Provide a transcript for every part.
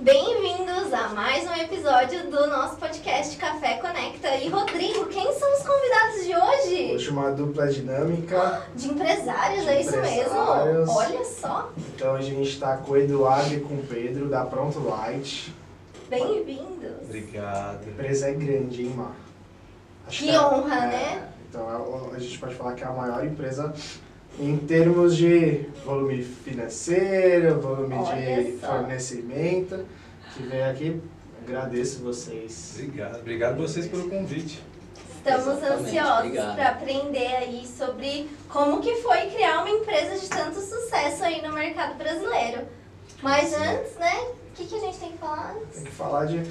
Bem-vindos a mais um episódio do nosso podcast Café Conecta. E Rodrigo, quem são os convidados de hoje? Hoje uma dupla dinâmica. De empresários, De é isso empresários. mesmo? Olha só. Então a gente está com o Eduardo e com o Pedro da Pronto Light. Bem-vindos. A Obrigado. empresa é grande, hein, Mar? Acho Que é- honra, é, né? Então é- a gente pode falar que é a maior empresa em termos de volume financeiro, volume Olha de só. fornecimento. Que veio aqui, agradeço vocês. Obrigado. Obrigado vocês pelo convite. Estamos Exatamente, ansiosos para aprender aí sobre como que foi criar uma empresa de tanto sucesso aí no mercado brasileiro. Mas Sim. antes, né? O que, que a gente tem que falar antes? Tem que falar de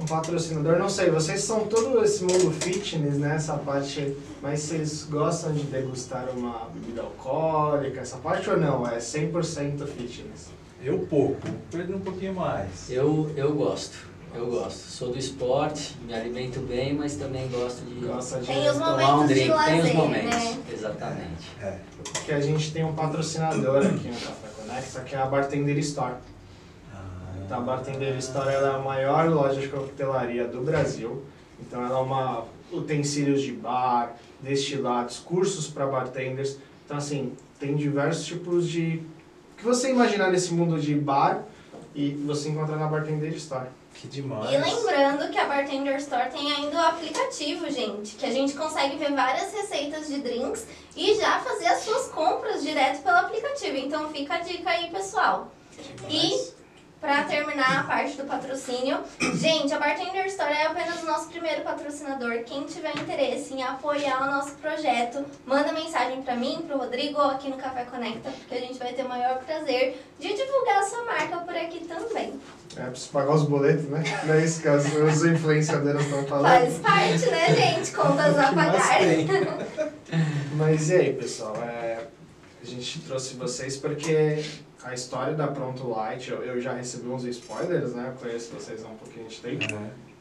um patrocinador. Não sei, vocês são todo esse mundo fitness, né? Essa parte. Mas vocês gostam de degustar uma bebida alcoólica, essa parte ou não? É 100% fitness. Eu pouco, Pedro um pouquinho mais. Eu, eu gosto, eu gosto. Sou do esporte, me alimento bem, mas também gosto de Gosta de. Tem os tomar um drink. Tem os lazer, momentos, né? exatamente. É. Porque a gente tem um patrocinador aqui no Café Conecta, que é a Bartender Store. A Bartender Store ela é a maior loja de coquetelaria do Brasil. Então, ela é uma utensílios de bar, destilados, cursos para bartenders. Então, assim, tem diversos tipos de. O que você imaginar nesse mundo de bar e você encontra na Bartender Store. Que demais. E lembrando que a Bartender Store tem ainda o aplicativo, gente, que a gente consegue ver várias receitas de drinks e já fazer as suas compras direto pelo aplicativo. Então fica a dica aí, pessoal. E Pra terminar a parte do patrocínio, gente, a Bartender Store é apenas o nosso primeiro patrocinador. Quem tiver interesse em apoiar o nosso projeto, manda mensagem pra mim, pro Rodrigo ou aqui no Café Conecta, porque a gente vai ter o maior prazer de divulgar a sua marca por aqui também. É, preciso pagar os boletos, né? Não é isso que as, os influenciadores estão falando. Faz parte, né, gente? Contas a pagar. Mas e aí, pessoal? É, a gente trouxe vocês porque a história da Pronto Light, eu, eu já recebi uns spoilers, né? Eu conheço vocês há um pouquinho de tempo.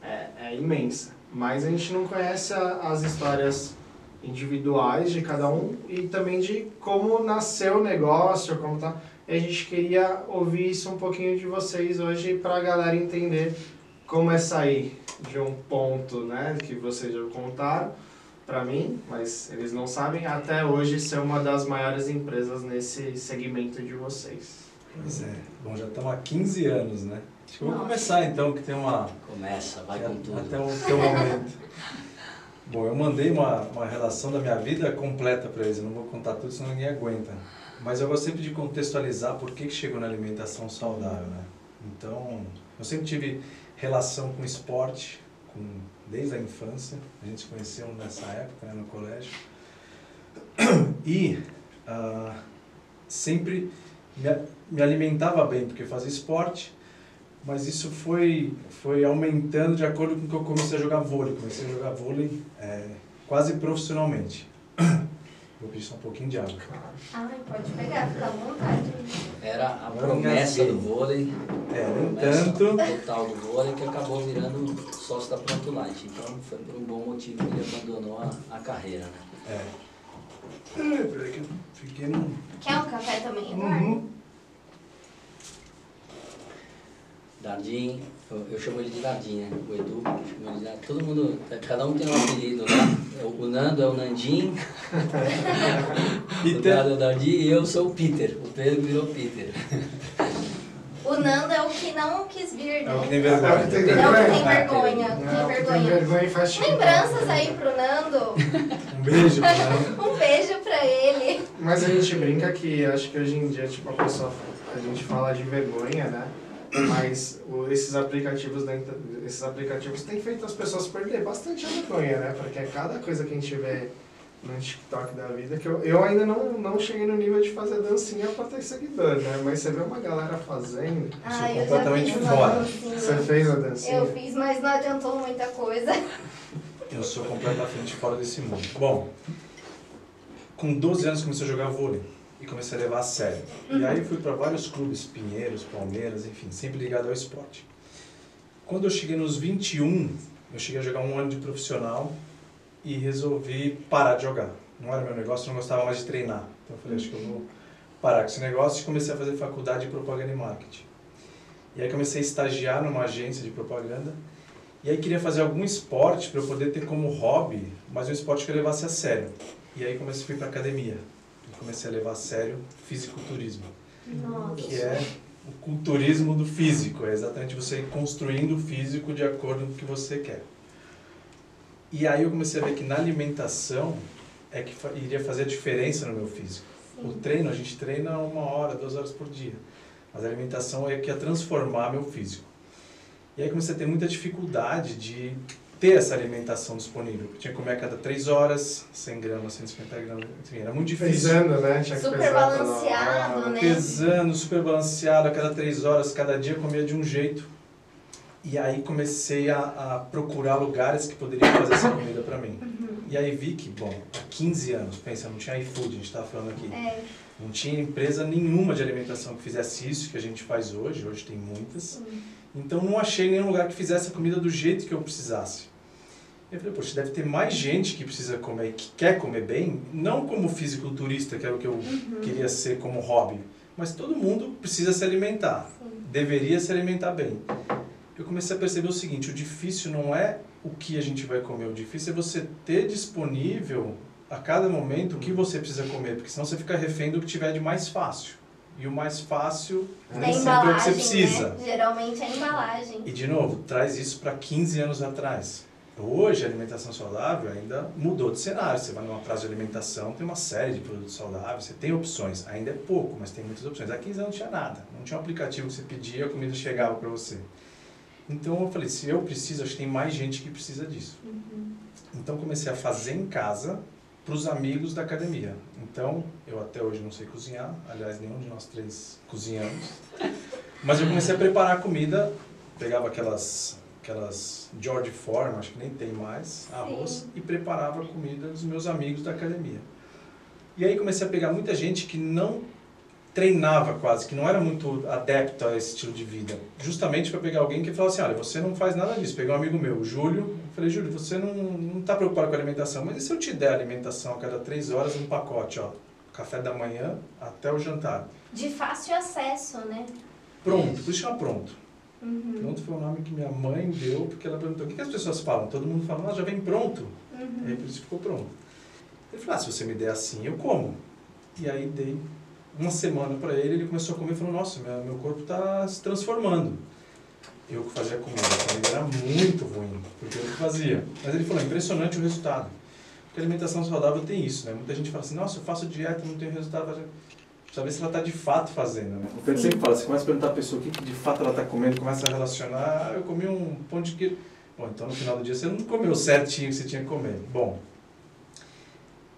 É. É, é imensa. Mas a gente não conhece a- as histórias individuais de cada um e também de como nasceu o negócio, como tá. E a gente queria ouvir isso um pouquinho de vocês hoje para a galera entender como é sair de um ponto, né, que vocês já contaram para mim, mas eles não sabem, até hoje ser uma das maiores empresas nesse segmento de vocês. Pois é. Bom, já estamos há 15 anos, né? Acho que Nossa. começar então, que tem uma. Começa, vai com tudo. Até o teu momento. Bom, eu mandei uma, uma relação da minha vida completa para eles, eu não vou contar tudo, senão ninguém aguenta. Mas eu gosto sempre de contextualizar por que, que chegou na alimentação saudável, né? Então, eu sempre tive relação com esporte, com, desde a infância, a gente se conheceu nessa época, né, no colégio. E ah, sempre me, alimentava bem, porque fazia esporte, mas isso foi, foi aumentando de acordo com que eu comecei a jogar vôlei. Comecei a jogar vôlei é, quase profissionalmente. Vou pedir só um pouquinho de água. Ai, pode pegar, fica à vontade. Era a Agora promessa do vôlei, É, no entanto, total do vôlei, que acabou virando sócio da Pronto Light. Então foi por um bom motivo que ele abandonou a, a carreira, né? é. É, peraí que eu fiquei num. Quer um café também, Eduardo? Uhum. Dardim, eu, eu chamo ele de Dardim, né? O Edu, eu chamo ele de Dardim. Todo mundo, cada um tem um apelido lá. O Nando é o Nandim, o Peter. Dado é o Dardim e eu sou o Peter. O Pedro virou Peter. O Nando é o que não quis vir, É o que né? tem vergonha. Não, tem Não, vergonha. tem vergonha, Não, tem tem vergonha. vergonha e faz Lembranças aí pro Nando. Um beijo, né? Um beijo pra ele. Mas a gente brinca que acho que hoje em dia, tipo, a pessoa, a gente fala de vergonha, né? Mas o- esses aplicativos, da inter- esses aplicativos têm feito as pessoas perder bastante a vergonha, né? Porque cada coisa que a gente vê no TikTok da vida, que eu, eu ainda não, não cheguei no nível de fazer dancinha pra ter seguidor, né? Mas você vê uma galera fazendo, Ai, eu completamente fora. dancinha. você fez a dancinha. Eu fiz, mas não adiantou muita coisa. Eu sou completamente fora desse mundo. Bom, com 12 anos comecei a jogar vôlei e comecei a levar a sério. E aí fui para vários clubes, Pinheiros, Palmeiras, enfim, sempre ligado ao esporte. Quando eu cheguei nos 21, eu cheguei a jogar um ano de profissional e resolvi parar de jogar. Não era meu negócio, não gostava mais de treinar. Então eu falei, acho que eu vou parar com esse negócio e comecei a fazer faculdade de propaganda e marketing. E aí comecei a estagiar numa agência de propaganda. E aí queria fazer algum esporte para eu poder ter como hobby, mas um esporte que eu levasse a sério. E aí comecei a ir para academia. Comecei a levar a sério fisiculturismo, Nossa. que é o culturismo do físico, é exatamente você ir construindo o físico de acordo com o que você quer. E aí eu comecei a ver que na alimentação é que iria fazer a diferença no meu físico. O treino, a gente treina uma hora, duas horas por dia. Mas a alimentação é que ia transformar meu físico. E aí comecei a ter muita dificuldade de ter essa alimentação disponível. Eu tinha que comer a cada três horas, 100 gramas, 150 gramas, enfim, era muito difícil. Pesando, né? Tinha que Super balanceado, né? Pesando, super balanceado, a cada três horas, cada dia comia de um jeito. E aí comecei a, a procurar lugares que poderiam fazer essa comida para mim. E aí vi que, bom, há 15 anos, pensa, não tinha iFood, a gente estava falando aqui. É, Não tinha empresa nenhuma de alimentação que fizesse isso que a gente faz hoje, hoje tem muitas. Então não achei nenhum lugar que fizesse a comida do jeito que eu precisasse. Eu falei, poxa, deve ter mais gente que precisa comer, que quer comer bem, não como fisiculturista, que era o que eu queria ser como hobby, mas todo mundo precisa se alimentar, deveria se alimentar bem. Eu comecei a perceber o seguinte, o difícil não é o que a gente vai comer, o difícil é você ter disponível a cada momento o que você precisa comer, porque senão você fica refém do que tiver de mais fácil. E o mais fácil da nem sempre é o que você embalagem, precisa. né? Geralmente é a embalagem. E de novo, traz isso para 15 anos atrás. Hoje a alimentação saudável ainda mudou de cenário. Você vai numa praça de alimentação, tem uma série de produtos saudáveis, você tem opções. Ainda é pouco, mas tem muitas opções. Há 15 anos não tinha nada. Não tinha um aplicativo que você pedia, a comida chegava para você. Então eu falei, se eu preciso, acho que tem mais gente que precisa disso. Então comecei a fazer em casa para os amigos da academia. Então, eu até hoje não sei cozinhar, aliás, nenhum de nós três cozinhamos. Mas eu comecei a preparar a comida, pegava aquelas aquelas George Foreman, acho que nem tem mais, arroz, Sim. e preparava a comida dos meus amigos da academia. E aí comecei a pegar muita gente que não treinava quase, que não era muito adepto a esse estilo de vida. Justamente para pegar alguém que falava assim, olha, você não faz nada disso. Peguei um amigo meu, o Júlio, falei, Júlio, você não, não tá preocupado com a alimentação, mas e se eu te der alimentação a cada três horas, um pacote, ó, café da manhã até o jantar. De fácil acesso, né? Pronto, por isso chama pronto. Uhum. Pronto foi o nome que minha mãe deu, porque ela perguntou, o que, que as pessoas falam? Todo mundo fala, ah, já vem pronto. Uhum. Aí por isso ficou pronto. Ele falou, ah, se você me der assim, eu como. E aí dei uma semana para ele, ele começou a comer e falou, nossa, minha, meu corpo está se transformando. Eu que fazia comida, a comida era muito ruim, porque eu que fazia. Mas ele falou, impressionante o resultado. Porque a alimentação saudável tem isso, né? Muita gente fala assim, nossa, eu faço dieta, não tenho resultado. Precisa ver se ela está de fato fazendo, né? O Pedro sempre fala, você começa a perguntar a pessoa o que, que de fato ela está comendo, começa a relacionar, ah, eu comi um pão de queijo. Bom, então no final do dia você não comeu certinho o que você tinha que comer. Bom,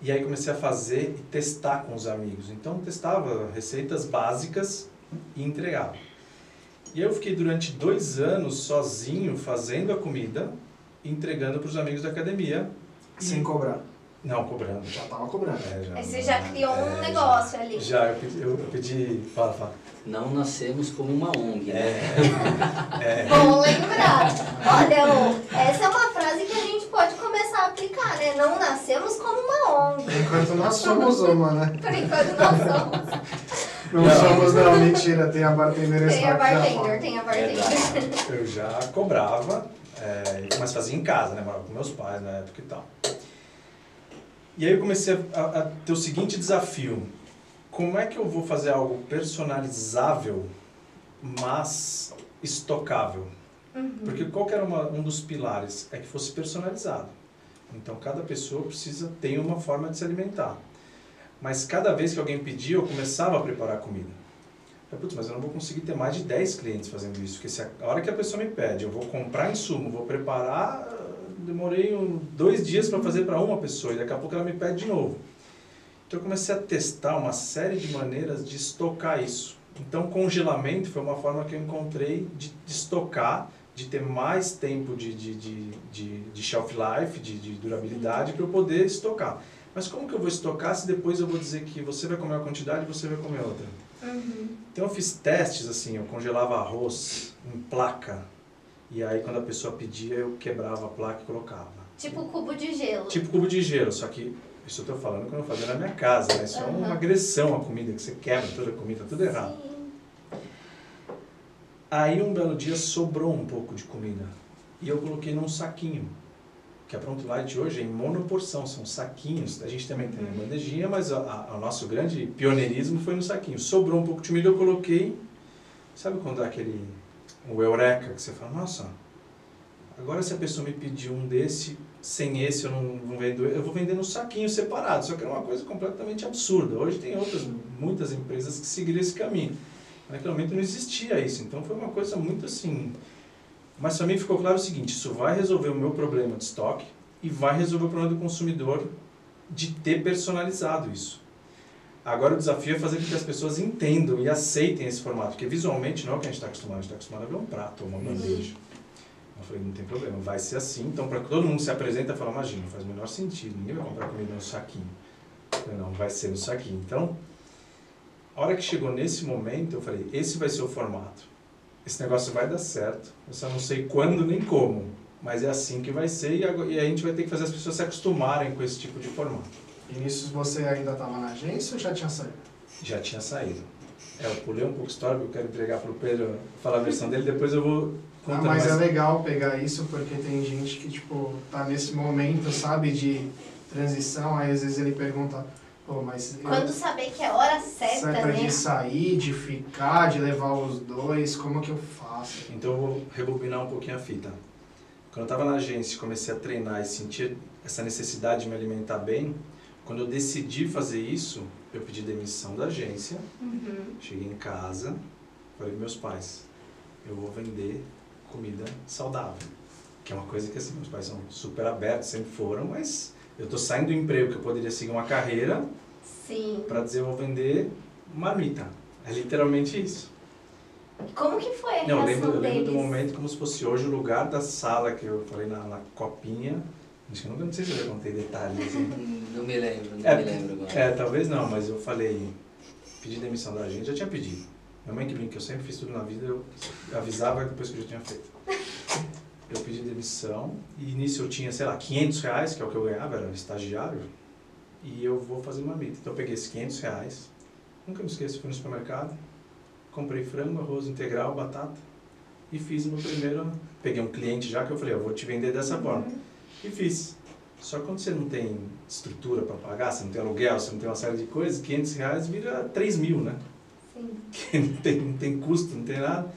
e aí comecei a fazer e testar com os amigos. Então testava receitas básicas e entregava. E eu fiquei durante dois anos sozinho fazendo a comida e entregando para os amigos da academia. E- Sem cobrar. Não, cobrando. Já tava cobrando. É, já, Aí você já criou um é, negócio ali. Já, eu pedi, eu, eu pedi fala, fala. Não nascemos como uma ONG, né? É, Bom lembrar. Olha, essa é uma frase que a gente pode começar a aplicar, né? Não nascemos como uma ONG. Enquanto nós somos uma, né? Por enquanto nós somos. Não, Não. somos, não, mentira. Tem a bartender Tem a já bartender, tem a bartender. Eu já cobrava, é, mas fazia em casa, né? Morava com meus pais na época e tal. E aí eu comecei a, a ter o seguinte desafio. Como é que eu vou fazer algo personalizável, mas estocável? Porque qual era uma, um dos pilares? É que fosse personalizado. Então, cada pessoa precisa ter uma forma de se alimentar. Mas cada vez que alguém pedia, eu começava a preparar comida. Eu, Putz, mas eu não vou conseguir ter mais de 10 clientes fazendo isso. Porque se a, a hora que a pessoa me pede, eu vou comprar insumo, vou preparar, demorei um, dois dias para fazer para uma pessoa e daqui a pouco ela me pede de novo. Então eu comecei a testar uma série de maneiras de estocar isso. Então congelamento foi uma forma que eu encontrei de, de estocar, de ter mais tempo de, de, de, de, de shelf life, de, de durabilidade, para eu poder estocar. Mas como que eu vou estocar se depois eu vou dizer que você vai comer uma quantidade e você vai comer outra? Uhum. Então eu fiz testes assim, eu congelava arroz em placa e aí quando a pessoa pedia eu quebrava a placa e colocava. Tipo cubo de gelo. Tipo cubo de gelo, só que isso eu tô falando quando eu fazia na minha casa, né? Isso é uma agressão à comida, que você quebra toda a comida, tudo errado. Sim. Aí um belo dia sobrou um pouco de comida e eu coloquei num saquinho. Que a Pronto Light hoje é em monoporção, são saquinhos. A gente também tem a bandejinha, mas o nosso grande pioneirismo foi no saquinho. Sobrou um pouco de comida, eu coloquei. Sabe quando dá aquele. O eureka, que você fala, nossa, agora se a pessoa me pedir um desse, sem esse eu não, não vendo, eu vou vender no saquinho separado. Só que era uma coisa completamente absurda. Hoje tem outras, muitas empresas que seguiram esse caminho. Naquele momento não existia isso, então foi uma coisa muito assim. Mas também ficou claro o seguinte: isso vai resolver o meu problema de estoque e vai resolver o problema do consumidor de ter personalizado isso. Agora o desafio é fazer com que as pessoas entendam e aceitem esse formato, porque visualmente não é o que a gente está acostumado, a gente está acostumado a ver um prato ou uma bandeja. Eu falei, não tem problema, vai ser assim. Então, para que todo mundo se apresenta e fala, imagina, faz o menor sentido, ninguém vai comprar comida no saquinho. Eu falei, não, vai ser no saquinho. Então, a hora que chegou nesse momento, eu falei, esse vai ser o formato. Esse negócio vai dar certo. Eu só não sei quando nem como, mas é assim que vai ser e a gente vai ter que fazer as pessoas se acostumarem com esse tipo de formato. E nisso você ainda estava na agência ou já tinha saído? Já tinha saído. É, eu pulei um pouco a história, porque eu quero entregar para o Pedro falar a versão dele, depois eu vou contar ah, mas mais. é legal pegar isso porque tem gente que, tipo, tá nesse momento, sabe, de transição, aí às vezes ele pergunta, Pô, mas Quando eu, saber que é hora certa, certa né? de sair, de ficar, de levar os dois, como que eu faço? Então eu vou rebobinar um pouquinho a fita. Quando eu estava na agência comecei a treinar e sentir essa necessidade de me alimentar bem, quando eu decidi fazer isso, eu pedi demissão da agência, uhum. cheguei em casa, falei para meus pais, eu vou vender comida saudável. Que é uma coisa que assim, meus pais são super abertos, sempre foram, mas eu estou saindo do emprego que eu poderia seguir uma carreira para dizer eu vou vender marmita. É literalmente isso. Como que foi a Não, eu lembro, eu lembro do momento como se fosse hoje o lugar da sala que eu falei na, na copinha. Acho que eu nunca não sei se eu já contei detalhes. Assim. não me lembro, não é, me lembro agora. É, talvez não, mas eu falei, pedi demissão da gente, já tinha pedido. Minha mãe que brinca, eu sempre fiz tudo na vida, eu avisava depois que eu já tinha feito. Eu pedi demissão e nisso eu tinha, sei lá, 500 reais, que é o que eu ganhava, era estagiário, e eu vou fazer uma mita. Então eu peguei esses 500 reais, nunca me esqueço, fui no supermercado, comprei frango, arroz integral, batata e fiz o meu primeiro. Peguei um cliente já que eu falei, eu vou te vender dessa uhum. forma. E fiz. Só que quando você não tem estrutura para pagar, você não tem aluguel, você não tem uma série de coisas, 500 reais vira 3 mil, né? Sim. Que não tem, não tem custo, não tem nada.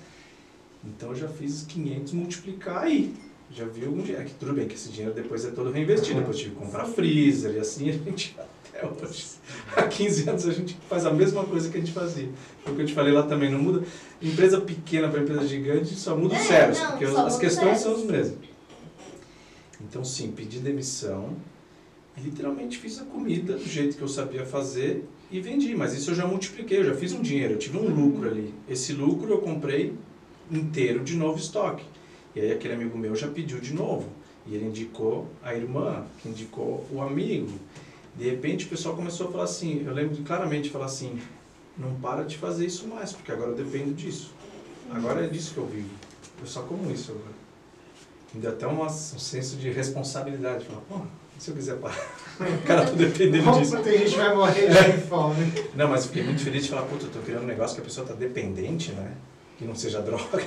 Então eu já fiz 500 multiplicar aí. Já vi algum dinheiro. É que tudo bem que esse dinheiro depois é todo reinvestido. Depois tive que comprar freezer e assim a gente até hoje. Há 15 anos a gente faz a mesma coisa que a gente fazia. O que eu te falei lá também, não muda. Empresa pequena para empresa gigante só muda os é, porque as questões são as mesmas. Então sim, pedi demissão. Literalmente fiz a comida do jeito que eu sabia fazer e vendi. Mas isso eu já multipliquei, eu já fiz um dinheiro, eu tive um lucro ali. Esse lucro eu comprei inteiro de novo estoque. E aí aquele amigo meu já pediu de novo. E ele indicou a irmã, que indicou o amigo. De repente o pessoal começou a falar assim, eu lembro claramente falar assim, não para de fazer isso mais, porque agora eu dependo disso. Agora é disso que eu vivo. Eu só como isso agora. Ainda até um senso de responsabilidade. Falar, pô, se eu quiser parar. o cara tá dependendo Como disso. Tem gente que vai morrer de fome. Não, mas fiquei muito feliz de falar, puta, eu tô criando um negócio que a pessoa tá dependente, né? que não seja droga.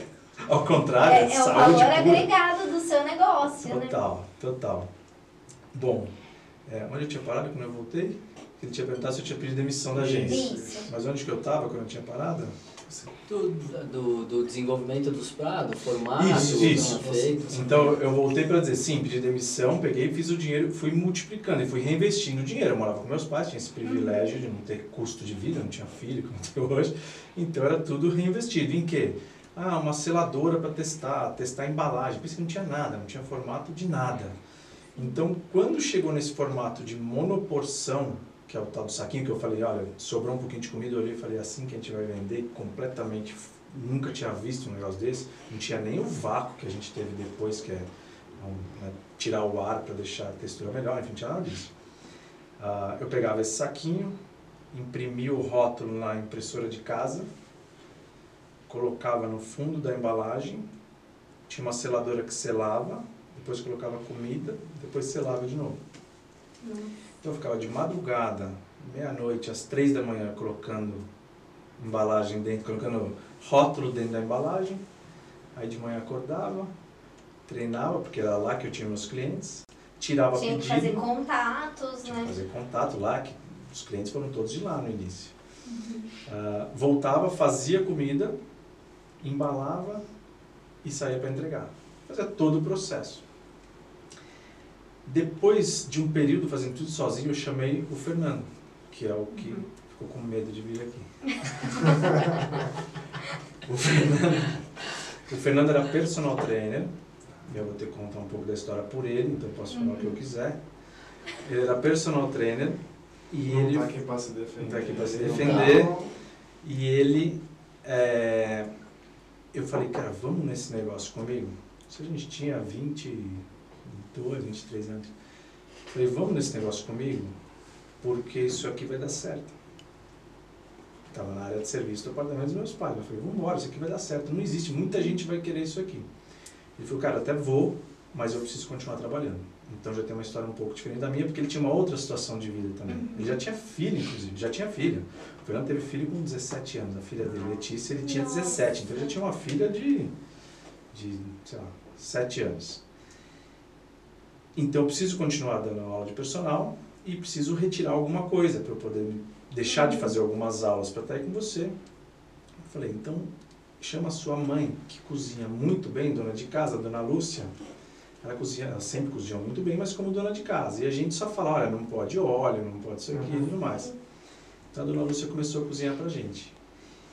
Ao contrário, é, é, é o valor pura. agregado do seu negócio, total, né? Total, total. Bom, é, onde eu tinha parado quando eu voltei? Ele tinha perguntado se eu tinha pedido demissão da agência. Isso. Mas onde que eu estava quando eu tinha parado? Do, do, do, desenvolvimento dos prados, formato, isso, isso. feito. Então eu voltei para dizer sim, pedi demissão, peguei, fiz o dinheiro, fui multiplicando e fui reinvestindo o dinheiro. Eu morava com meus pais, tinha esse privilégio de não ter custo de vida, não tinha filho como tenho hoje. Então era tudo reinvestido. Em quê? Ah, uma seladora para testar, testar a embalagem. Por isso que não tinha nada, não tinha formato de nada. Então quando chegou nesse formato de monoporção, que é o tal do saquinho que eu falei, olha, sobrou um pouquinho de comida, eu olhei e falei, assim que a gente vai vender, completamente, nunca tinha visto um negócio desse, não tinha nem o vácuo que a gente teve depois, que é um, né, tirar o ar para deixar a textura melhor, enfim, não tinha nada disso. Uh, eu pegava esse saquinho, imprimia o rótulo na impressora de casa, colocava no fundo da embalagem, tinha uma seladora que selava, depois colocava comida, depois selava de novo. Então eu ficava de madrugada, meia-noite, às três da manhã, colocando embalagem dentro, colocando rótulo dentro da embalagem, Aí de manhã acordava, treinava, porque era lá que eu tinha meus clientes, tirava Tinha que pedido, fazer contatos, tinha que né? fazer contato lá, que os clientes foram todos de lá no início. Ah, voltava, fazia comida, embalava e saía para entregar. Fazia todo o processo. Depois de um período fazendo tudo sozinho, eu chamei o Fernando, que é o que ficou com medo de vir aqui. o, Fernando, o Fernando era personal trainer, eu vou ter que contar um pouco da história por ele, então eu posso falar o que eu quiser. Ele era personal trainer e não ele tá aqui pra se defender. Não tá aqui pra se Ele não defender. tá- e ele, é, eu falei, cara, vamos nesse negócio comigo? Se a gente tinha 22, 23 anos. Falei, vamos nesse negócio comigo? Porque isso aqui vai dar certo. Estava na área de serviço do apartamento dos meus pais. Eu falei, vamos embora, isso aqui vai dar certo. Não existe, muita gente vai querer isso aqui. Ele falou, cara, até vou, mas eu preciso continuar trabalhando. Então já tem uma história um pouco diferente da minha, porque ele tinha uma outra situação de vida também. Ele já tinha filho, inclusive, já tinha filha. O Fernando teve filho com 17 anos, a filha dele, Letícia, ele tinha Nossa. 17, então ele já tinha uma filha de, de, sei lá, 7 anos. Então eu preciso continuar dando aula de personal e preciso retirar alguma coisa para eu poder deixar de fazer algumas aulas para estar aí com você. Eu falei, então chama a sua mãe, que cozinha muito bem, dona de casa, dona Lúcia. Ela cozinha, ela sempre cozinhou muito bem, mas como dona de casa. E a gente só fala, olha, não pode óleo, não pode isso aqui e tudo mais. Então a dona Lúcia começou a cozinhar pra gente.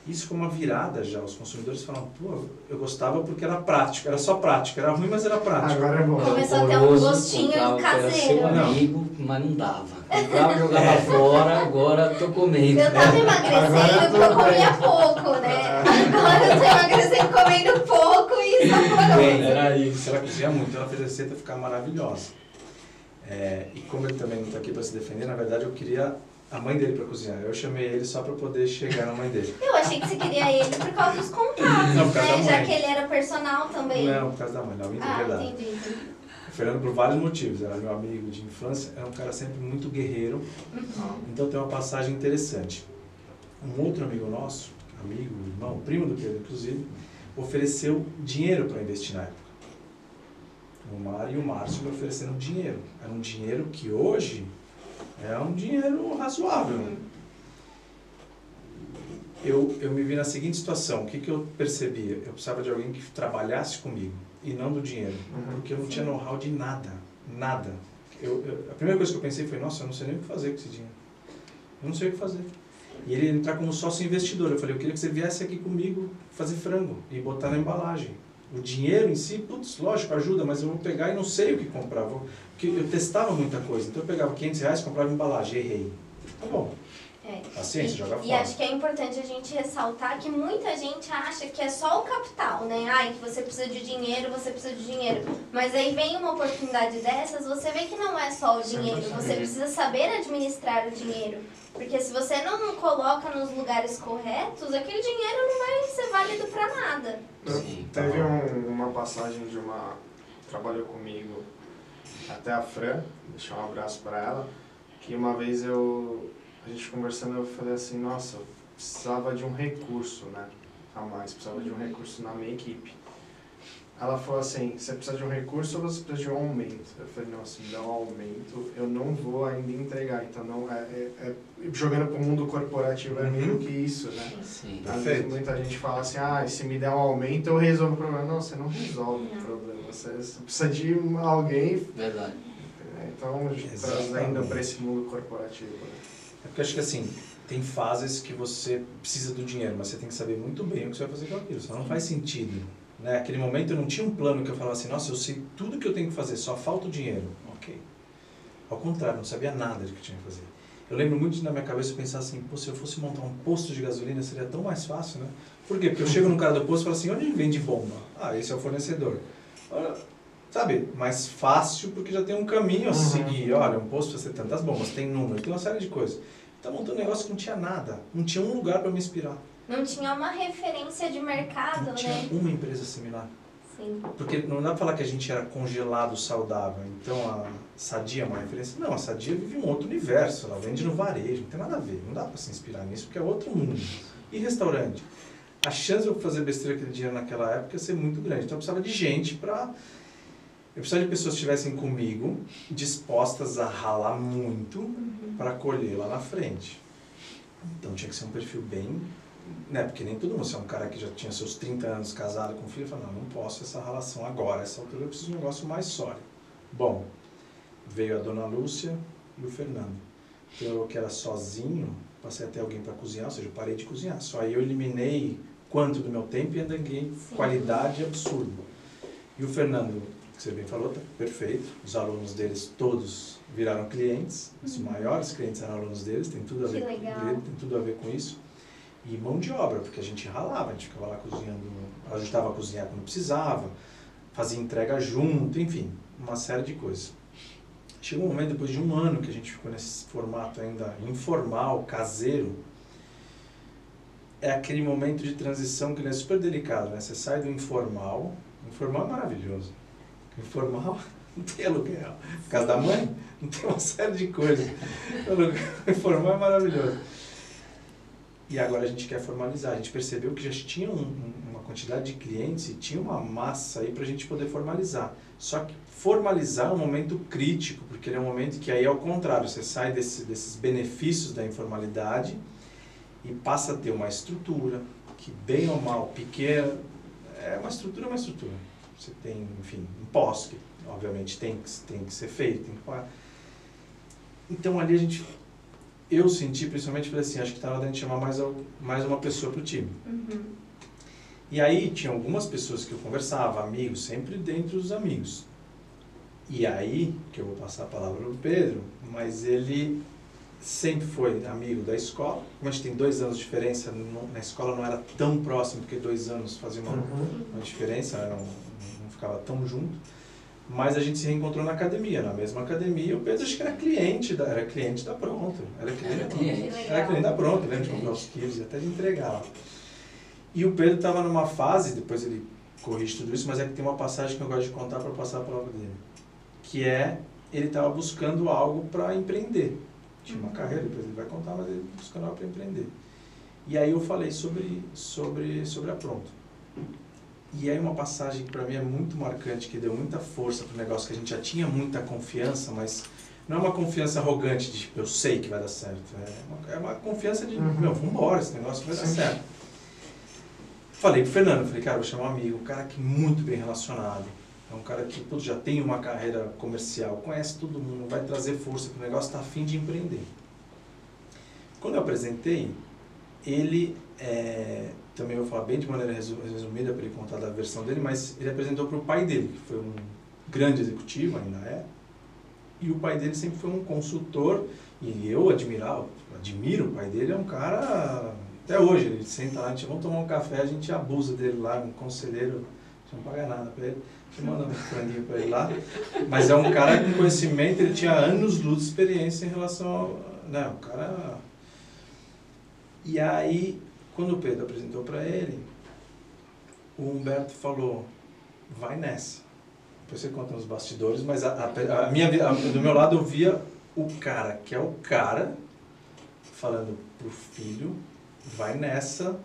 Isso foi uma virada já. Os consumidores falam, pô, eu gostava porque era prático, era só prático, era ruim, mas era prático. Agora é bom. Começou a ter um gostinho comprava que era caseiro. seu Não. amigo, mas não dava. Comprava, jogava fora, agora tô comendo. Eu tava emagrecendo Agora porque eu comia bem. pouco, né? Agora eu tô emagrecendo comendo pouco e isso Bem, horroroso. era isso. Ela cozinha muito, ela fez a receita ficar maravilhosa. É, e como ele também não está aqui para se defender, na verdade eu queria a mãe dele para cozinhar. Eu chamei ele só para poder chegar na mãe dele. Eu achei que você queria ele por causa dos contatos, Não, causa né? Já que ele era personal também. Não, por causa da mãe, não, é ah, verdade. entendi. entendi. O Fernando, por vários motivos, era meu amigo de infância, era um cara sempre muito guerreiro, então tem uma passagem interessante. Um outro amigo nosso, amigo, irmão, primo do Pedro, inclusive, ofereceu dinheiro para investir na época. O Mário e o Márcio me ofereceram dinheiro. Era um dinheiro que hoje é um dinheiro razoável. Eu, eu me vi na seguinte situação, o que, que eu percebia? Eu precisava de alguém que trabalhasse comigo e não do dinheiro Uhum. porque eu não tinha know-how de nada, nada. Eu, eu- a primeira coisa que eu pensei foi, nossa, eu não sei nem o que fazer com esse dinheiro. Eu não sei o que fazer. E ele entrar como sócio investidor. Eu falei, eu queria que você viesse aqui comigo fazer frango e botar na embalagem. O dinheiro em si, putz, lógico, ajuda, mas eu vou pegar e não sei o que comprar. Vou, porque eu testava muita coisa. Então eu pegava 500 reais, comprava embalagem, errei. Tá bom, É. paciência, joga E fora. acho que é importante a gente ressaltar que muita gente acha que é só o capital, né? Ai, que você precisa de dinheiro, você precisa de dinheiro. Mas aí vem uma oportunidade dessas, você vê que não é só o dinheiro, você precisa saber administrar o dinheiro. Porque se você não coloca nos lugares corretos, aquele dinheiro não vai ser válido pra nada. Sim, tá Teve um- uma passagem de uma. Trabalhou comigo até a Fran, deixar um abraço para ela, que uma vez eu. A gente conversando, eu falei assim: nossa, eu precisava de um recurso, né? A mais, precisava de um recurso na minha equipe. Ela falou assim: você precisa de um recurso ou você precisa de um aumento? Eu falei: não, se me dá um aumento, eu não vou ainda entregar. Então, não é, é- é- jogando para o mundo corporativo é meio Uhum. que isso, né? Sim. Às vezes muita gente fala assim, ah, se me der um aumento eu resolvo o problema. Não, você não resolve Não. o problema. Você você precisa de alguém, Verdade. né? então Exatamente. trazendo para esse mundo corporativo. Né? É porque eu acho que assim, tem fases que você precisa do dinheiro, mas você tem que saber muito bem o que você vai fazer com aquilo, senão não faz sentido. Né? Aquele momento eu não tinha um plano que eu falava assim, nossa, eu sei tudo que eu tenho que fazer, só falta o dinheiro. Ok. Ao contrário, não sabia nada do que eu tinha que fazer. Eu lembro muito de, na minha cabeça eu pensar assim, pô, se eu fosse montar um posto de gasolina seria tão mais fácil, né? Por quê? Porque eu chego no cara do posto e falo assim, onde vende bomba? Ah, esse é o fornecedor. Sabe, mais fácil porque já tem um caminho a Uhum. seguir. Olha, um posto precisa ter tantas bombas, tem número, tem uma série de coisas. Tá montando um negócio que não tinha nada, não tinha um lugar para me inspirar. Não tinha uma referência de mercado, Não tinha né? uma empresa similar. Sim. Porque não dá pra falar que a gente era congelado saudável, então a Sadia é uma referência. Não, a Sadia vive um outro universo, ela vende no varejo, não tem nada a ver, não dá pra se inspirar nisso porque é outro mundo. E restaurante? A chance de eu fazer besteira aquele dinheiro naquela época ia ser muito grande. Então eu precisava de gente para. Eu precisava de pessoas que estivessem comigo, dispostas a ralar muito para colher lá na frente. Então tinha que ser um perfil bem. Né? Porque nem todo mundo, se é um cara que já tinha seus 30 anos casado com filho, fala: não, não posso essa relação agora, essa altura eu preciso de um negócio mais sólido. Bom, veio a dona Lúcia e o Fernando. Então eu que era sozinho, passei a ter alguém para cozinhar, ou seja, eu parei de cozinhar. Só aí eu eliminei quanto do meu tempo e ainda qualidade absurda. E o Fernando, que você bem falou, tá perfeito. Os alunos deles todos viraram clientes. Os maiores clientes eram alunos deles, tem tudo a Uhum. Que ver com tem tudo a ver com isso. E mão de obra, porque a gente ralava, a gente ficava lá cozinhando, ajudava a cozinhar quando precisava, fazia entrega junto, enfim, uma série de coisas. Chegou um momento, depois de um ano, que a gente ficou nesse formato ainda informal, caseiro, é aquele momento de transição que é super delicado, né? Você sai do informal, informal é maravilhoso. Informal não tem aluguel. Por causa da mãe, não tem uma série de coisas. Informal é maravilhoso. E agora a gente quer formalizar. A gente percebeu que já tinha um- uma quantidade de clientes e tinha uma massa aí para a gente poder formalizar. Só que formalizar é um momento crítico, porque ele é um momento que aí é o contrário. Você sai desse, desses benefícios da informalidade e passa a ter uma estrutura que, bem ou mal, pequena, é uma estrutura, é uma estrutura. Você tem, enfim, impostos que, obviamente, tem, que- tem que ser feito, tem que. Então, ali a gente, eu senti, principalmente, falei assim, acho que está na hora gente chamar mais, mais uma pessoa para o time. Uhum. E aí, tinha algumas pessoas que eu conversava, amigos, sempre dentro dos amigos. E aí, que eu vou passar a palavra para o Pedro, mas ele sempre foi amigo da escola. Como a gente tem dois anos de diferença, não- na escola não era tão próximo, porque dois anos fazia uma, uma diferença, né? não, não ficava tão junto. Mas a gente se reencontrou na academia, na mesma academia. O Pedro acho que era cliente da, era cliente da Pronto. Era cliente, Era da Pronto. cliente. Era cliente da Pronto, lembra de comprar os quilos e até de entregar lá. E o Pedro estava numa fase, depois ele corrige tudo isso, mas é que tem uma passagem que eu gosto de contar para passar a palavra dele. Que é, ele estava buscando algo para empreender. Tinha uma carreira, depois ele vai contar, mas ele buscando algo para empreender. E aí eu falei sobre, sobre, sobre a Pronto. E aí uma passagem que para mim é muito marcante, que deu muita força para o negócio, que a gente já tinha muita confiança, mas não é uma confiança arrogante de tipo, eu sei que vai dar certo. É uma, é uma confiança de, Uhum. meu, vambora, esse negócio vai dar Sim. certo. Falei pro Fernando, falei, cara, vou chamar um amigo, um cara que é muito bem relacionado. É um cara que putz, já tem uma carreira comercial, conhece todo mundo, vai trazer força pro negócio, está afim de empreender. Quando eu apresentei, ele, é, também vou falar bem de maneira resu- resumida para ele contar da versão dele, mas ele apresentou para o pai dele, que foi um grande executivo, ainda é, e o pai dele sempre foi um consultor, e eu admirava, admiro o pai dele, é um cara, até hoje, ele senta lá, a gente, vamos tomar um café, a gente abusa dele lá, um conselheiro, não paga nada para ele, a gente manda um franguinho para ele lá, mas é um cara com conhecimento, ele tinha anos luz de experiência em relação ao, né, um cara... E aí, quando o Pedro apresentou para ele, o Humberto falou, vai nessa. Depois você conta nos bastidores, mas a, a, a minha, a- do meu lado eu via o cara, que é o cara, falando pro filho, vai nessa,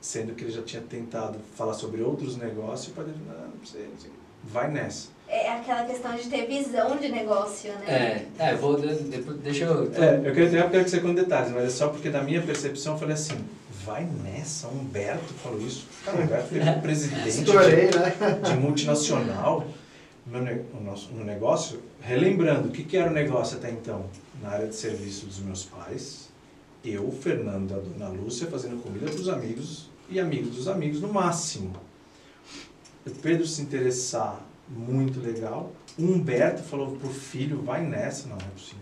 sendo que ele já tinha tentado falar sobre outros negócios, e o pai dele, não, não sei, não sei, vai nessa. É aquela questão de ter visão de negócio, né? É, é, vou, de- depois, deixa eu... É, eu queria ter eu quero que você conte detalhes, mas é só porque na minha percepção eu falei assim, vai nessa, Humberto falou isso. Cara, o Humberto ele foi presidente Estourei, de, né? de multinacional no, no nosso, no negócio. Relembrando, o que, que era o negócio até então? Na área de serviço dos meus pais, eu, Fernando, a dona Lúcia, fazendo comida para os amigos e amigos dos amigos no máximo. O Pedro se interessar, muito legal. O Humberto falou pro filho, vai nessa, não, não é possível.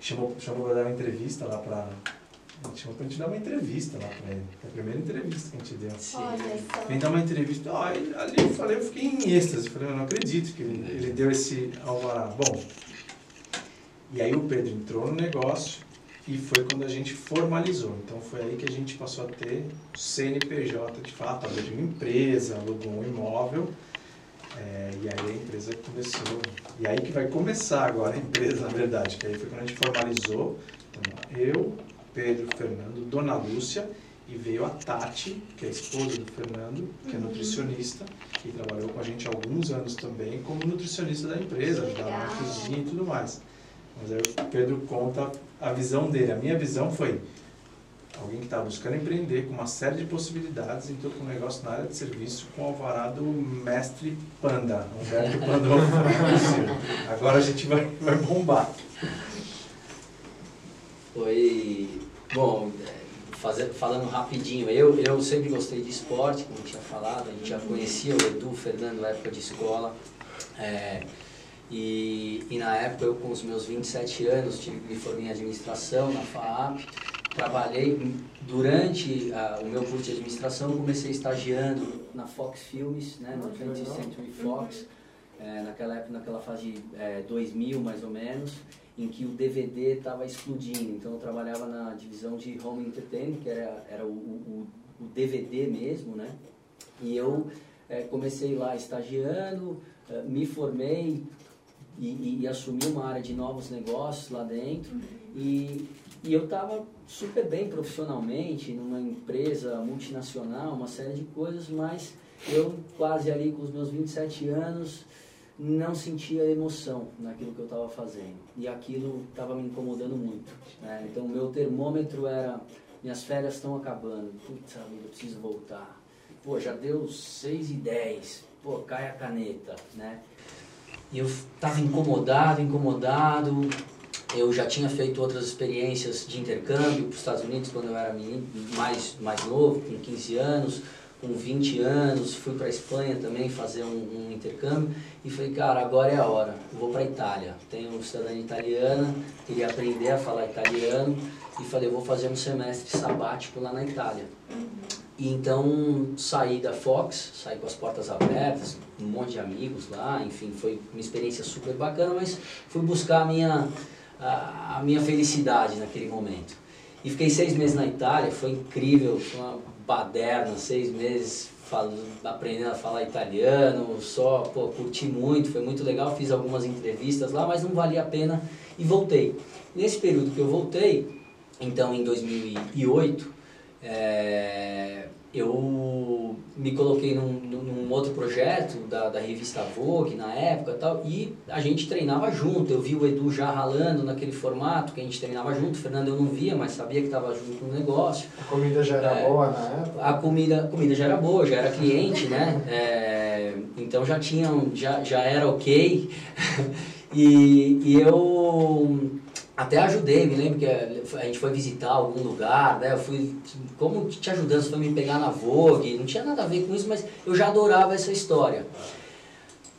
Chamou, chamou para dar uma entrevista lá para... Chamou pra gente dar uma entrevista lá para ele. Foi a primeira entrevista que a gente deu. Olha. Vem dar uma entrevista. Ali eu falei, eu fiquei em êxtase. Eu falei, eu não acredito que ele, ele deu esse alvará. Bom, e aí o Pedro entrou no negócio e foi quando a gente formalizou. Então foi aí que a gente passou a ter CNPJ de fato, abriu uma empresa, alugou um imóvel. é, e aí a empresa começou. E aí que vai começar agora a empresa, na verdade. Que aí foi quando a gente formalizou. Então, eu, Pedro, Fernando, Dona Lúcia E veio a Tati, que é a esposa do Fernando, que é Uhum. nutricionista, e trabalhou com a gente há alguns anos também como nutricionista da empresa, ajudava na cozinha e tudo mais. Mas aí o Pedro conta a visão dele. A minha visão foi alguém que estava buscando empreender com uma série de possibilidades, entrou com um negócio na área de serviço com o alvará do mestre Panda, Humberto Pandolfo. Agora a gente vai, vai bombar. Foi. Bom, é, falando rapidinho, eu, eu sempre gostei de esporte, como tinha falado, a gente já conhecia o Edu, o Fernando na época de escola. é, e, e na época eu com os meus 27 anos tive, me formei em administração na FAAP, trabalhei durante a- o meu curso de administração, comecei estagiando na Fox Filmes, né, no 20th Century Fox, é, naquela época, naquela fase de é, 2000 mais ou menos, em que o DVD estava explodindo. Então eu trabalhava na divisão de home entertainment, que era, era o, o, o DVD mesmo, né? E eu é, comecei lá estagiando, me formei e, e, e assumi uma área de novos negócios lá dentro. E, e eu estava super bem profissionalmente, numa empresa multinacional, uma série de coisas, mas eu quase ali com os meus 27 anos não sentia emoção naquilo que eu estava fazendo. E aquilo estava me incomodando muito. né? Então o meu termômetro era, minhas férias estão acabando, putz, vida, eu preciso voltar. Pô, já deu 6 e 10, pô, cai a caneta, né? E eu estava incomodado, incomodado. Eu já tinha feito outras experiências de intercâmbio para os Estados Unidos quando eu era mais, mais novo, com 15 anos, com 20 anos. Fui para a Espanha também fazer um, um intercâmbio e falei, cara, agora é a hora. Vou para a Itália. Tenho cidadania italiana, queria aprender a falar italiano e falei, vou fazer um semestre sabático lá na Itália. E então saí da Fox, saí com as portas abertas, um monte de amigos lá, enfim, foi uma experiência super bacana, mas fui buscar a minha, a, a minha felicidade naquele momento. E fiquei seis meses na Itália, foi incrível, foi uma baderna, seis meses falando, aprendendo a falar italiano, só, pô, curti muito, foi muito legal, fiz algumas entrevistas lá, mas não valia a pena e voltei. Nesse período que eu voltei, então em 2008, é, eu me coloquei num, num- outro projeto da, da revista Vogue na época e tal, e a gente treinava junto. Eu vi o Edu já ralando naquele formato que a gente treinava junto. O Fernando eu não via, mas sabia que estava junto no negócio. A comida já era É. boa na época. A comida, a comida já era boa, já era cliente, né? É, então já tinham, já, já era ok. e, e eu até ajudei, me lembro que a gente foi visitar algum lugar, né? Eu fui como te ajudando, você foi me pegar na Vogue, não tinha nada a ver com isso, mas eu já adorava essa história.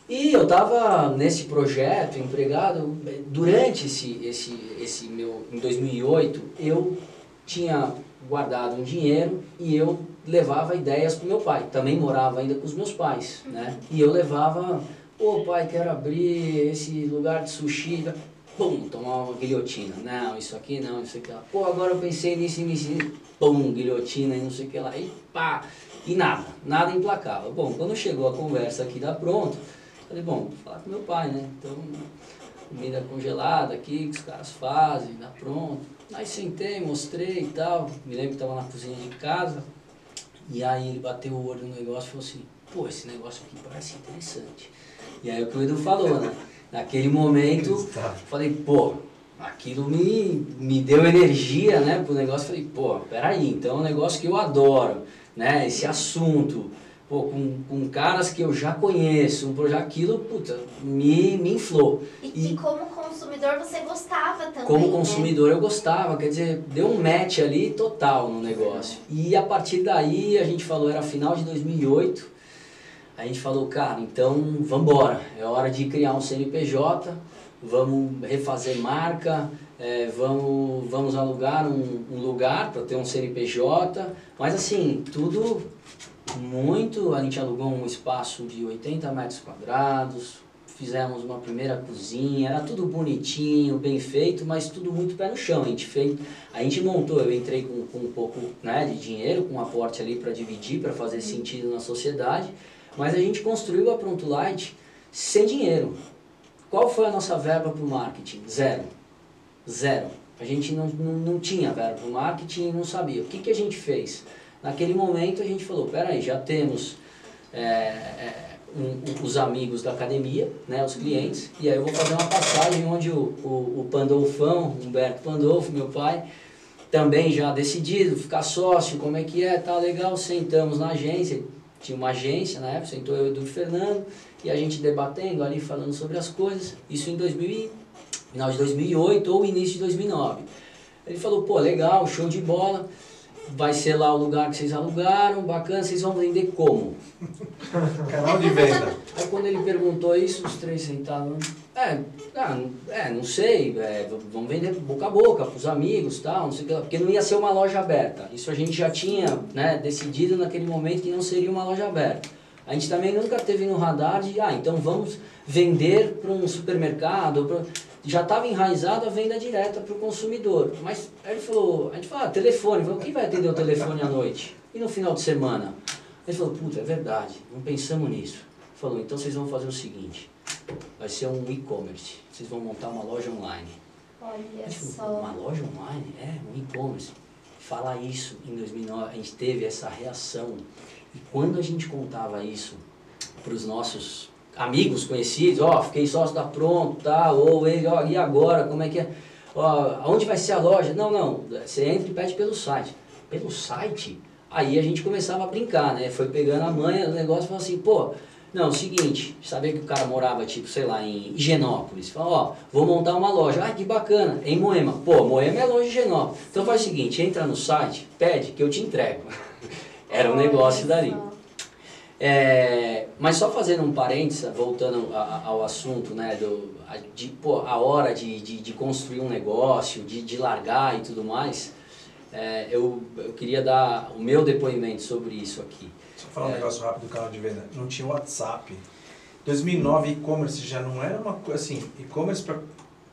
E eu estava nesse projeto, empregado, durante esse, esse, esse meu, em 2008, eu tinha guardado um dinheiro e eu levava ideias para meu pai. Também morava ainda com os meus pais, né? E eu levava, pô pai, quero abrir esse lugar de sushi, pum, tomar uma guilhotina. Não, isso aqui não, isso aqui lá. Pô, agora eu pensei nisso nisso, e pum, guilhotina e não sei o que lá. E pá, e nada, nada implacável. Bom, quando chegou a conversa aqui da pronto, falei, bom, vou falar com meu pai, né? Então, comida congelada aqui, que os caras fazem, dá pronto. Aí sentei, mostrei e tal. Me lembro que estava na cozinha de casa. E aí ele bateu o olho no negócio e falou assim, pô, esse negócio aqui parece interessante. E aí o que o Edu falou, né? Naquele momento, falei, pô, aquilo me, me deu energia, né, pro negócio. Falei, pô, peraí, então é um negócio que eu adoro, né? Esse assunto, pô, com, com caras que eu já conheço, um projeto, aquilo, puta, me, me inflou. E que E- como consumidor você gostava também. Como né? consumidor eu gostava, quer dizer, deu um match ali total no negócio. E a partir daí a gente falou, era final de 2008, a gente falou, cara, então vamos embora, é hora de criar um CNPJ, vamos refazer marca, é, vamos, vamos alugar um, um lugar para ter um CNPJ, mas assim, tudo muito, a gente alugou um espaço de 80 metros quadrados, fizemos uma primeira cozinha, era tudo bonitinho, bem feito, mas tudo muito pé no chão. A gente fez, a gente montou, eu entrei com, com um pouco né, de dinheiro, com um aporte ali para dividir, para fazer sentido na sociedade, mas a gente construiu a Pronto Light sem dinheiro. Qual foi a nossa verba para o marketing? Zero. Zero. A gente não, não, não tinha verba para o marketing, não sabia. O que, que a gente fez? Naquele momento a gente falou, peraí, já temos é, é, um, os amigos da academia, né, os clientes, e aí eu vou fazer uma passagem onde o, o, o Pandolfão, Humberto Pandolfo, meu pai, também já decidido, ficar sócio, como é que é, tá legal, sentamos na agência, tinha uma agência na época, sentou eu e o Fernando, e a gente debatendo ali, falando sobre as coisas, isso em 2000, final de 2008 ou início de 2009. Ele falou, pô, legal, show de bola, vai ser lá o lugar que vocês alugaram, bacana, vocês vão vender como? Canal de venda. Aí quando ele perguntou isso, os três sentaram, é, ah, é não sei, é, vamos vender boca a boca para os amigos tal, não sei o que, porque não ia ser uma loja aberta. Isso a gente já tinha né, decidido naquele momento que não seria uma loja aberta. A gente também nunca teve no radar de, ah, então vamos vender para um supermercado, pra já estava enraizado a venda direta para o consumidor. Mas aí ele falou, a gente falou, ah, telefone, falou, quem vai atender o telefone à noite? E no final de semana? Ele falou, puta, é verdade, não pensamos nisso. Falou, então vocês vão fazer o seguinte, vai ser um e-commerce, vocês vão montar uma loja online. Olha falou, só. uma loja online? É, um e-commerce. Falar isso em 2009, a gente teve essa reação. E quando a gente contava isso para os nossos amigos conhecidos, ó, fiquei sócio da Pronto, tá, ou ele, ó, e agora, como é que é? Ó, aonde vai ser a loja? Não, não, você entra e pede pelo site. Pelo site? Aí a gente começava a brincar, né? Foi pegando a manha do negócio e falou assim, pô, não, seguinte, sabia que o cara morava, tipo, sei lá, em Higienópolis. Falou, ó, vou montar uma loja. Ah, que bacana, em Moema. Pô, Moema é longe de Higienópolis. Então faz o seguinte, entra no site, pede que eu te entrego. Era um negócio dali. É, mas só fazendo um parênteses, voltando a, ao assunto, né, do, a, de, pô, a hora de, de, de, construir um negócio, de, de largar e tudo mais, é, eu, eu queria dar o meu depoimento sobre isso aqui. Só falar um é, negócio rápido do canal de venda. Não tinha WhatsApp. 2009 e-commerce já não era uma coisa assim, e-commerce para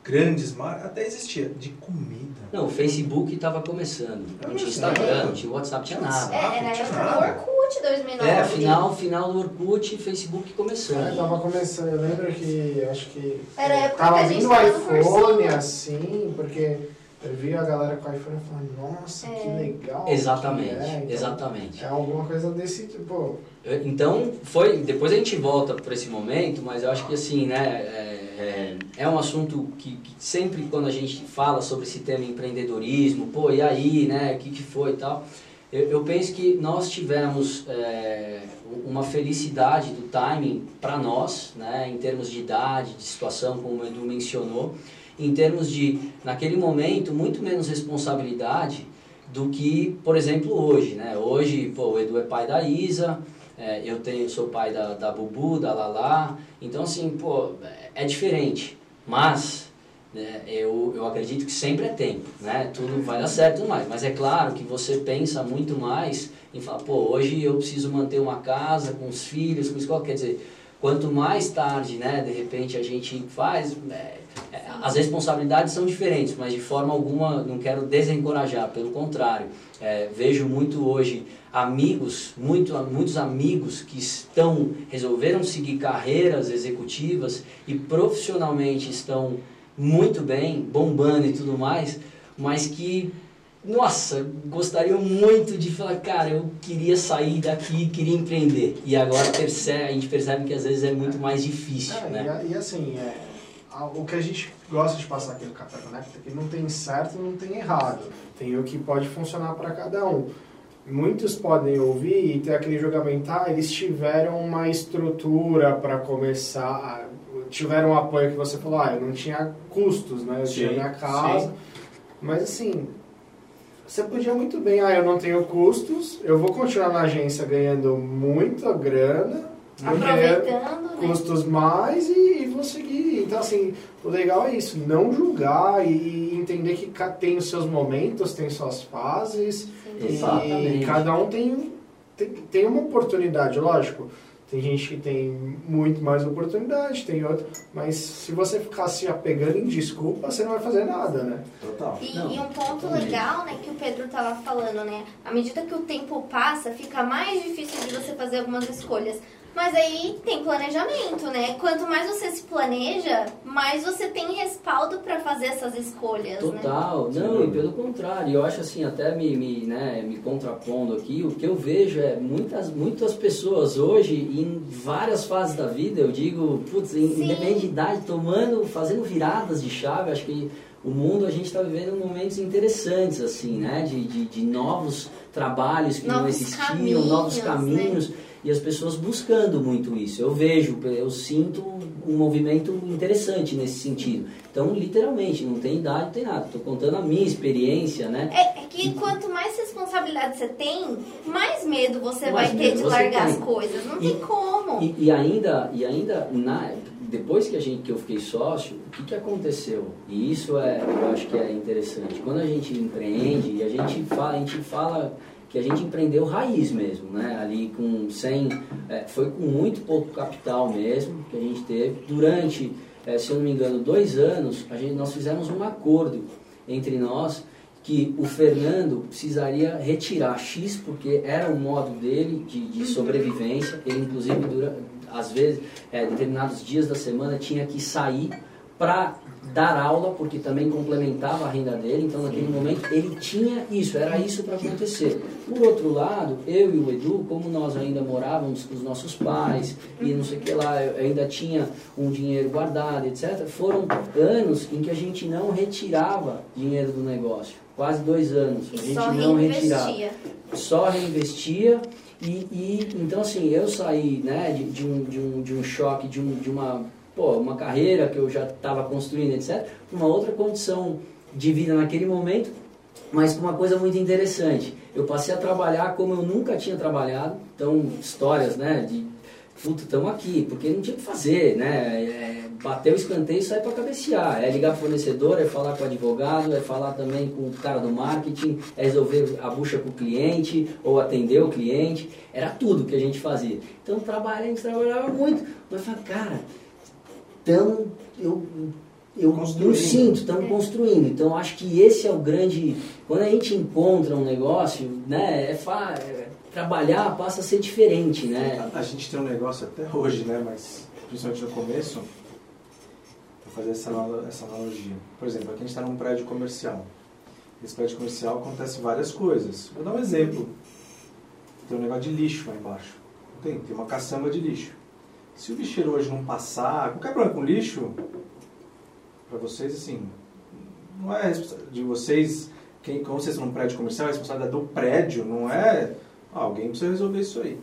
grandes marcas, até existia, de comida. Não, o Facebook estava começando. Não tinha Instagram, não tinha WhatsApp, tinha nada. É, era a época do Orkut 2009. É, final, final do Orkut, Facebook começando. É, tava começando, eu lembro que, acho que... Era a época tava que a gente vindo o iPhone, assim, porque eu vi a galera com o iPhone e falei, nossa, que É. legal. Exatamente, que é. Então, exatamente. É alguma coisa desse tipo, Então, foi, depois a gente volta para esse momento, mas eu acho que assim, né, é, é, é um assunto que, que sempre quando a gente fala sobre esse tema empreendedorismo, pô, e aí, né, o que, que foi e tal, eu, eu penso que nós tivemos é, uma felicidade do timing para nós, né, em termos de idade, de situação, como o Edu mencionou, em termos de, naquele momento, muito menos responsabilidade do que, por exemplo, hoje, né? Hoje, pô, o Edu é pai da Isa, é, eu tenho, sou pai da, da Bubu, da Lala, então assim, pô, é diferente, mas né, eu, eu acredito que sempre é tempo, né? Tudo vai dar certo e tudo mais, mas é claro que você pensa muito mais em falar, pô, hoje eu preciso manter uma casa com os filhos, com escola, quer dizer, quanto mais tarde, né, de repente a gente faz, é, é, as responsabilidades são diferentes, mas de forma alguma não quero desencorajar, pelo contrário, é, vejo muito hoje amigos, muito, muitos amigos que estão, resolveram seguir carreiras executivas e profissionalmente estão muito bem, bombando e tudo mais, mas que, nossa, gostariam muito de falar, cara, eu queria sair daqui, queria empreender. E agora percebe, a gente percebe que às vezes é muito mais difícil, É, né? e, e assim, é, o que a gente gosta de passar aqui no Café Connect é que não tem certo não tem errado. Tem o que pode funcionar para cada um. Muitos podem ouvir e ter aquele julgamento, ah, eles tiveram uma estrutura para começar, tiveram um apoio que você falou, ah, eu não tinha custos, né? Eu tinha Sim, minha casa. Mas assim, você podia muito bem, ah, eu não tenho custos, eu vou continuar na agência ganhando muita grana, Aproveitando, né? custos mais e, e vou seguir. Então, assim, o legal é isso, não julgar e entender que tem os seus momentos, tem suas fases Exatamente. e cada um tem, tem, tem uma oportunidade, lógico. Tem gente que tem muito mais oportunidade, tem outra, mas se você ficar se apegando em desculpa, você não vai fazer nada, né? Total. E, Não, e um ponto totalmente. legal, né, que o Pedro tava falando, né? À medida que o tempo passa, fica mais difícil de você fazer algumas escolhas. Mas aí tem planejamento, né? Quanto mais você se planeja, mais você tem respaldo para fazer essas escolhas, né? Total, né? não, e pelo contrário, eu acho assim, até me, me, né, me contrapondo aqui, o que eu vejo é muitas, muitas pessoas hoje, em várias fases da vida, eu digo, putz, independente de idade, tomando, fazendo viradas de chave, acho que o mundo a gente está vivendo momentos interessantes, assim, né? De, de, de novos trabalhos que novos não existiam, caminhos, novos caminhos. Né? E as pessoas buscando muito isso. Eu vejo, eu sinto um movimento interessante nesse sentido. Então, literalmente, não tem idade, não tem nada. Estou contando a minha experiência, né? É, é, que quanto mais responsabilidade você tem, mais medo você mais vai medo ter de largar tem. as coisas. Não e, tem como. E, e, ainda, e ainda na, depois que, a gente, que eu fiquei sócio, o que, que aconteceu? E isso é, eu acho que é interessante. Quando a gente empreende, a gente fala, a gente fala que a gente empreendeu raiz mesmo, né? Ali com sem, é, foi com muito pouco capital mesmo que a gente teve. Durante, é, se eu não me engano, dois anos, a gente, nós fizemos um acordo entre nós que o Fernando precisaria retirar X, porque era o modo dele de, de sobrevivência. Ele, inclusive, dura, às vezes, é, determinados dias da semana, tinha que sair para dar aula, porque também complementava a renda dele, então naquele momento ele tinha isso, era isso para acontecer. Por outro lado, eu e o Edu, como nós ainda morávamos com os nossos pais e não sei o que lá, eu ainda tinha um dinheiro guardado, etc., foram anos em que a gente não retirava dinheiro do negócio. Quase dois anos. A gente não retirava. Só reinvestia. E, e, então assim, eu saí né, de, de, um, de, um, de um choque, de, um, de uma pô, uma carreira que eu já estava construindo, etc., uma outra condição de vida naquele momento, mas com uma coisa muito interessante. Eu passei a trabalhar como eu nunca tinha trabalhado, então, histórias, né, de, puta, estamos aqui, porque não tinha o que fazer, né, é, bater o escanteio e sair para cabecear, é ligar para fornecedor, é falar com o advogado, é falar também com o cara do marketing, é resolver a bucha com o cliente, ou atender o cliente, era tudo que a gente fazia. Então, trabalhava, a gente trabalhava muito, mas cara, então, eu, eu, eu sinto, estamos construindo. Então, acho que esse é o grande. Quando a gente encontra um negócio, né, é, fa, é trabalhar passa a ser diferente, né? A, a, gente tem um negócio até hoje, né, mas principalmente no começo, vou fazer essa, essa analogia. Por exemplo, aqui a gente está num prédio comercial. Nesse prédio comercial acontece várias coisas. Vou dar um exemplo. Tem um negócio de lixo lá embaixo. Tem, tem uma caçamba de lixo. Se o lixeiro hoje não passar, qualquer problema com lixo, para vocês, assim, não é de vocês, quem, como vocês estão num prédio comercial, a responsabilidade do prédio não é ah, alguém precisa resolver isso aí.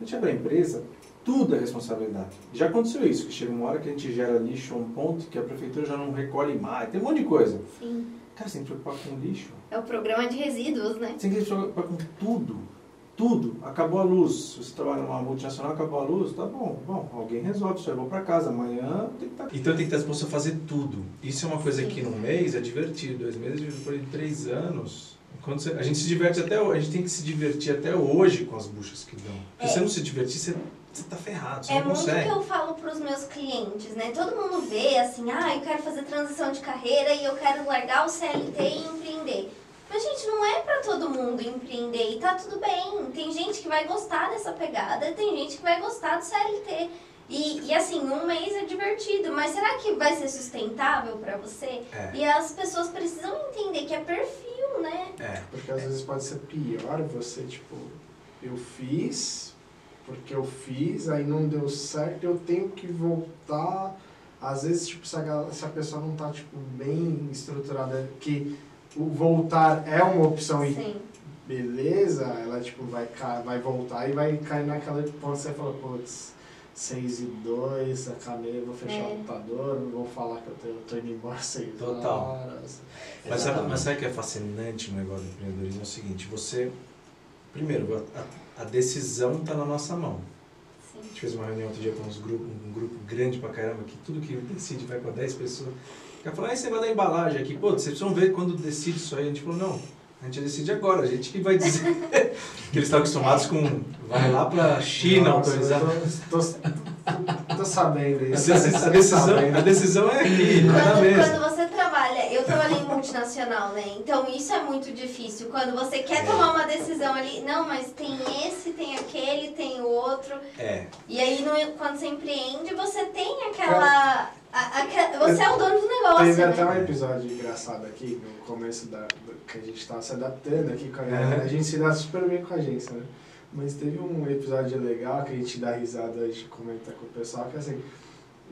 A gente abre a empresa, tudo é responsabilidade. Já aconteceu isso, que chega uma hora que a gente gera lixo a um ponto que a prefeitura já não recolhe mais, tem um monte de coisa. Sim. Cara, você tem que preocupar com lixo. É o programa de resíduos, né? Você tem que se preocupar com tudo tudo, acabou a luz. Se você trabalha numa multinacional, acabou a luz, tá bom, bom, alguém resolve, você vou para casa, amanhã tem que estar. Tá... Então tem que estar disposto a fazer tudo. Isso é uma coisa que num mês é divertido, dois meses, por três anos. Quando você, a gente se diverte até a gente tem que se divertir até hoje com as buchas que dão. Se é. você não se divertir, você você tá ferrado, você é não consegue. É muito que eu falo pros meus clientes, né? Todo mundo vê assim, ah, eu quero fazer transição de carreira e eu quero largar o CLT e empreender. Mas, gente, não é para todo mundo empreender e tá tudo bem. Tem gente que vai gostar dessa pegada, tem gente que vai gostar do CLT. E, e assim, um mês é divertido, mas será que vai ser sustentável para você? É. E as pessoas precisam entender que é perfil, né? É. Porque às vezes pode ser pior você, tipo, eu fiz, porque eu fiz, aí não deu certo, eu tenho que voltar. Às vezes, tipo, se a, se a pessoa não tá, tipo, bem estruturada, que o voltar é uma opção e Sim. beleza, ela tipo vai, vai voltar e vai cair naquela ponto você fala, putz, 6 e 2, acabei, vou fechar é. o computador, não vou falar que eu tô, eu tô indo embora 6 Total. horas. Mas sabe, mas sabe o que é fascinante no negócio do empreendedorismo? É o seguinte, você, primeiro, a, a decisão está na nossa mão. Sim. A gente fez uma reunião outro dia com uns grupos, um grupo grande pra caramba, que tudo que decide vai para 10 pessoas. Cara falou, ah, você vai dar embalagem aqui. Pô, vocês precisam ver quando decide isso aí. A gente falou, não, a gente decide agora, a gente que vai dizer. que eles estão acostumados com. Vai lá pra China Nossa, autorizar. Tô, tô, tô, sabendo isso. A, decisão, a decisão é aqui, quando, quando você trabalha, eu trabalhei multinacional, né? Então isso é muito difícil. Quando você quer É. tomar uma decisão ali, não, mas tem esse, tem aquele, tem o outro. É, E aí no- quando você empreende, você tem aquela. a- aque- você é o dono do negócio, Teve né? até um episódio engraçado aqui, no começo da, do- que a gente tava se adaptando aqui com a galera. A gente se dá super bem com a agência, né? Mas teve um episódio legal que a gente dá risada, a gente comenta com o pessoal, que assim,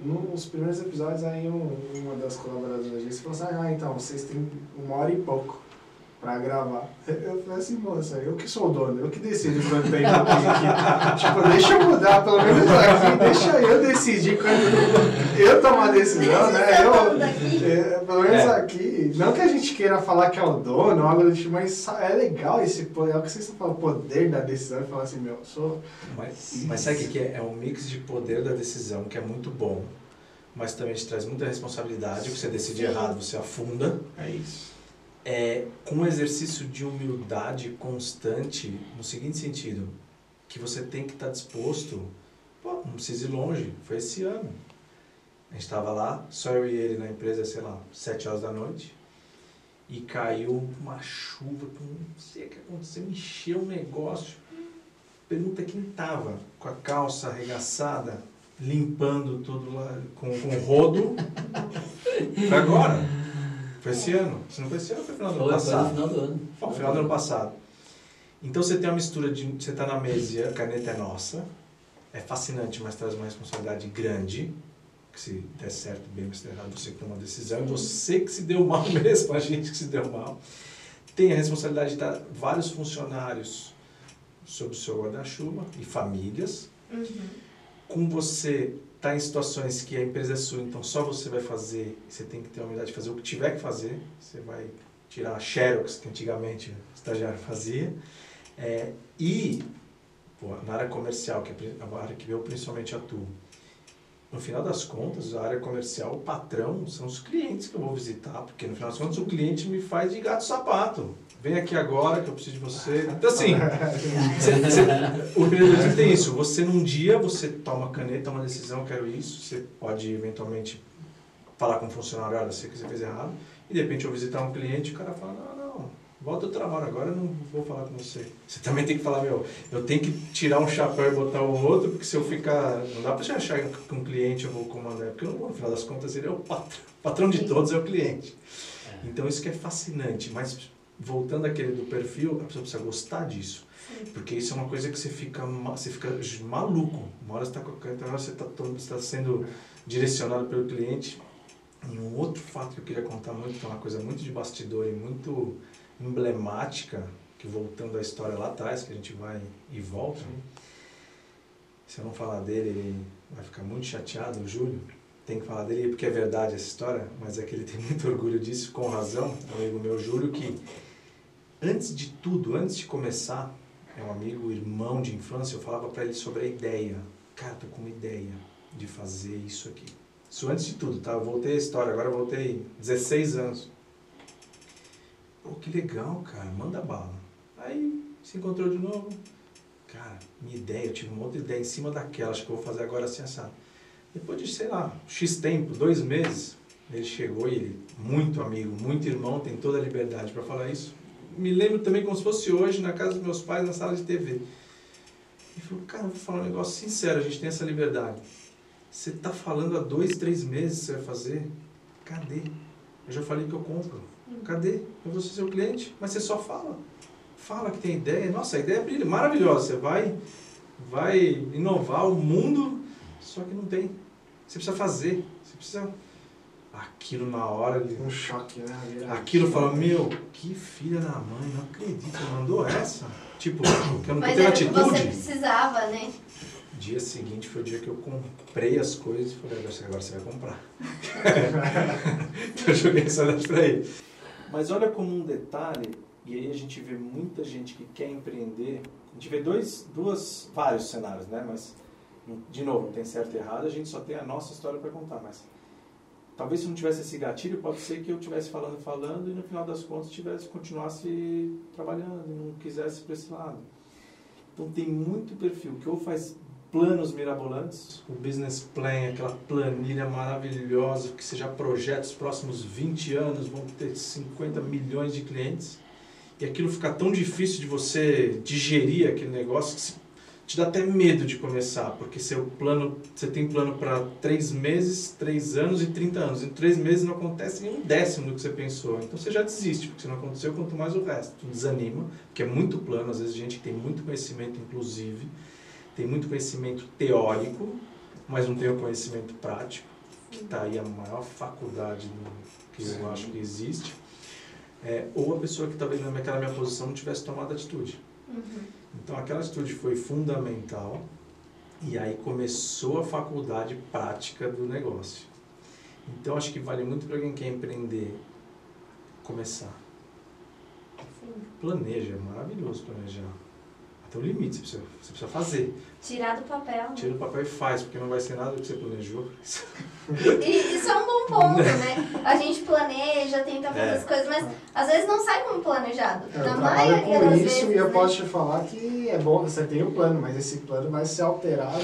nos primeiros episódios aí um- uma das colaboradoras agência falou assim, ah, então, vocês têm uma hora e pouco pra gravar. Eu falei assim, moça, eu que sou o dono, eu que decido eu tenho aqui. tipo, deixa eu mudar, pelo menos aqui, deixa eu decidir quando eu tomar a decisão, né? Eu, é, pelo menos É. aqui, não que a gente queira falar que é o dono algo do tipo, mas é legal esse po- é o que vocês estão falando, poder da decisão e falar assim, meu, eu sou. mas, mas sabe o que é? É um mix de poder da decisão, que é muito bom, mas também te traz muita responsabilidade, você decide errado, você afunda. É isso. É com um exercício de humildade constante, no seguinte sentido, que você tem que estar disposto, pô, não precisa ir longe, foi esse ano. A gente estava lá, só eu e ele na empresa, sei lá, sete horas da noite, e caiu uma chuva, que não sei o que aconteceu, encheu o negócio. Pergunta quem tava com a calça arregaçada, limpando tudo lá, com, com rodo. Foi agora. Foi esse ano. Se não foi esse ano, foi final do ano Foi, foi no passado. final do ano. Foi no final do ano passado. Então você tem uma mistura de. Você está na mesa e a caneta é nossa. É fascinante, mas traz uma responsabilidade grande. Que se der certo, bem, se der errado, você que toma uma decisão. Você que se deu mal mesmo, a gente que se deu mal. Tem a responsabilidade de dar vários funcionários sob o seu guarda-chuva e famílias. Uhum. Com você está em situações que a empresa é sua, então só você vai fazer, você tem que ter a humildade de fazer o que tiver que fazer. Você vai tirar a Xerox, que antigamente o estagiário fazia. É, e pô, na área comercial, que é a área que eu principalmente atuo, no final das contas, a área comercial, o patrão são os clientes que eu vou visitar, porque no final das contas o cliente me faz de gato sapato. Vem aqui agora que eu preciso de você. Então assim, Cê- cê- o empreendedorismo tem isso. Você num dia você toma caneta, uma decisão, quero isso. Você pode eventualmente falar com o funcionário, olha, sei que você fez errado. E de repente eu visitar um cliente e o cara fala, não, não, volta ao trabalho agora, eu não vou falar com você. Você também tem que falar, meu, eu tenho que tirar um chapéu e botar o outro, porque se eu ficar. Não dá pra você achar que um cliente eu vou comandar, porque não no final das contas ele é o patrão. O patrão de todos é o cliente. É. Então isso que é fascinante, mas voltando àquele do perfil, a pessoa precisa gostar disso. Porque isso é uma coisa que você fica, você fica maluco. Uma hora você está outra hora você está sendo direcionado pelo cliente. E um outro fato que eu queria contar muito, que é uma coisa muito de bastidor e muito emblemática, que voltando à história lá atrás, que a gente vai e volta. Se eu não falar dele, ele vai ficar muito chateado, o Júlio. Tem que falar dele porque é verdade essa história, mas é que ele tem muito orgulho disso, com razão. Um amigo meu, Júlio, que antes de tudo, antes de começar, é um amigo, irmão de infância, eu falava para ele sobre a ideia. Cara, tô com uma ideia de fazer isso aqui. Isso antes de tudo, tá? Eu voltei a história, agora eu voltei 16 anos. Pô, que legal, cara, manda bala. Aí se encontrou de novo. Cara, minha ideia, eu tive uma outra ideia em cima daquela, acho que eu vou fazer agora assim, assado. Depois de, sei lá, X tempo, dois meses, ele chegou e ele, muito amigo, muito irmão, tem toda a liberdade para falar isso. Me lembro também como se fosse hoje, na casa dos meus pais, na sala de TV. Ele falou, cara, vou falar um negócio sincero, a gente tem essa liberdade. Você tá falando há dois, três meses que você vai fazer? Cadê? Eu já falei que eu compro. Cadê? Eu vou ser seu cliente, mas você só fala. Fala que tem ideia. Nossa, a ideia é maravilhosa. Você vai, vai inovar o mundo, só que não tem. Você precisa fazer. Você precisa. Aquilo na hora. ele- Um choque, né? Aquilo fala, meu, que filha da mãe, não acredito, mandou essa? Tipo, que eu não tô Mas tendo era o que você atitude. precisava, né? Dia seguinte foi o dia que eu comprei as coisas e falei, agora você- vai comprar. então eu joguei essa noite pra ele. Mas olha como um detalhe, e aí a gente vê muita gente que quer empreender, a gente vê dois, duas, vários cenários, né? Mas, de novo, não tem certo e errado, a gente só tem a nossa história para contar, mas talvez se não tivesse esse gatilho, pode ser que eu estivesse falando, falando, e no final das contas tivesse, continuasse trabalhando, não quisesse para esse lado. Então tem muito perfil que ou faz planos mirabolantes, o business plan, aquela planilha maravilhosa que você já projeta os próximos 20 anos, vão ter 50 milhões de clientes. E aquilo fica tão difícil de você digerir aquele negócio que te dá até medo de começar, porque seu plano, você tem plano para três meses, três anos e 30 anos. Em três meses não acontece nem um décimo do que você pensou. Então você já desiste, porque se não aconteceu, quanto mais o resto. Desanima, porque é muito plano. Às vezes gente que tem muito conhecimento, inclusive, tem muito conhecimento teórico, mas não tem o conhecimento prático, que está aí a maior faculdade que eu acho que existe. É, ou a pessoa que talvez naquela minha posição não tivesse tomado atitude. Uhum. Então aquela atitude foi fundamental e aí começou a faculdade prática do negócio. Então acho que vale muito para quem quer empreender começar. Sim. Planeja, é maravilhoso planejar. Até o limite, você precisa, você precisa fazer. Tirar do papel. né? Tira o papel e faz, porque não vai ser nada do que você planejou. E isso é um bom ponto, né? A gente planeja, tenta fazer É. as coisas, mas às vezes não sai como planejado. Eu Na maioria com das isso vezes, e eu né? posso te falar que é bom, você tem o plano, mas esse plano vai ser alterado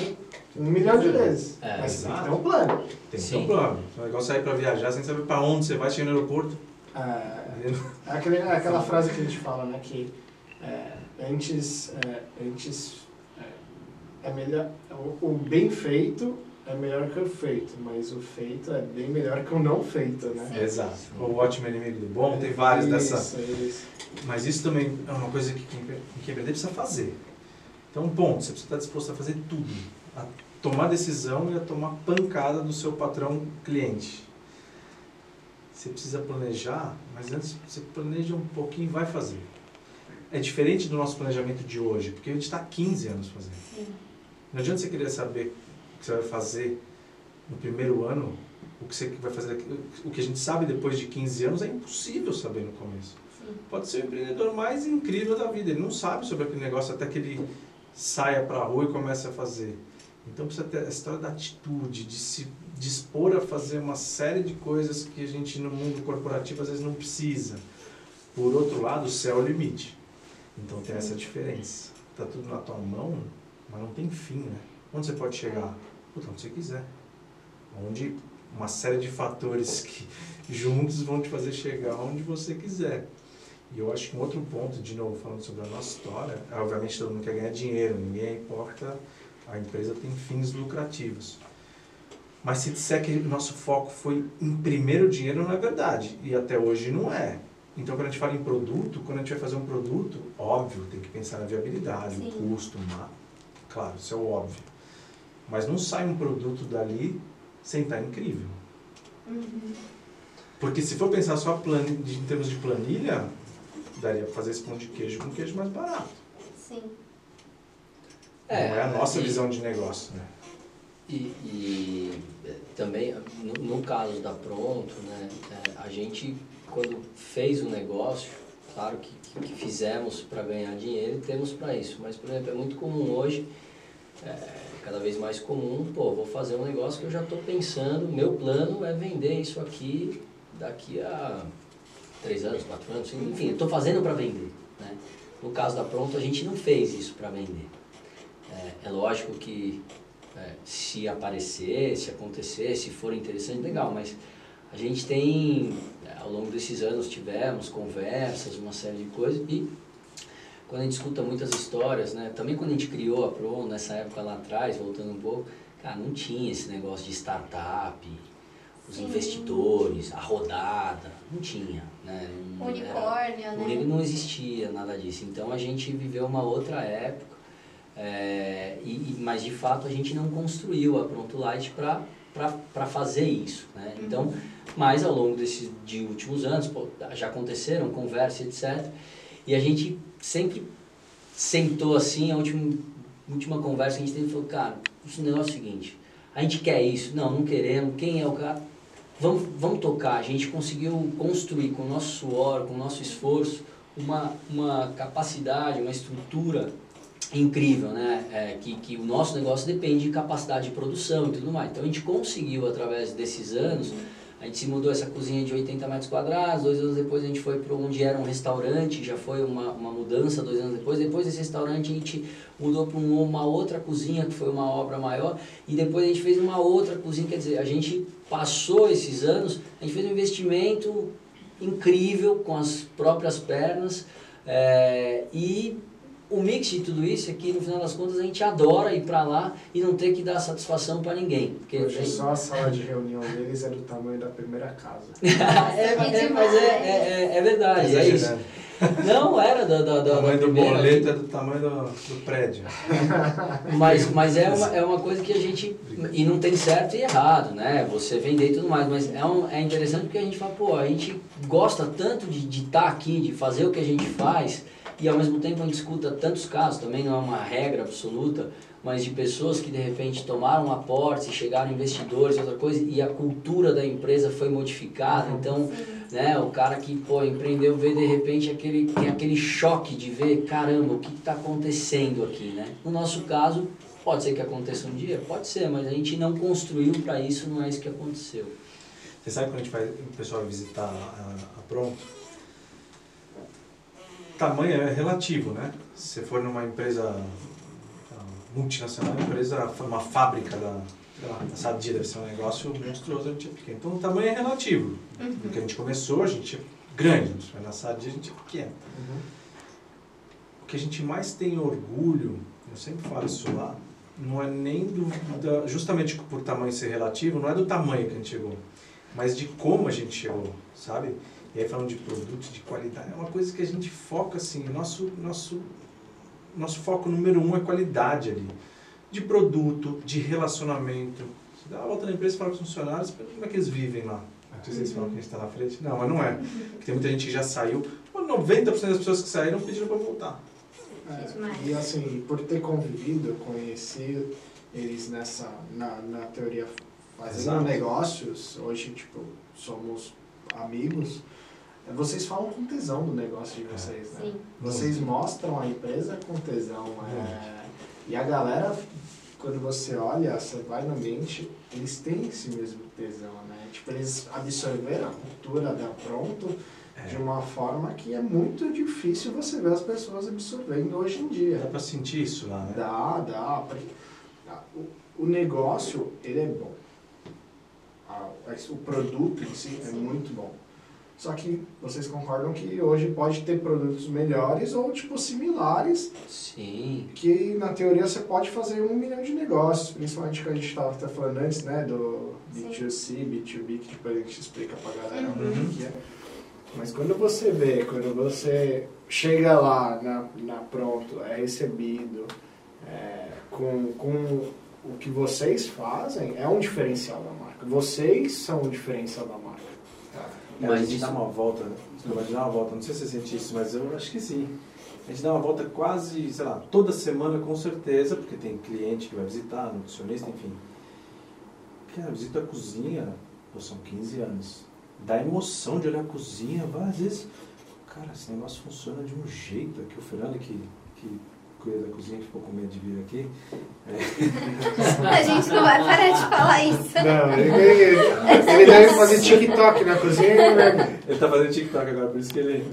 um milhão de vezes. É, mas você tem que ter um plano. Tem que ter um plano. É igual sair para viajar sem saber para onde você vai, chega no aeroporto. É, é aquele, é aquela frase que a gente fala, né? Que é, antes, é, antes é, é melhor, o, o bem feito é melhor que o feito, mas o feito é bem melhor que o não feito, né? Sim. Exato. O ótimo inimigo do bom, tem vários isso, dessa. Isso. Mas isso também é uma coisa que quem, quem precisa fazer. Então, ponto, você precisa estar disposto a fazer tudo. A tomar decisão e a tomar pancada do seu patrão cliente. Você precisa planejar, mas antes você planeja um pouquinho e vai fazer. É diferente do nosso planejamento de hoje, porque a gente está há 15 anos fazendo. Sim. Não adianta você querer saber o que você vai fazer no primeiro ano, o que você vai fazer o que a gente sabe depois de 15 anos é impossível saber no começo. Sim. Pode ser o empreendedor mais incrível da vida, ele não sabe sobre aquele negócio até que ele saia para a rua e comece a fazer. Então precisa ter a história da atitude, de se dispor a fazer uma série de coisas que a gente no mundo corporativo às vezes não precisa. Por outro lado, o céu é o limite. Então tem essa diferença. Tá tudo na tua mão, mas não tem fim, né? Onde você pode chegar? Puta, onde você quiser. Onde uma série de fatores que juntos vão te fazer chegar onde você quiser. E eu acho que um outro ponto, de novo, falando sobre a nossa história, é, obviamente todo mundo quer ganhar dinheiro, ninguém importa, a empresa tem fins lucrativos. Mas se disser que o nosso foco foi imprimir o dinheiro, não é verdade. E até hoje não é. Então, quando a gente fala em produto, quando a gente vai fazer um produto, óbvio, tem que pensar na viabilidade, Sim. o custo, ma- claro, isso é o óbvio. Mas não sai um produto dali sem estar incrível. Uhum. Porque se for pensar só de- em termos de planilha, daria para fazer esse pão de queijo com queijo mais barato. Sim. não é a nossa e- visão de negócio, né? E, e, eh, também, no, no caso da Pronto, né, eh, a gente, quando fez o negócio, claro que, que, fizemos para ganhar dinheiro e temos para isso, mas, por exemplo, é muito comum hoje, é, cada vez mais comum, pô, vou fazer um negócio que eu já estou pensando, meu plano é vender isso aqui daqui a três anos, quatro anos, enfim, estou fazendo para vender. Né? No caso da Pronto, a gente não fez isso para vender. É, é lógico que é, se aparecer, se acontecer, se for interessante, legal, mas a gente tem, ao longo desses anos, tivemos conversas, uma série de coisas, e quando a gente escuta muitas histórias, né, também quando a gente criou a Pro, nessa época lá atrás, voltando um pouco, cara, não tinha esse negócio de startup, os Sim. investidores, a rodada, não tinha, né, não era- Unicórnio, Comigo né? não existia nada disso. Então a gente viveu uma outra época, é, e- mas de fato a gente não construiu a Pronto Light para fazer isso. Né? Então, mas ao longo desses de últimos anos, pô, já aconteceram conversas, etc. E a gente sempre sentou assim, a última, última conversa que a gente teve falou, cara, o negócio é o seguinte, a gente quer isso, não, não queremos, quem é o cara? Vamos, vamos tocar, a gente conseguiu construir com o nosso suor, com o nosso esforço, uma, uma capacidade, uma estrutura incrível, né? É, que, que o nosso negócio depende de capacidade de produção e tudo mais. Então a gente conseguiu, através desses anos, A gente se mudou essa cozinha de 80 metros quadrados, dois anos depois a gente foi para onde era um restaurante, já foi uma, uma mudança dois anos depois. Depois desse restaurante a gente mudou para uma outra cozinha, que foi uma obra maior, e depois a gente fez uma outra cozinha, quer dizer, a gente passou esses anos, a gente fez um investimento incrível com as próprias pernas, é, e o mix de tudo isso é que no final das contas a gente adora ir para lá e não ter que dar satisfação para ninguém. Porque Hoje tem- só a sala de reunião deles é do tamanho da primeira casa. é, é, mas é, é, é, é verdade, é isso. Não, era da, da, O da, tamanho da do boleto é do tamanho do, do prédio. Mas, mas é, uma, é uma coisa que a gente. E não tem certo e errado, né? Você vender e tudo mais. Mas é, um, é interessante porque a gente fala, pô, a gente gosta tanto de estar aqui, de fazer o que a gente faz, e ao mesmo tempo a gente escuta tantos casos, também não é uma regra absoluta, mas de pessoas que de repente tomaram aportes e chegaram investidores e outra coisa, e a cultura da empresa foi modificada. Então, né, o cara que pô, empreendeu vê de repente aquele, tem aquele choque de ver, caramba, o que está acontecendo aqui, né? No nosso caso, pode ser que aconteça um dia, pode ser, mas a gente não construiu para isso, não é isso que aconteceu. Você sabe quando a gente vai, o pessoal visitar a, a Pronto? Tamanho é relativo, né? Se você for numa empresa ah, multinacional, uma empresa, uma fábrica da, da Sadia, deve ser um negócio monstruoso, a gente é pequeno. Então o tamanho é relativo. Porque a gente começou, a gente é grande, mas na Sadia a gente é pequeno. O que a gente mais tem orgulho, eu sempre falo isso lá, não é nem do, da, justamente por tamanho ser relativo, não é do tamanho que a gente chegou, mas de como a gente chegou, sabe? E aí falando de produtos de qualidade, é uma coisa que a gente foca assim, nosso, nosso, nosso foco número um é qualidade ali. De produto, de relacionamento. Você dá uma volta na empresa e fala com os funcionários, como é que eles vivem lá? Não sei se eles falam que a gente está na frente. Não, mas não é. Porque tem muita gente que já saiu. Pô, 90% das pessoas que saíram pediram para voltar. É, e assim, por ter convivido, conhecido eles nessa, na, na teoria, fazendo Exato. negócios, hoje, tipo, somos amigos, vocês falam com tesão do negócio de vocês, né? Sim. Vocês mostram a empresa com tesão. É, e a galera, quando você olha, você vai no ambiente, eles têm esse mesmo tesão, né? Tipo, eles absorveram a cultura da Pronto de uma forma que é muito difícil você ver as pessoas absorvendo hoje em Dá dia. para sentir isso lá, né? Dá, dá. O, o negócio, ele é bom. O produto em si é muito bom. Só que vocês concordam que hoje pode ter produtos melhores ou, tipo, similares, Sim. que na teoria você pode fazer um milhão de negócios, principalmente que a gente estava falando antes, né, do B2C, B2B, que depois a gente explica pra galera Uhum. o que é. Mas quando você vê, quando você chega lá na, na pronto, é recebido, é, com, com o que vocês fazem, é um diferencial da marca. Vocês são o diferencial da marca. É, Mas a gente isso- dá uma volta, a gente dá uma volta, não sei se você sente isso, mas eu acho que sim. A gente dá uma volta quase, sei lá, toda semana com certeza, porque tem cliente que vai visitar, nutricionista, enfim. Cara, visita a cozinha, pô, são 15 anos. Dá emoção de olhar a cozinha, vai, às vezes, cara, esse negócio funciona de um jeito. Aqui o Fernando, que, que cuida da cozinha, que ficou com medo de vir aqui, A gente não vai parar de falar isso. Não, ele, ele, ele deve fazer TikTok na cozinha, né? Ele tá fazendo TikTok agora, por isso que ele.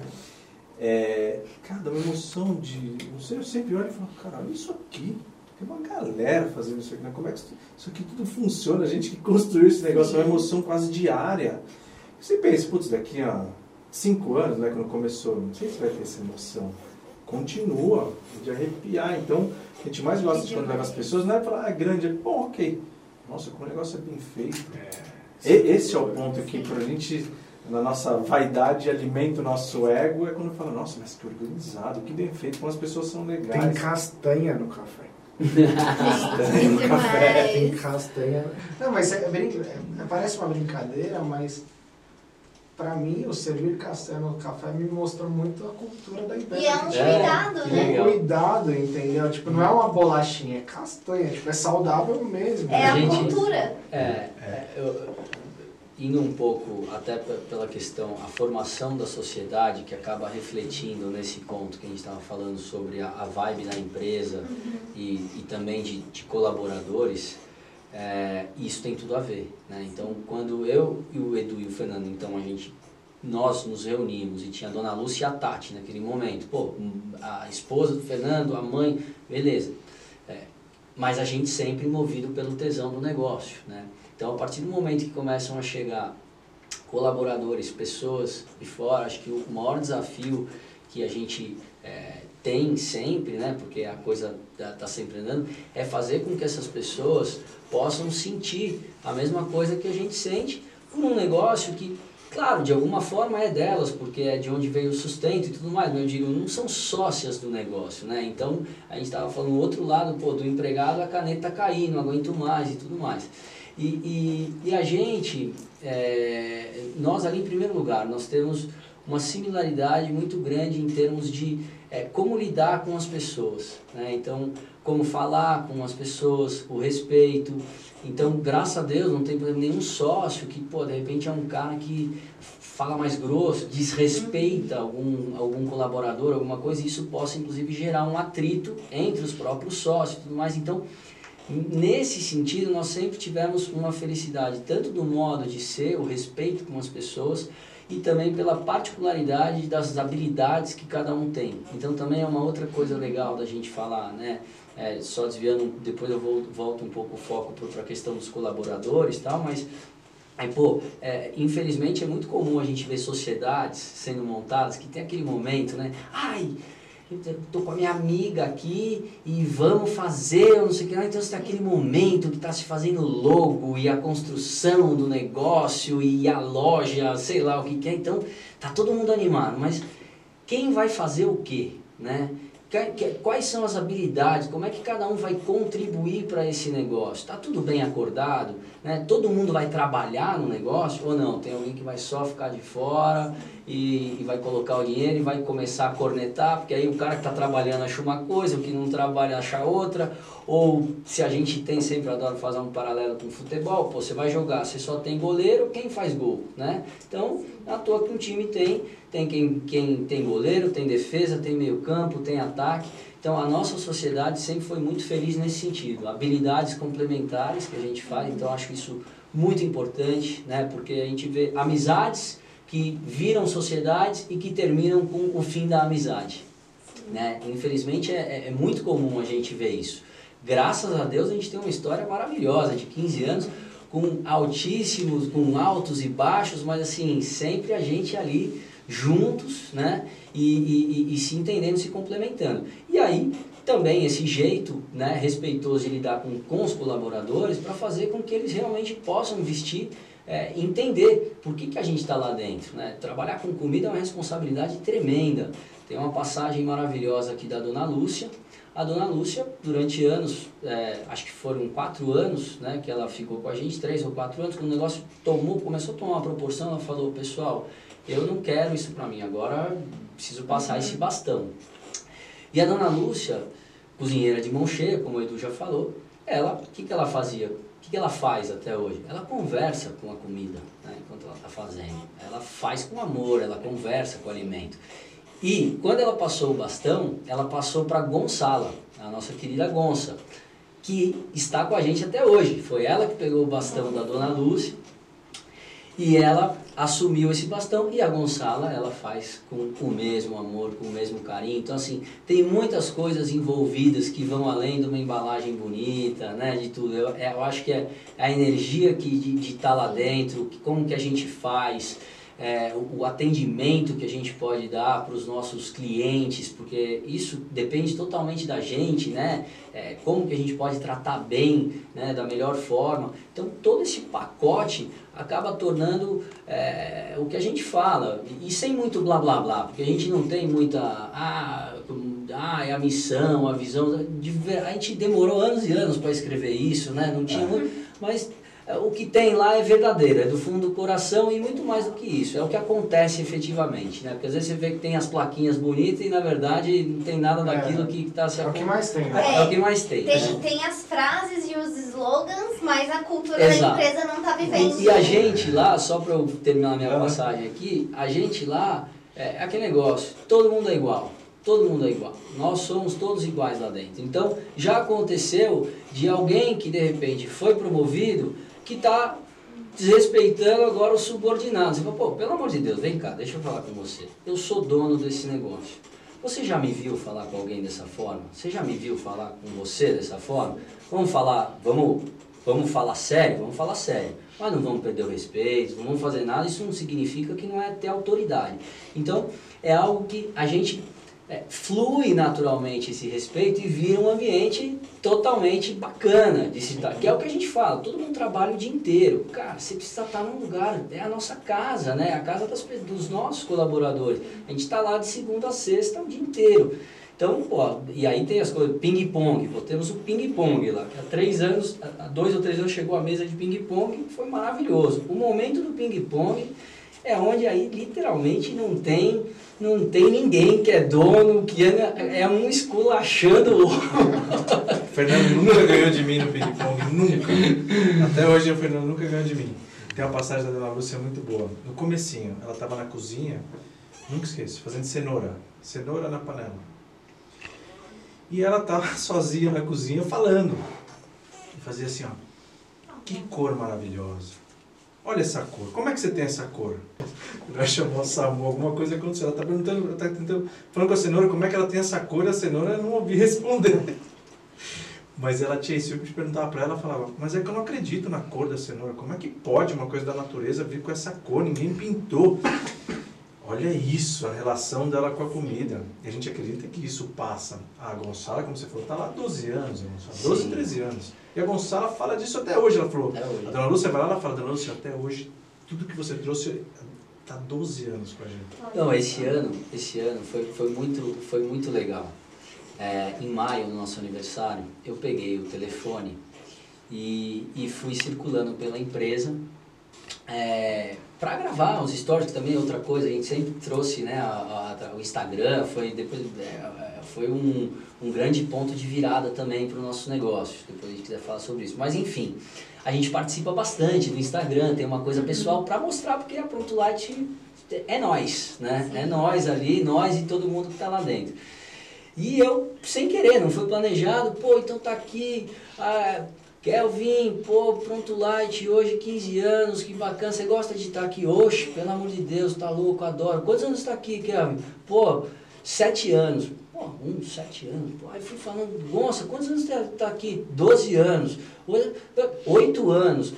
É, cara, dá uma emoção de. Não sei, eu sempre olho e falo, cara, olha isso aqui. Tem uma galera fazendo isso aqui, né? Como é que isso, isso aqui tudo funciona? A gente que construiu esse negócio, é uma emoção quase diária. Você pensa, putz, daqui a cinco anos, né, quando começou, não sei se vai ter essa emoção. Continua, de arrepiar. Então, a gente mais gosta de quando leva as pessoas, não é falar, ah, é grande, é bom, ok. Nossa, como o negócio é bem feito. E- Esse é o ponto que pra gente, na nossa vaidade, alimenta o nosso ego, é quando fala, nossa, mas que organizado, que bem feito, como as pessoas são Tem legais. castanha no café. Sim, no café tem castanha. Não, mas é, é- parece uma brincadeira, mas pra mim o servir castanha no café me mostrou muito a cultura da empresa. E é um É, cuidado, que né? legal. um cuidado, entendeu? Tipo, não é uma bolachinha, é castanha, tipo, é saudável mesmo. É a gente- cultura. É, é, eu- indo um pouco até pe- pela questão, a formação da sociedade que acaba refletindo nesse ponto que a gente estava falando sobre a, a vibe da empresa e, e também de, de colaboradores, É, isso tem tudo a ver, né? Então, quando eu e o Edu e o Fernando, então a gente nós nos reunimos e tinha a dona Lúcia e a Tati naquele momento. Pô, a esposa do Fernando, a mãe, beleza. É, mas a gente sempre movido pelo tesão do negócio, né? Então, a partir do momento que começam a chegar colaboradores, pessoas de fora, acho que o maior desafio que a gente é, tem sempre, né, porque a coisa está tá sempre andando, é fazer com que essas pessoas possam sentir a mesma coisa que a gente sente por um negócio que Claro, de alguma forma é delas, porque é de onde veio o sustento e tudo mais, mas eu digo, não são sócias do negócio, né? Então, a gente estava falando do outro lado, pô, do empregado, a caneta cair, não aguento mais e tudo mais. E, e, e a gente, é, nós ali em primeiro lugar, nós temos uma similaridade muito grande em termos de é, como lidar com as pessoas, né? Então, como falar com as pessoas, o respeito, então, graças a Deus, não tem nenhum sócio que, pô, de repente é um cara que fala mais grosso, desrespeita algum, algum colaborador, alguma coisa, e isso possa, inclusive, gerar um atrito entre os próprios sócios e tudo mais. Então, nesse sentido, nós sempre tivemos uma felicidade, tanto do modo de ser, o respeito com as pessoas, e também pela particularidade das habilidades que cada um tem. Então, também é uma outra coisa legal da gente falar, né? É, só desviando, depois eu volto, um pouco o foco para a questão dos colaboradores e tal, mas Aí, pô, é, infelizmente é muito comum a gente ver sociedades sendo montadas que tem aquele momento, né? Ai, eu tô com a minha amiga aqui e vamos fazer, não sei o que lá. Então, tem aquele momento que está se fazendo logo e a construção do negócio e a loja, sei lá o que que é. Então, tá todo mundo animado, mas quem vai fazer o quê, né? Quais são as habilidades, como é que cada um vai contribuir para esse negócio. Está tudo bem acordado? Né? Todo mundo vai trabalhar no negócio ou não? Tem alguém que vai só ficar de fora e, e vai colocar o dinheiro e vai começar a cornetar, porque aí o cara que está trabalhando acha uma coisa, o que não trabalha acha outra. Ou se a gente tem, sempre adoro fazer um paralelo com o futebol, pô, você vai jogar, você só tem goleiro, quem faz gol? Né? Então, à toa que um time tem tem quem, quem tem goleiro, tem defesa, tem meio campo, tem ataque. Então a nossa sociedade sempre foi muito feliz nesse sentido. Habilidades complementares que a gente faz, então acho isso muito importante, né? porque a gente vê amizades que viram sociedades e que terminam com o fim da amizade. Né? Infelizmente é, é, é muito comum a gente ver isso. Graças a Deus a gente tem uma história maravilhosa de 15 anos com altíssimos, com altos e baixos, mas assim, sempre a gente ali juntos, né? E, e, e, se entendendo, se complementando. E aí, também esse jeito né, respeitoso de lidar com, com os colaboradores para fazer com que eles realmente possam vestir, é, entender por que, que a gente está lá dentro. Né? Trabalhar com comida é uma responsabilidade tremenda. Tem uma passagem maravilhosa aqui da Dona Lúcia. A Dona Lúcia, durante anos, é, acho que foram quatro anos né, que ela ficou com a gente, três ou quatro anos, quando o negócio tomou, começou a tomar uma proporção, ela falou, pessoal, eu não quero isso para mim, agora preciso passar esse bastão. E a dona Lúcia, cozinheira de mão cheia, como o Edu já falou, ela, o que, que ela fazia? O que, que ela faz até hoje? Ela conversa com a comida, né, enquanto ela está fazendo. Ela faz com amor, ela conversa com o alimento. E quando ela passou o bastão, ela passou para Gonçala, a nossa querida Gonça, que está com a gente até hoje. Foi ela que pegou o bastão da dona Lúcia e ela assumiu esse bastão e a Gonçala ela faz com o mesmo amor, com o mesmo carinho. Então assim, tem muitas coisas envolvidas que vão além de uma embalagem bonita, né, de tudo. Eu, é, eu acho que é a energia que de estar tá lá dentro, como que a gente faz, é, o, o, atendimento que a gente pode dar para os nossos clientes, porque isso depende totalmente da gente, né? É, como que a gente pode tratar bem, né, da melhor forma. Então todo esse pacote acaba tornando é, o que a gente fala, e sem muito blá blá blá, porque a gente não tem muita. Ah, ah é a missão, a visão. A gente demorou anos e anos para escrever isso, né? Não tinha muito, mas é, o que tem lá é verdadeiro, é do fundo do coração e muito mais do que isso, é o que acontece efetivamente, né? Porque às vezes você vê que tem as plaquinhas bonitas e na verdade não tem nada daquilo é, que está se É o que mais tem, né? É, é o que mais tem. Tem, né? tem as frases e os slogans, mas a cultura Exato. da empresa não está vivendo. E, e, a gente lá, só para eu terminar a minha passagem aqui, a gente lá é aquele negócio, todo mundo é igual todo mundo é igual. Nós somos todos iguais lá dentro. Então, já aconteceu de alguém que de repente foi promovido que está desrespeitando agora os subordinados. Você fala, pô, pelo amor de Deus, vem cá, deixa eu falar com você. Eu sou dono desse negócio. Você já me viu falar com alguém dessa forma? Você já me viu falar com você dessa forma? Vamos falar, vamos, vamos falar sério? Vamos falar sério. Mas não vamos perder o respeito, não vamos fazer nada. Isso não significa que não é ter autoridade. Então, é algo que a gente é, flui naturalmente esse respeito e vira um ambiente totalmente bacana de se estar. Que é o que a gente fala, todo mundo trabalha o dia inteiro. Cara, você precisa estar num lugar, é a nossa casa, né? A casa das, dos nossos colaboradores. A gente está lá de segunda a sexta o dia inteiro. Então, pô, e aí tem as coisas, ping-pong, temos o ping-pong lá. Há três anos, há dois ou três anos chegou a mesa de ping-pong, foi maravilhoso. O momento do ping-pong é onde aí literalmente não tem não tem ninguém que é dono, que é, é um esculachando o outro. Fernando nunca ganhou de mim no ping-pong, nunca. Até hoje o Fernando nunca ganhou de mim. Tem uma passagem da Dona Lúcia muito boa. No comecinho, ela estava na cozinha, nunca esqueço, fazendo cenoura. Cenoura na panela. E ela estava sozinha na cozinha falando. E fazia assim, ó. Que cor maravilhosa. Olha essa cor. Como é que você tem essa cor? Ela chamou a Samu, alguma coisa aconteceu. Ela está perguntando, ela tá tentando, falando com a cenoura como é que ela tem essa cor a cenoura não ouvi responder. Mas ela tinha esse de perguntava para ela, falava, mas é que eu não acredito na cor da cenoura. Como é que pode uma coisa da natureza vir com essa cor? Ninguém pintou. Olha isso, a relação dela com a comida. E a gente acredita que isso passa. A Gonçala, como você falou, está lá há 12 anos, 12, Sim. 13 anos. E a Gonçala fala disso até hoje. Ela falou, hoje. a dona Lúcia vai lá e fala, dona Lúcia, até hoje, tudo que você trouxe está 12 anos com a gente. Não, esse ano, esse ano foi, foi, muito, foi muito legal. É, em maio, no nosso aniversário, eu peguei o telefone e, e fui circulando pela empresa é, para gravar os stories, também é outra coisa, a gente sempre trouxe né, a, a, o Instagram, foi, depois, é, é, foi um, um grande ponto de virada também para o nosso negócio, depois a gente quiser falar sobre isso. Mas enfim, a gente participa bastante do Instagram, tem uma coisa pessoal para mostrar, porque a Pronto Light é nós, né? É nós ali, nós e todo mundo que está lá dentro. E eu, sem querer, não foi planejado, pô, então tá aqui, ah, Kelvin, pô, pronto light, hoje 15 anos, que bacana, você gosta de estar aqui? Oxe, pelo amor de Deus, tá louco, adoro. Quantos anos está aqui, Kelvin? Pô, 7 anos. Pô, um, 7 anos. Pô, aí fui falando, nossa, quantos anos está aqui? 12 anos. 8 anos.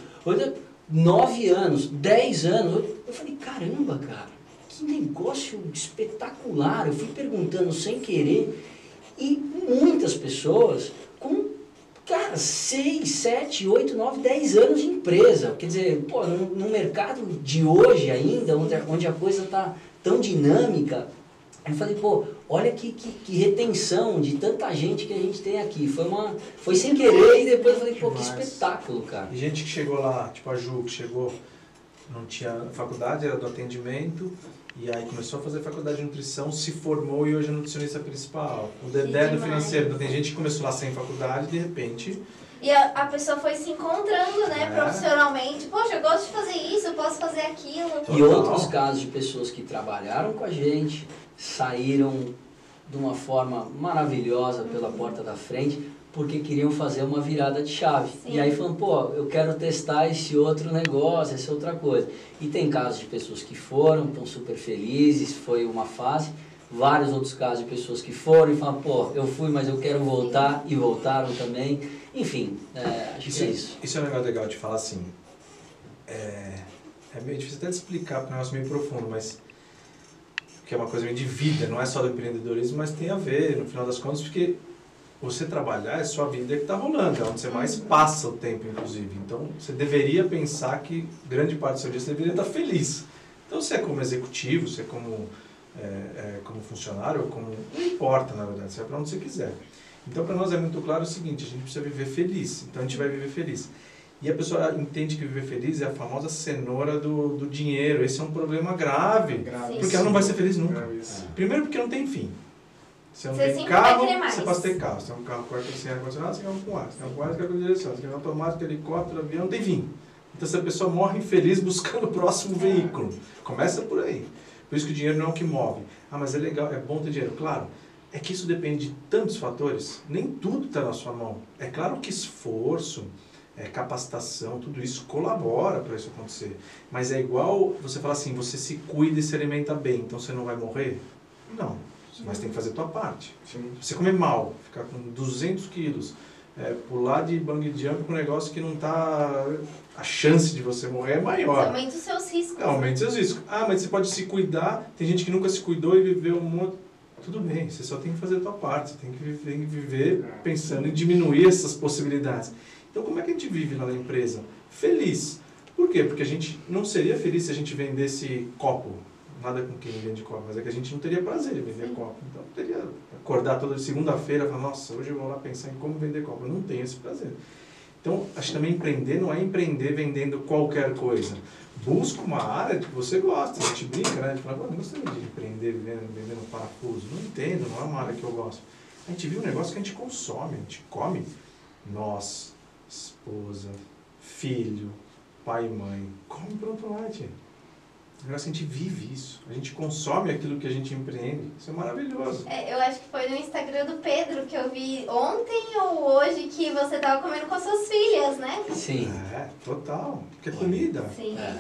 9 anos, 10 anos. Eu falei, caramba, cara, que negócio espetacular. Eu fui perguntando sem querer e muitas pessoas com cara, 6, 7, 8, 9, 10 anos de empresa. Quer dizer, pô, no, mercado de hoje ainda, onde, onde a coisa está tão dinâmica, eu falei, pô, olha que, que, que, retenção de tanta gente que a gente tem aqui. Foi uma. Foi sem querer e depois eu falei, pô, que espetáculo, cara. E gente que chegou lá, tipo a Ju, que chegou, não tinha faculdade, era do atendimento, e aí começou a fazer faculdade de nutrição, se formou e hoje é nutricionista principal. O Dedé do financeiro. Então, tem gente que começou lá sem faculdade de repente. E a, a pessoa foi se encontrando, né, é. profissionalmente. Poxa, eu gosto de fazer isso, eu posso fazer aquilo. Total. E outros casos de pessoas que trabalharam com a gente, saíram de uma forma maravilhosa pela porta da frente, porque queriam fazer uma virada de chave. Sim. E aí falam, pô, eu quero testar esse outro negócio, essa outra coisa. E tem casos de pessoas que foram, estão super felizes, foi uma fase. Vários outros casos de pessoas que foram e falam, pô, eu fui, mas eu quero voltar, e voltaram também. Enfim, é, acho isso, que é isso. Isso é um negócio legal de falar assim. É, é meio difícil até de explicar, porque é um negócio meio profundo, mas que é uma coisa meio de vida, não é só do empreendedorismo, mas tem a ver, no final das contas, porque você trabalhar é sua vida que está rolando, é onde você mais uhum. passa o tempo, inclusive. Então, você deveria pensar que grande parte do seu dia você deveria estar feliz. Então, se é como executivo, se é como, é, é, como funcionário, ou como... Não importa, na verdade, você é para onde você quiser. Então, para nós é muito claro o seguinte, a gente precisa viver feliz. Então, a gente vai viver feliz. E a pessoa entende que viver feliz é a famosa cenoura do, do dinheiro. Esse é um problema grave. grave. Porque ela não vai ser feliz nunca. Primeiro porque não tem fim. Você não você tem carro, você pode ter carro. Você tem um carro com ar-condicionado, você quer um com ar. Você quer um com ar, você quer com direção. Você quer um automático, helicóptero, avião, tem fim. Então essa pessoa morre infeliz buscando o próximo veículo. Começa por aí. Por isso que o dinheiro não é o que move. Ah, mas é legal, é bom ter dinheiro. Claro, é que isso depende de tantos fatores. Nem tudo está na sua mão. É claro que esforço, é, capacitação, tudo isso colabora para isso acontecer. Mas é igual você falar assim, você se cuida e se alimenta bem, então você não vai morrer? Não. Mas tem que fazer a tua parte. Sim. Você comer mal, ficar com 200 quilos, é, pular de bang jump com um negócio que não tá... A chance de você morrer é maior. Aumenta os seus riscos. É, aumente seus riscos. Ah, mas você pode se cuidar. Tem gente que nunca se cuidou e viveu um monte. Tudo bem, você só tem que fazer a tua parte. Você tem que viver, tem que viver pensando em diminuir essas possibilidades. Então, como é que a gente vive lá na empresa? Feliz. Por quê? Porque a gente não seria feliz se a gente vendesse copo. Nada com quem vende copo, mas é que a gente não teria prazer em vender Sim. copo. Então, teria acordar toda segunda-feira e falar, nossa, hoje eu vou lá pensar em como vender copo. Eu não tenho esse prazer. Então, acho que também empreender não é empreender vendendo qualquer coisa. Busca uma área que você gosta. A gente brinca, né? A gente fala, "Pô, eu não gostaria de empreender vendendo, vendendo parafuso. Não entendo, não é uma área que eu gosto. A gente viu um negócio que a gente consome, a gente come. Nós, esposa, filho, pai e mãe, come pronto light. O negócio a gente vive isso. A gente consome aquilo que a gente empreende. Isso é maravilhoso. É, eu acho que foi no Instagram do Pedro que eu vi ontem ou hoje que você tava comendo com as suas filhas, né? Sim. É, total. Porque é comida. Sim. É.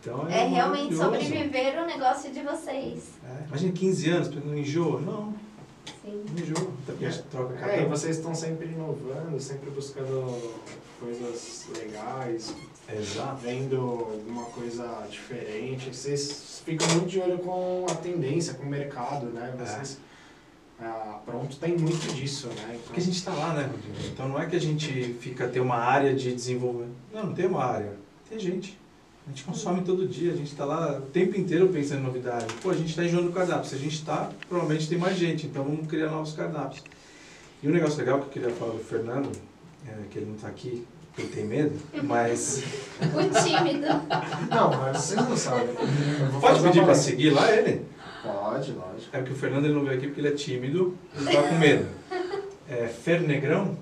Então É realmente maravilhoso. sobreviver o negócio de vocês. É, imagina 15 anos, não enjoa? Não, Sim. não enjoa. Gente troca cada É, e vocês estão sempre inovando, sempre buscando coisas legais, Exato. vendo alguma coisa diferente. Vocês ficam muito de olho com a tendência, com o mercado, né? Vocês, ah, pronto, tem muito disso, né? Então, Porque a gente está lá, né, Rodrigo? Então não é que a gente fica ter uma área de desenvolvimento. Não, não tem uma área. Tem gente. A gente consome todo dia, a gente está lá o tempo inteiro pensando em novidade. Pô, a gente está enjoando o cardápio. Se a gente está, provavelmente tem mais gente. Então vamos criar novos cardápios. E um negócio legal que eu queria falar do Fernando, é, que ele não está aqui, porque ele tem medo, mas O tímido. Não, mas vocês não sabem. Pode pedir para seguir lá ele? Pode, lógico. É que o Fernando ele não veio aqui porque ele é tímido, ele tá com medo. É Fernegrão,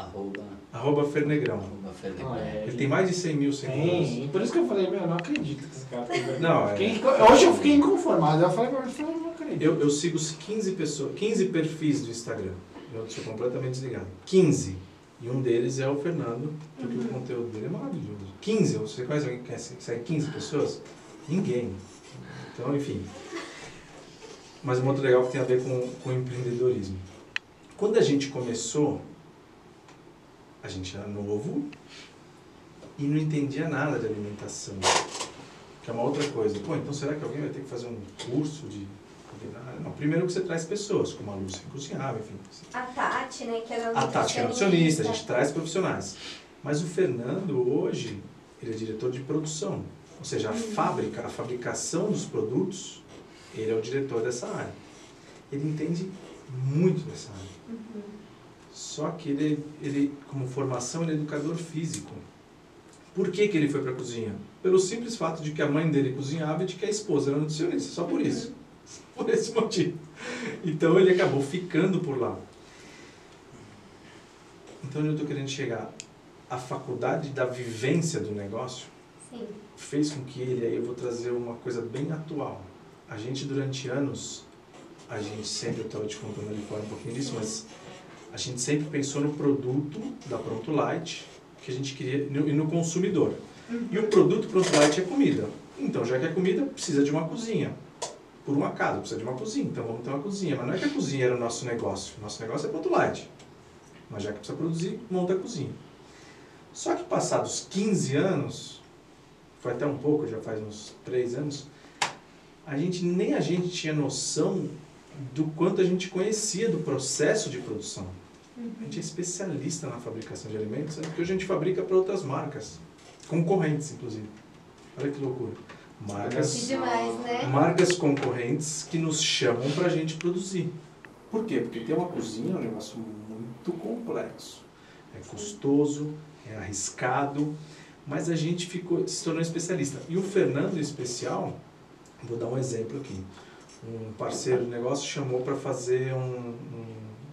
Arroba, arroba Fernegrão. arroba Fernando. Ah, é. Ele tem mais de 100 mil seguidores. Tem, por isso que eu falei, meu, eu não acredito que esse cara tem. Não, é- Fiquei- Hoje eu fiquei inconformado. Eu falei, mas eu não acredito. Eu, eu sigo os 15 pessoas, 15 perfis do Instagram. Eu sou completamente desligado. 15. E um deles é o Fernando, porque o conteúdo dele é maravilhoso. 15, você conhece alguém que segue 15 pessoas? Ninguém. Então, enfim. Mas um outro legal que tem a ver com, com empreendedorismo. Quando a gente começou, a gente era novo e não entendia nada de alimentação. Que é uma outra coisa. Pô, então será que alguém vai ter que fazer um curso de? Não, primeiro que você traz pessoas, como a Lúcia que cozinhava, enfim. A Tati, né, que era A Tati que é nutricionista, a gente traz profissionais. Mas o Fernando hoje, ele é diretor de produção. Ou seja, a fábrica, a fabricação dos produtos, ele é o diretor dessa área. Ele entende muito dessa área. Só que ele, ele, como formação, ele é educador físico. Por que, que ele foi para a cozinha? Pelo simples fato de que a mãe dele cozinhava e de que a esposa era nutricionista. Só por isso. Por esse motivo. Então ele acabou ficando por lá. Então onde eu estou querendo chegar? A faculdade da vivência do negócio Sim. fez com que ele, aí eu vou trazer uma coisa bem atual. A gente durante anos, a gente sempre, eu estava te contando ali fora um pouquinho disso, mas a gente sempre pensou no produto da Pronto Light que a gente queria e no consumidor. E o produto Pronto Light é comida. Então, já que é comida, precisa de uma cozinha. Por um acaso, precisa de uma cozinha. Então vamos ter uma cozinha. Mas não é que a cozinha era o nosso negócio. Nosso negócio é Pronto Light. Mas já que precisa produzir, monta a cozinha. Só que passados 15 anos, foi até um pouco, já faz uns 3 anos, a gente nem a gente tinha noção do quanto a gente conhecia do processo de produção. A gente é especialista na fabricação de alimentos, sendo que hoje a gente fabrica para outras marcas, concorrentes inclusive. Olha que loucura. Marcas, demais, né? marcas concorrentes que nos chamam para a gente produzir. Por quê? Porque ter uma cozinha é um negócio muito complexo. É custoso, é arriscado, mas a gente ficou, se tornou especialista. E o Fernando, em especial, vou dar um exemplo aqui. Um parceiro de negócio chamou para fazer um, um-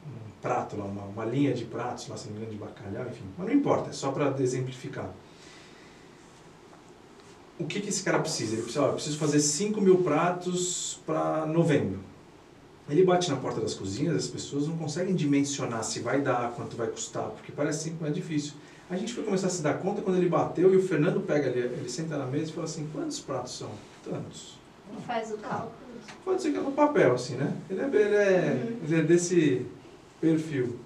um prato, lá, uma, uma linha de pratos, lá, se não me engano, de bacalhau, enfim. Mas não importa, é só para exemplificar. O que, que esse cara precisa? Ele precisa, ó, eu preciso fazer 5 mil pratos para novembro. Ele bate na porta das cozinhas, as pessoas não conseguem dimensionar se vai dar, quanto vai custar, porque parece sempre mais difícil. A gente foi começar a se dar conta quando ele bateu e o Fernando pega ali, ele senta na mesa e fala assim, quantos pratos são? Tantos. Faz o cálculo. Pode ser que é no papel, assim, né? Ele é, ele é, Uhum. ele é desse perfil.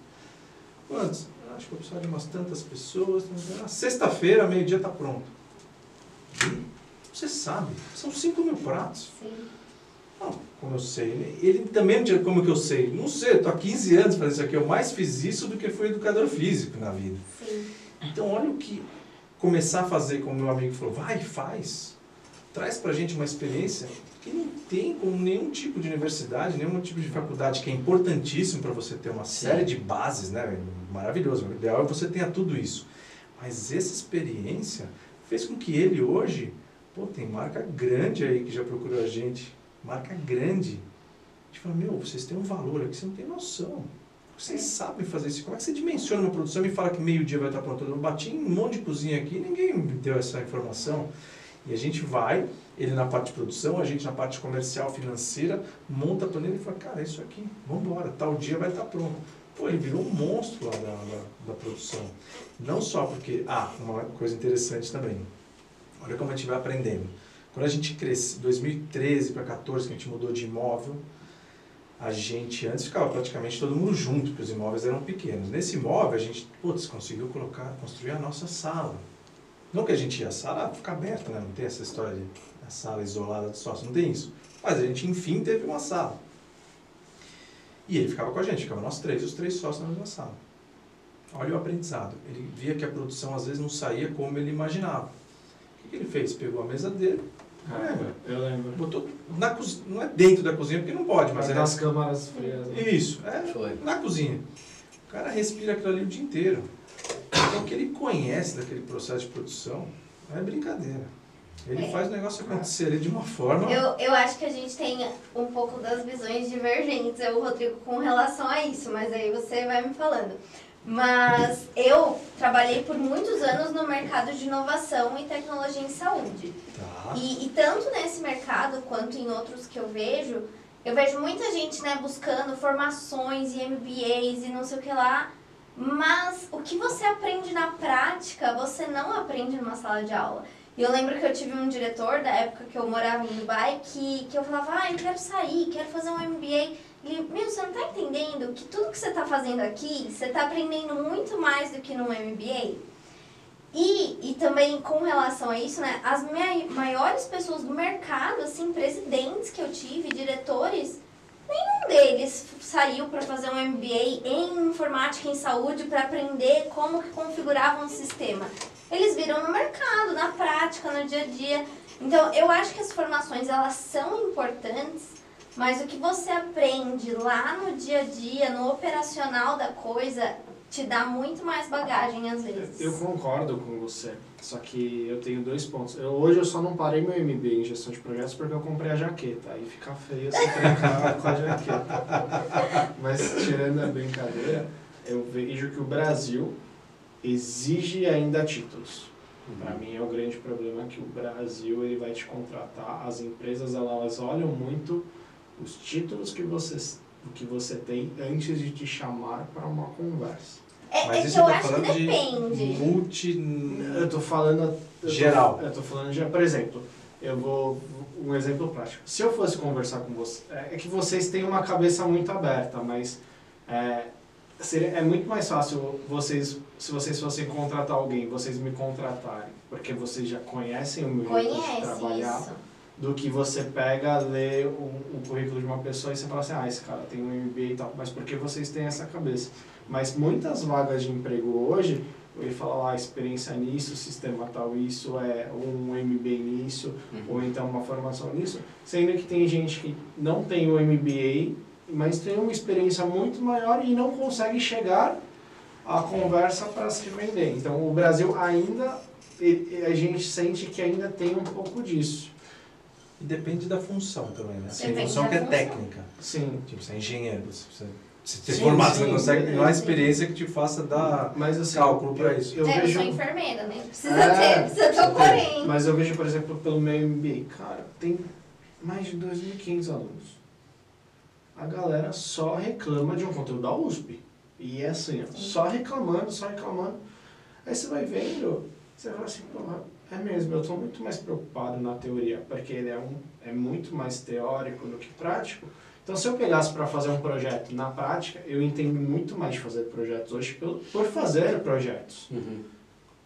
Quantos? Acho que eu preciso de umas tantas pessoas. Ah, Sexta-feira, meio-dia, tá pronto. Você sabe, são 5 mil pratos. Sim. Não, como eu sei. Ele, ele também não tinha como que eu sei. Não sei, tô há 15 anos fazendo isso aqui. Eu mais fiz isso do que fui educador físico na vida. Sim. Então, olha o que começar a fazer, como meu amigo falou, vai, faz. Traz pra gente uma experiência que não tem com nenhum tipo de universidade, nenhum tipo de faculdade, que é importantíssimo para você ter uma Sim. série de bases, né? Maravilhoso. O ideal é você tenha tudo isso. Mas essa experiência fez com que ele hoje, pô, tem marca grande aí que já procurou a gente. Marca grande. A gente fala, meu, vocês têm um valor aqui, você não tem noção. Vocês sabem fazer isso. Como é que você dimensiona uma produção e me fala que meio-dia vai estar pronto? Eu bati em um monte de cozinha aqui ninguém me deu essa informação. E a gente vai, ele na parte de produção, a gente na parte comercial, financeira, monta a planilha e fala, cara, é isso aqui, vamos embora, tal dia vai estar pronto. Pô, ele virou um monstro lá da, da, da produção. Não só porque, ah, uma coisa interessante também. Olha como a gente vai aprendendo. Quando a gente cresce, 2013 para 14, que a gente mudou de imóvel, a gente antes ficava praticamente todo mundo junto, porque os imóveis eram pequenos. Nesse imóvel a gente, putz, conseguiu colocar, construir a nossa sala. Não que a gente ia, a sala fica aberta, né? Não tem essa história de a sala isolada de sócio, não tem isso. Mas a gente, enfim, teve uma sala. E ele ficava com a gente, ficava nós três, os três sócios na mesma sala. Olha o aprendizado. Ele via que a produção às vezes não saía como ele imaginava. O que, que ele fez? Pegou a mesa dele, lembra? Eu lembro. Botou na cozinha, não é dentro da cozinha porque não pode, mas Mas é nas câmaras frias. né? Isso, é Foi. na cozinha. O cara respira aquilo ali o dia inteiro. Então o que ele conhece daquele processo de produção é brincadeira. Ele É. faz o negócio acontecer ali de uma forma. Eu, eu acho que a gente tem um pouco das visões divergentes, eu Rodrigo, com relação a isso, mas aí você vai me falando. Mas eu trabalhei por muitos anos no mercado de inovação e tecnologia em saúde. Tá. E, e tanto nesse mercado quanto em outros que eu vejo, eu vejo muita gente né, buscando formações e MBAs e não sei o que lá, mas o que você aprende na prática, você não aprende numa sala de aula. E eu lembro que eu tive um diretor da época que eu morava em Dubai que, que eu falava, ah, eu quero sair, quero fazer um MBA. Ele, meu, você não tá entendendo que tudo que você tá fazendo aqui, você tá aprendendo muito mais do que num MBA? E, e também com relação a isso, né, as mai- maiores pessoas do mercado, assim, presidentes que eu tive, diretores, nenhum deles saiu para fazer um MBA em informática em saúde para aprender como que configurava um sistema. Eles viram no mercado, na prática, no dia a dia. Então, eu acho que as formações elas são importantes, mas o que você aprende lá no dia a dia, no operacional da coisa, te dá muito mais bagagem às vezes. Eu concordo com você, só que eu tenho dois pontos. Eu, hoje eu só não parei meu MBA em gestão de projetos porque eu comprei a jaqueta. Aí fica feio se trancar com a jaqueta. Mas tirando a brincadeira, eu vejo que o Brasil exige ainda títulos. Para mim é o grande problema que o Brasil ele vai te contratar. As empresas elas olham muito os títulos que você, que você tem antes de te chamar para uma conversa. É, Mas é isso que eu tá acho que falando de depende. multi. Eu tô falando. eu tô- Geral. eu tô falando de. Por exemplo, eu vou. Um exemplo prático. Se eu fosse conversar com você. É que vocês têm uma cabeça muito aberta, mas. É, seria, é muito mais fácil vocês. Se vocês fossem contratar alguém, vocês me contratarem. Porque vocês já conhecem o meu jeito de Conhece trabalhar. isso. Do que você pega, lê o, o currículo de uma pessoa e você fala assim: ah, esse cara tem um MBA e tal. Mas porque vocês têm essa cabeça. Mas muitas vagas de emprego hoje, ele fala lá, experiência nisso, sistema tal, isso é um MBA nisso, ou então uma formação nisso, sendo que tem gente que não tem o MBA, mas tem uma experiência muito maior e não consegue chegar à conversa para se vender. Então o Brasil ainda, a gente sente que ainda tem um pouco disso. E depende da função também, né? Tem Depende função da que é função. técnica. Sim. Tipo, você é engenheiro, você precisa se ter Sim, formado, você sim, consegue, há é. experiência que te faça dar Mas assim, cálculo para isso. Eu é, vejo... eu sou enfermeira, né? Precisa É, ter, precisa ter o porém. Mas eu vejo, por exemplo, pelo meu MBA, cara, tem mais de 2.500 alunos. a galera só reclama de um conteúdo da USP. E é assim, ó, só reclamando, só reclamando. Aí você vai vendo, você fala assim, porra, é mesmo, eu estou muito mais preocupado na teoria, porque ele é, um, é muito mais teórico do que prático. Então, se eu pegasse para fazer um projeto na prática, eu entendo muito mais de fazer projetos hoje por, por fazer projetos. Uhum.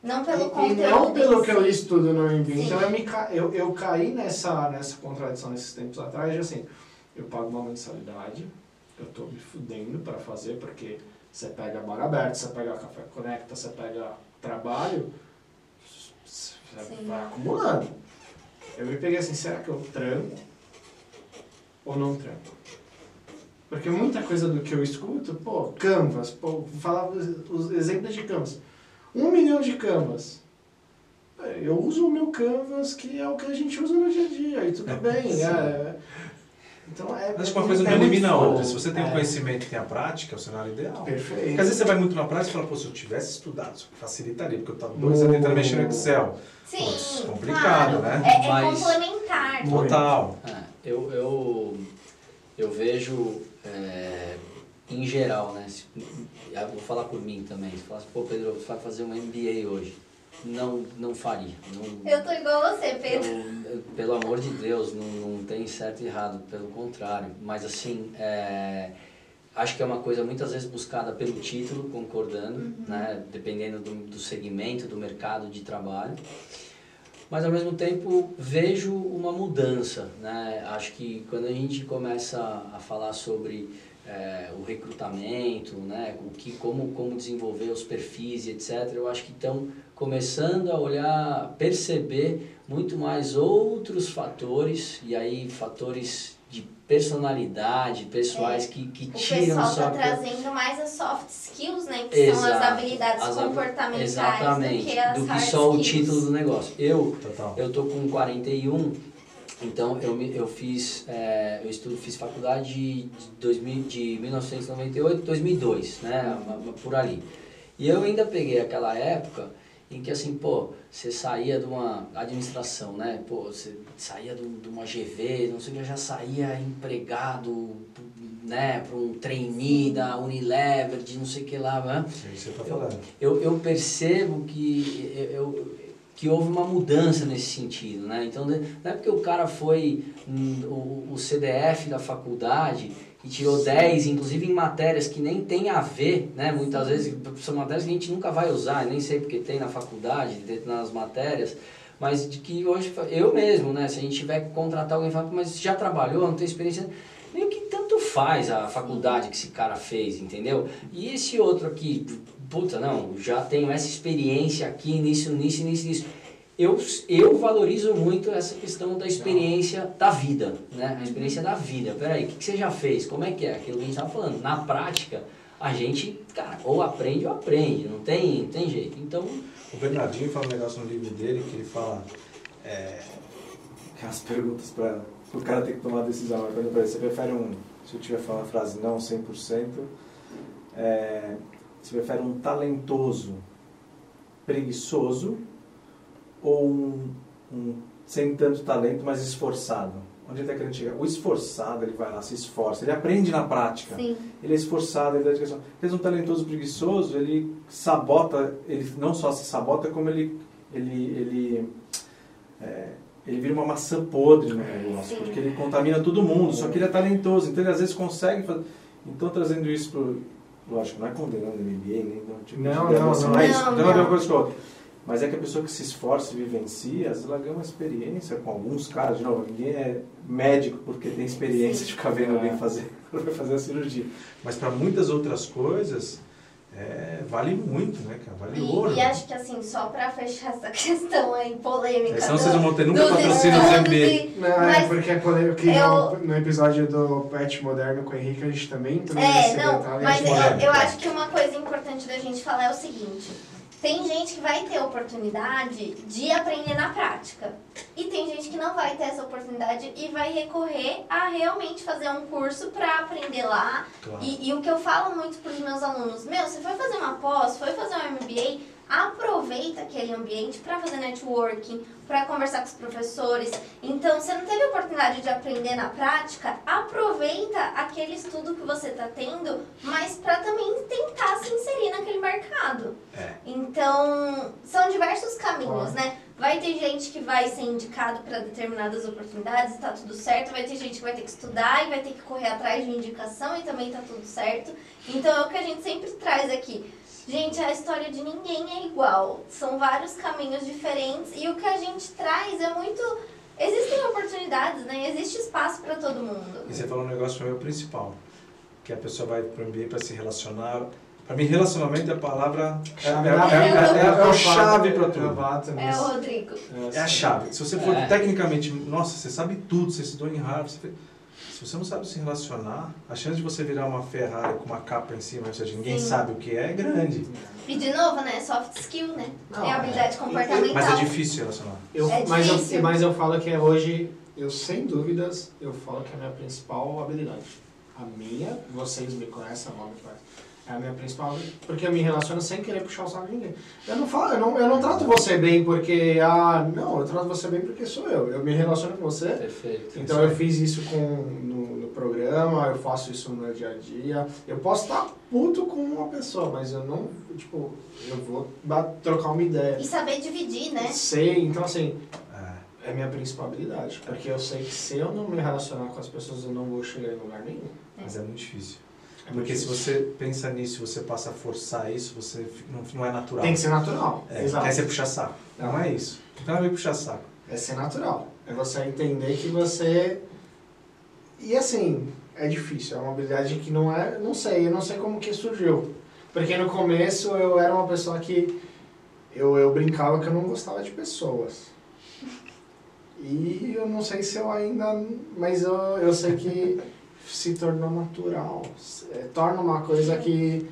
Não pelo E, e conteúdo. não pelo que eu estudo no. Sim. Então eu, me, eu, eu caí nessa, nessa contradição nesses tempos atrás, de assim, eu pago uma mensalidade, eu tô me fudendo para fazer, porque você pega bar aberto, você pega café conecta, você pega trabalho, você Sim. vai acumulando. Eu me peguei assim, será que eu trampo ou não trampo? Porque muita coisa do que eu escuto, pô, Canvas, pô, falava os, os exemplos de Canvas. Um milhão de Canvas. É, Eu uso o meu Canvas, que é o que a gente usa no dia a dia, e tudo bem. Sim. É, então é. Acho que é uma coisa não elimina a outra. Se você tem o É, conhecimento e tem a prática, é o cenário ideal. Perfeito. Porque às vezes você vai muito na prática e fala, pô, se eu tivesse estudado, isso facilitaria, porque eu estava dois anos tentando mexer no Excel. Sim, Putz, complicado, claro. né? É, é Mas- complementar. Total. É, eu, eu, eu vejo, é, em geral, né? se- vou falar por mim também. Se falasse, pô, Pedro, você vai fazer um MBA hoje. Não, não faria. Não, Eu tô igual a você, Pedro. eu- pelo amor de Deus, não, não tem certo e errado, pelo contrário. Mas assim, é, acho que é uma coisa muitas vezes buscada pelo título, concordando, né? dependendo do, do segmento, do mercado de trabalho. Mas ao mesmo tempo vejo uma mudança. Né? Acho que quando a gente começa a falar sobre é, o recrutamento, né? o que, como, como desenvolver os perfis, etc., eu acho que estão começando a olhar, perceber muito mais outros fatores, e aí fatores de personalidade, pessoais que, que O tiram pessoal só tá que- trazendo mais as soft skills, né? Que são as Exato. habilidades As comportamentais Exatamente, do que as do que hard só o skills. título do negócio. Eu Total. eu tô com 41, então eu, me, eu fiz, é, eu estudo, fiz faculdade de, 2000, de 1998, 2002, né, ma- por ali. E eu ainda peguei aquela época em que assim, pô, você saía de uma administração, né, pô, você saía de, um- de uma GV, não sei o que, já saía empregado, né, para um trainee da Unilever, de não sei o que lá, né? É isso que você está falando. eu, eu percebo que, eu, eu- que houve uma mudança nesse sentido, né? Então, não é porque o cara foi hum, o, o CDF da faculdade e tirou 10, inclusive em matérias que nem tem a ver, né? Muitas vezes são matérias que a gente nunca vai usar, nem sei porque tem na faculdade, dentro nas matérias, mas de que hoje, eu mesmo, né? Se a gente tiver que contratar alguém, fala, mas já trabalhou, não tem experiência meio que tanto faz a faculdade que esse cara fez, entendeu? E esse outro aqui, puta, não, já tenho essa experiência aqui nisso, nisso, nisso, nisso. Eu, eu valorizo muito essa questão da experiência da vida, né? A experiência da vida. Peraí, o que, que você já fez? Como é que é? Aquilo que a gente estava falando. Na prática, a gente, cara, ou aprende ou aprende, não tem, não tem jeito. Então, O Bernardinho fala um negócio no livro dele que ele fala. é, As perguntas para o cara ter que tomar a decisão. Pra ele, Você prefere um. Se eu tiver falando a frase não 100%, é, você prefere um talentoso preguiçoso ou um, um sem tanto talento, mas esforçado? Onde ele está querendo chegar? O esforçado, ele vai lá, se esforça, ele aprende na prática. Sim. Ele é esforçado, ele dá dedicação. Às um talentoso preguiçoso, ele sabota, ele não só se sabota, como ele, ele, ele, é, ele vira uma maçã podre no negócio, Sim. porque ele contamina todo mundo, só que ele é talentoso, então ele às vezes consegue fazer. Então trazendo isso pro. Lógico, não é condenando o MBA, nem não, tipo, Não, de não, não. é isso. Não, Não, é uma não. coisa com outra. Mas é que a pessoa que se esforça e vivencia, às vezes ela ganha uma experiência com alguns caras. De novo, ninguém é médico porque tem experiência de ficar vendo alguém fazer, vai fazer a cirurgia. Mas para muitas outras coisas, é, vale muito, né, cara? Vale ouro. E, e acho que assim, só pra fechar essa questão aí polêmica. É, senão do- vocês não vão ter nunca patrocínio do e- Não, é porque é polêmico que eu- no, no episódio do Pet Moderno com o Henrique a gente também entrou É, nesse não, detalhe. mas eu, polêmica. eu acho que uma coisa importante da gente falar é o seguinte: tem gente que vai ter oportunidade de aprender na prática. E tem gente que não vai ter essa oportunidade e vai recorrer a realmente fazer um curso pra aprender lá. Claro. E, e o que eu falo muito pros meus alunos, meu, você foi fazer uma pós, foi fazer um MBA, aproveita aquele ambiente para fazer networking, para conversar com os professores. Então, você não teve a oportunidade de aprender na prática, aproveita aquele estudo que você está tendo, mas para também tentar se inserir naquele mercado. É. Então, são diversos caminhos, Claro. né? Vai ter gente que vai ser indicado para determinadas oportunidades e tá tudo certo. Vai ter gente que vai ter que estudar e vai ter que correr atrás de indicação e também tá tudo certo. Então é o que a gente sempre traz aqui. Gente, a história de ninguém é igual. São vários caminhos diferentes e o que a gente traz é muito. Existem oportunidades, né? Existe espaço para todo mundo. E você falou um negócio para mim o principal, que a pessoa vai para o ambiente para se relacionar. Para mim, relacionamento é a palavra, é, é, da- é, é, é a Eu chave para tudo. É o. Rodrigo. É a chave. Se você for É. tecnicamente, nossa, você sabe tudo, você estudou em Harvard, você fez... se você não sabe se relacionar, a chance de você virar uma Ferrari com uma capa em cima, ou seja, ninguém Sim. sabe o que é, é grande. E de novo, né? Soft skill, né? Não, é habilidade comportamental. Mas é difícil relacionar. Eu, É mas, difícil. eu, mas eu falo que é hoje, eu sem dúvidas, eu falo que é a minha principal habilidade. A minha, vocês me conhecem, a conhece. É a minha principal. Porque eu me relaciono sem querer puxar o saco de ninguém. Eu não falo, eu não, eu não trato você bem porque, ah, não, eu trato você bem porque sou eu. Eu me relaciono com você. Perfeito. Então eu fiz isso com, no, no programa, eu faço isso no meu dia a dia. Eu posso estar puto com uma pessoa, mas eu não, tipo, eu vou trocar uma ideia. E saber dividir, né? Sei, então assim, É. é minha principal habilidade. Porque eu sei que se eu não me relacionar com as pessoas, eu não vou chegar em lugar nenhum. Mas é muito difícil. Porque se você pensa nisso, você passa a forçar isso, você não, não é natural. Tem que ser natural. É, Exato. quer ser puxar saco. Não, Não. é isso. Então é puxar saco. É ser natural. É você entender que você. E assim, é difícil. É uma habilidade que não é. Não sei, eu não sei como que surgiu. Porque no começo eu era uma pessoa que. Eu, eu brincava que eu não gostava de pessoas. E eu não sei se eu ainda. Mas eu, eu sei que se tornou natural. É, torna uma coisa que,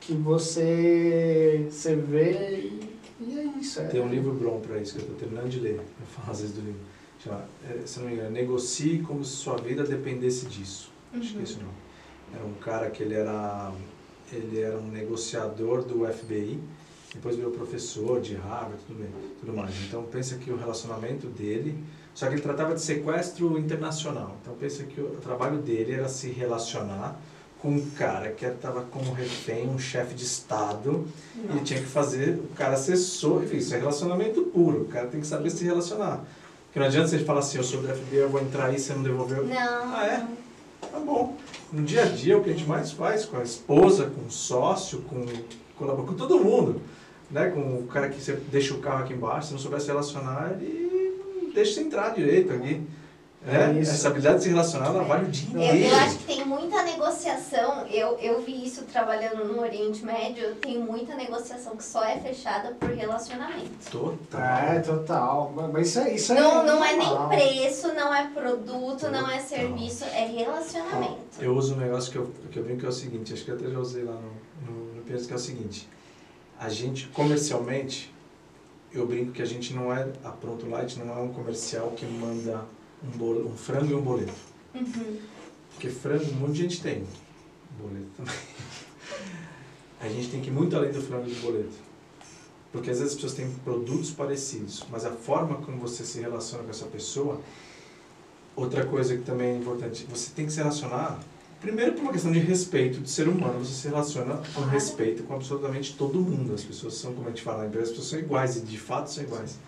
que você, você vê e, e é isso. É, Tem um livro bom para isso que eu estou terminando de ler. Vezes do livro. Chama, é, se não me engano, Negocie como se sua vida dependesse disso. Acho que é esse. Era um cara que ele era, ele era um negociador do FBI, depois virou professor de Harvard, tudo, bem, tudo mais. Então pensa que o relacionamento dele, só que ele tratava de sequestro internacional. Então pensa que o trabalho dele era se relacionar com um cara que estava como refém, um chefe de estado, e ele tinha que fazer o cara assessor, enfim, isso é relacionamento puro, o cara tem que saber se relacionar. Porque não adianta você falar assim, eu sou do FBI, eu vou entrar aí, você não devolveu. Não. Ah, é? Tá bom. No dia a dia, o que a gente mais faz com a esposa, com o sócio, com, com todo mundo. Né? Com o cara que você deixa o carro aqui embaixo, se não souber se relacionar, ele não deixa você entrar direito aqui. É isso. Essa habilidade de se relacionar ela vale o dia Eu, inteiro. eu acho que tem muita negociação. Eu, eu vi isso trabalhando no Oriente Médio. Tem muita negociação que só é fechada por relacionamento. Total. É, total. Mas isso é. Isso Não, é não é nem preço, não é produto, não é serviço, é relacionamento. Eu uso um negócio que eu, que eu brinco que é o seguinte, acho que eu até já usei lá no, no, no que é o seguinte. A gente, comercialmente, eu brinco que a gente não é, a Pronto Light não é um comercial que manda um, um frango e um boleto. Uhum. Porque frango, um monte de gente tem. Boleto também. A gente tem que ir muito além do frango e do boleto. Porque às vezes as pessoas têm produtos parecidos, mas a forma como você se relaciona com essa pessoa. Outra coisa que também é importante, você tem que se relacionar, primeiro por uma questão de respeito de ser humano, você se relaciona com respeito com absolutamente todo mundo. As pessoas são, como a gente fala na empresa, as pessoas são iguais e de fato são iguais.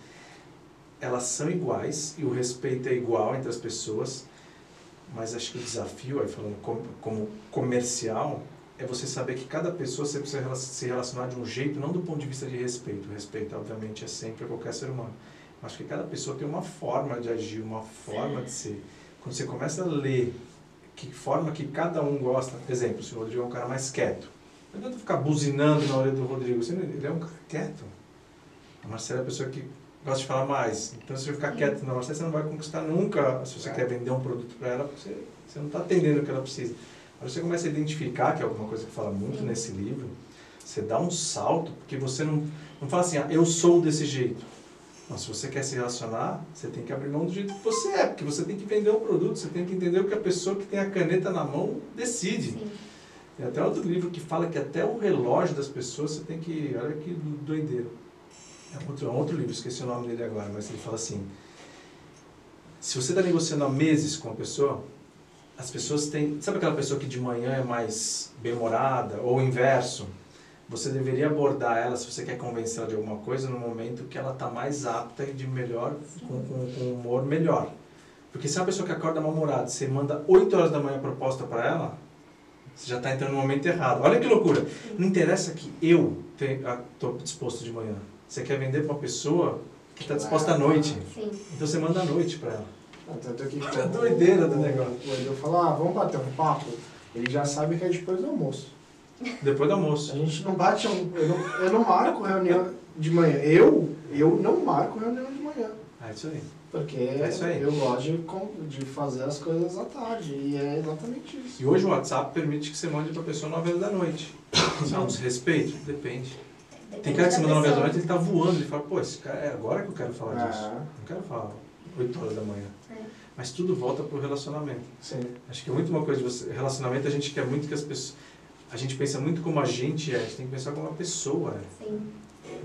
Elas são iguais e o respeito é igual entre as pessoas, mas acho que o desafio, aí falando como, como comercial, é você saber que cada pessoa você precisa se relacionar de um jeito, não do ponto de vista de respeito. O respeito, obviamente, é sempre a qualquer ser humano. Acho que cada pessoa tem uma forma de agir, uma forma de ser. Quando você começa a ler que forma que cada um gosta, exemplo, se o Rodrigo é um cara mais quieto, não adianta ficar buzinando na orelha do Rodrigo, ele é um cara quieto. A Marcela é a pessoa que gosta de falar mais. Então, se você ficar quieto na Marcela, você não vai conquistar nunca. Se você É. quer vender um produto para ela, você, você não está atendendo o que ela precisa. Aí você começa a identificar, que é alguma coisa que fala muito Sim. nesse livro, você dá um salto, porque você não, não fala assim, ah, eu sou desse jeito. Não, se você quer se relacionar, você tem que abrir mão do jeito que você é, porque você tem que vender um produto, você tem que entender o que a pessoa que tem a caneta na mão decide. Sim. Tem até outro livro que fala que até o relógio das pessoas você tem que. Olha que doideira. É outro, é outro livro, esqueci o nome dele agora, mas ele fala assim: se você está negociando há meses com a pessoa, as pessoas têm. Sabe aquela pessoa que de manhã é mais bem-humorada, ou o inverso? Você deveria abordar ela, se você quer convencê-la de alguma coisa, no momento que ela está mais apta e de melhor, com, com, com humor melhor. Porque se é uma pessoa que acorda mal-humorada, você manda 8 horas da manhã a proposta para ela, você já está entrando no momento errado. Olha que loucura. Não interessa que eu estou disposto de manhã. Você quer vender para uma pessoa que está disposta à noite. Sim. Então você manda à noite para ela. Ah, Tanto que É a doideira do negócio. O Edu falou, ah, vamos bater um papo. Ele já sabe que é depois do almoço. Depois do A almoço. gente não bate um. Eu não, eu não marco reunião de manhã. Eu, eu não marco reunião de manhã. É isso aí. Porque É isso aí. eu gosto de, de fazer as coisas à tarde. E é exatamente isso. E hoje o WhatsApp permite que você mande para a pessoa 9 horas da noite. Isso é um desrespeito? Depende. Tem Depende cara que você da manda 9 horas da noite ele tá voando. Ele fala, pô, esse cara é agora que eu quero falar disso. Ah, Não quero falar 8 horas da manhã. É. Mas tudo volta pro relacionamento. sim. Acho que é muito uma coisa de você. Relacionamento a gente quer muito que as pessoas. A gente pensa muito como a gente é, a gente tem que pensar como uma pessoa é. Sim.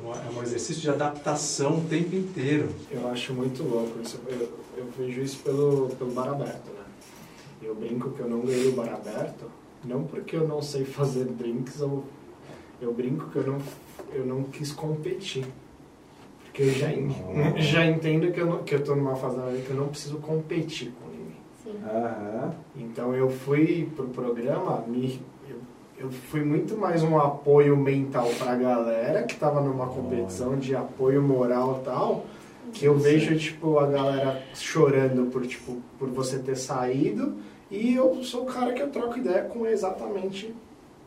É um exercício de adaptação o tempo inteiro. Eu acho muito louco isso. Eu, eu vejo isso pelo, pelo bar aberto, né? Eu brinco que eu não ganhei o bar aberto, não porque eu não sei fazer drinks, ou eu brinco que eu não, eu não quis competir. Porque eu já, Oh. já entendo que eu, não, que eu tô numa fase da vida que eu não preciso competir com ninguém. Sim. Aham. Então eu fui pro programa, me, eu, fui muito mais um apoio mental pra galera que tava numa competição de apoio moral e tal, que eu vejo tipo a galera chorando por tipo por você ter saído e eu sou o cara que eu troco ideia com exatamente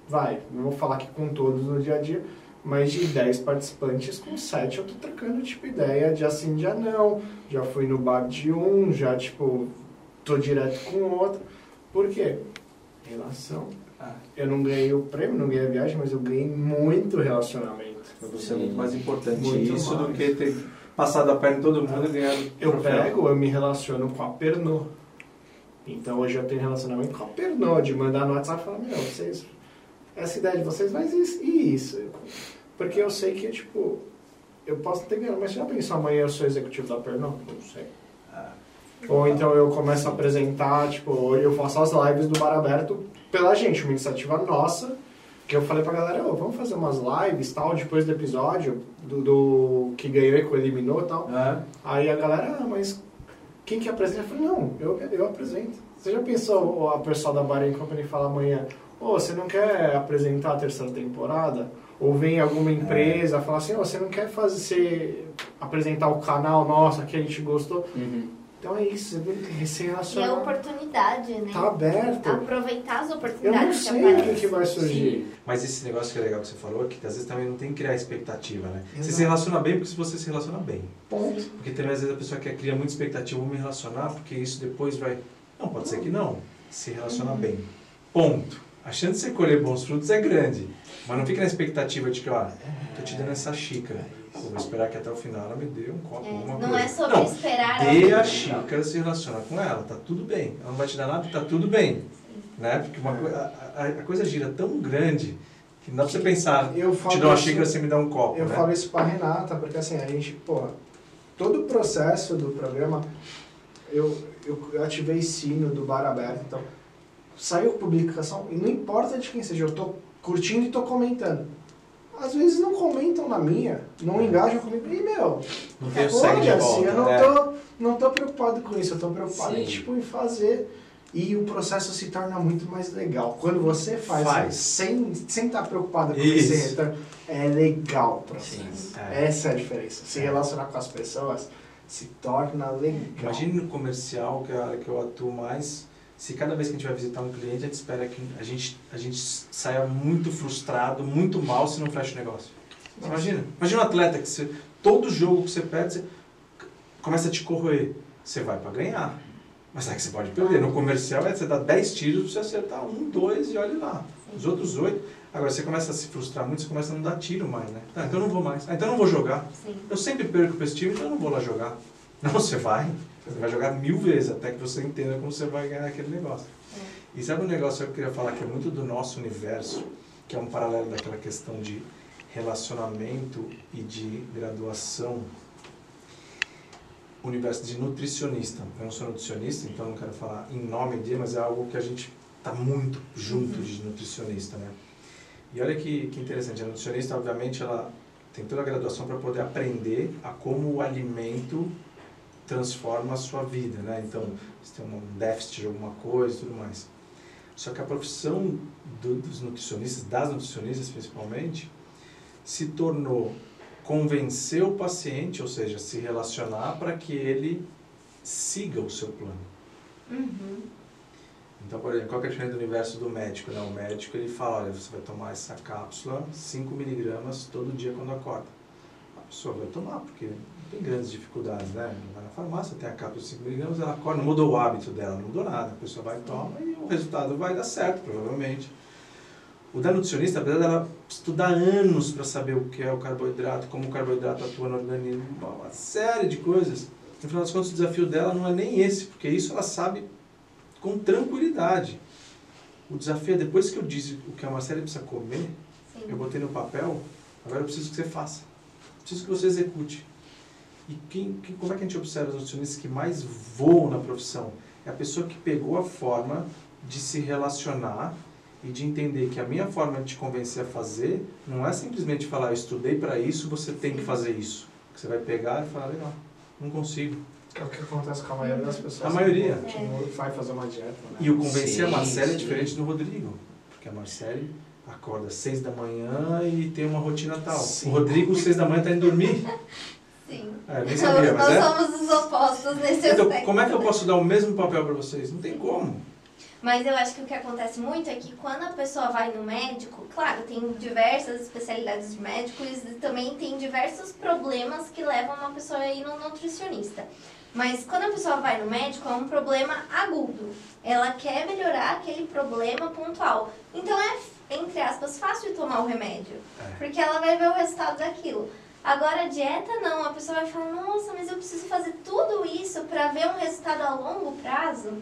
vai, não vou falar que com todos no dia a dia, mas de 10 participantes, com 7 eu tô trocando tipo ideia de assim, de não, já fui no bar de um, já tipo tô direto com o outro. Por quê? Relação. Ah, Eu não ganhei o prêmio, não ganhei a viagem, mas eu ganhei muito relacionamento. pra você é muito mais importante Muito isso do mais. que ter passado a perna em todo mundo e ganhado Eu troféu. pego, eu me relaciono com a Pernod. Então hoje eu tenho relacionamento com a Pernod, de mandar no WhatsApp e falar, meu, vocês. Essa ideia de vocês faz isso e isso. Porque eu sei que, tipo, eu posso ter ganhado, mas você já pensou amanhã eu sou executivo da Pernod? Não sei. Ah, Ou então eu começo a apresentar, tipo, hoje eu faço as lives do Bar Aberto pela gente, uma iniciativa nossa, que eu falei pra galera, ô, vamos fazer umas lives tal, depois do episódio, do, do que ganhou e que eliminou e tal. ah, Aí a galera, ah, mas quem que apresenta? Eu falei, não, eu, eu apresento. Você já pensou a pessoa da Bar Company fala amanhã, ô, você não quer apresentar a terceira temporada? Ou vem alguma empresa falar assim, ô, você não quer fazer, apresentar o canal nosso que a gente gostou? Uhum. Então é isso, você tem que se E é relacionar. oportunidade, né? Tá aberto. Aproveitar as Eu não oportunidades que sei o que, vai surgir. Mas esse negócio que é legal que você falou, que às vezes também não tem que criar expectativa, né? Você Exato. se relaciona bem porque se você se relaciona bem. Ponto. Porque também às vezes a pessoa quer criar muita expectativa, vou me relacionar, porque isso depois vai. Não, pode ser que não. Se relaciona bem. Ponto. A chance de você colher bons frutos é grande. Mas não fica na expectativa de que, ó, tô te dando essa xícara. Pô, vou esperar que até o final ela me dê um copo, É, alguma não coisa. é sobre Não, esperar Dê a xícara se relaciona com ela, tá tudo bem. Ela não vai te dar nada, tá tudo bem. Né? Porque uma a, a- coisa gira tão grande que não dá pra você pensar, Eu te falo dou uma xícara, você me dá um copo, Eu né? falo isso pra Renata, porque assim, a gente, pô, todo o processo do programa, eu, eu ativei sino do bar aberto, então, saiu publicação, e não importa de quem seja, eu tô curtindo e tô comentando. Às vezes não comentam na minha, não engajam comigo, e meu, Não tem de assim, volta, eu não, né? tô, não tô preocupado com isso, eu tô preocupado em, tipo, em fazer. E o processo se torna muito mais legal. Quando você faz, Faz. sem estar sem tá preocupado com Isso. esse retorno, é legal o processo. Sim. É. Essa é a diferença. Se É. relacionar com as pessoas se torna legal. Imagine no comercial, que é a área que eu atuo mais, se cada vez que a gente vai visitar um cliente, a gente espera que a gente, a gente saia muito frustrado, muito mal se não fecha o negócio. Imagina. Imagina um atleta que você, todo jogo que você perde, você começa a te corroer. Você vai para ganhar. Mas é que você pode perder. No comercial é você dar 10 tiros você acertar um, dois e olha lá. Os outros oito. Agora você começa a se frustrar muito, você começa a não dar tiro mais, né? Tá, então eu não vou mais. Ah, então eu não vou jogar. Sim. Eu sempre perco para esse time, então eu não vou lá jogar. Não, você vai. Você vai jogar mil vezes até que você entenda como você vai ganhar aquele negócio. E sabe um negócio que eu queria falar que é muito do nosso universo, que é um paralelo daquela questão de relacionamento e de graduação universo de nutricionista. Eu não sou nutricionista, então não quero falar em nome de, mas é algo que a gente está muito junto Uhum. de nutricionista, né? E olha que, que interessante, a nutricionista, obviamente, ela tem toda a graduação para poder aprender a como o alimento transforma a sua vida, né? Então, você tem um déficit de alguma coisa e tudo mais. Só que a profissão do, dos nutricionistas, das nutricionistas principalmente, se tornou convencer o paciente, ou seja, se relacionar para que ele siga o seu plano. Uhum. Então, por exemplo, qual que é a diferença do universo do médico? Né? O médico ele fala, olha, você vai tomar essa cápsula, 5 miligramas todo dia quando acorda. A pessoa vai tomar, porque não tem grandes dificuldades, né? Vai na farmácia, tem a cápsula de 5 miligramas, ela acorda, não mudou o hábito dela, não mudou nada. A pessoa vai e toma e o resultado vai dar certo, provavelmente. O da nutricionista, apesar dela estudar anos para saber o que é o carboidrato, como o carboidrato atua no organismo, uma série de coisas, no final das contas o desafio dela não é nem esse, porque isso ela sabe com tranquilidade. O desafio é depois que eu disse o que a Marcela precisa comer, Sim. eu botei no papel, agora eu preciso que você faça. Preciso que você execute. E quem, quem- como é que a gente observa os nutricionistas que mais voam na profissão? É a pessoa que pegou a forma de se relacionar e de entender que a minha forma de te convencer a fazer não é simplesmente falar, eu estudei para isso, você tem que fazer isso. Você vai pegar e falar, legal, não consigo. É o que acontece com a maioria das pessoas. A maioria. Que não vai fazer uma dieta, né? E o convencer a Sim, Marcela é diferente do Rodrigo. Porque a Marcela acorda às seis da manhã e tem uma rotina tal. Sim. O Rodrigo, às seis da manhã, está indo dormir. Sim. É, nem sabia, mas Nós é. somos os opostos nesse Então, aspecto. como é que eu posso dar o mesmo papel para vocês? Não tem como. Mas eu acho que o que acontece muito é que quando a pessoa vai no médico, claro, tem diversas especialidades de médicos e também tem diversos problemas que levam uma pessoa a ir no nutricionista. Mas quando a pessoa vai no médico, é um problema agudo. Ela quer melhorar aquele problema pontual. Então é, entre aspas, fácil tomar o remédio. É. Porque ela vai ver o resultado daquilo. Agora, a dieta não. A pessoa vai falar, nossa, mas eu preciso fazer tudo isso para ver um resultado a longo prazo.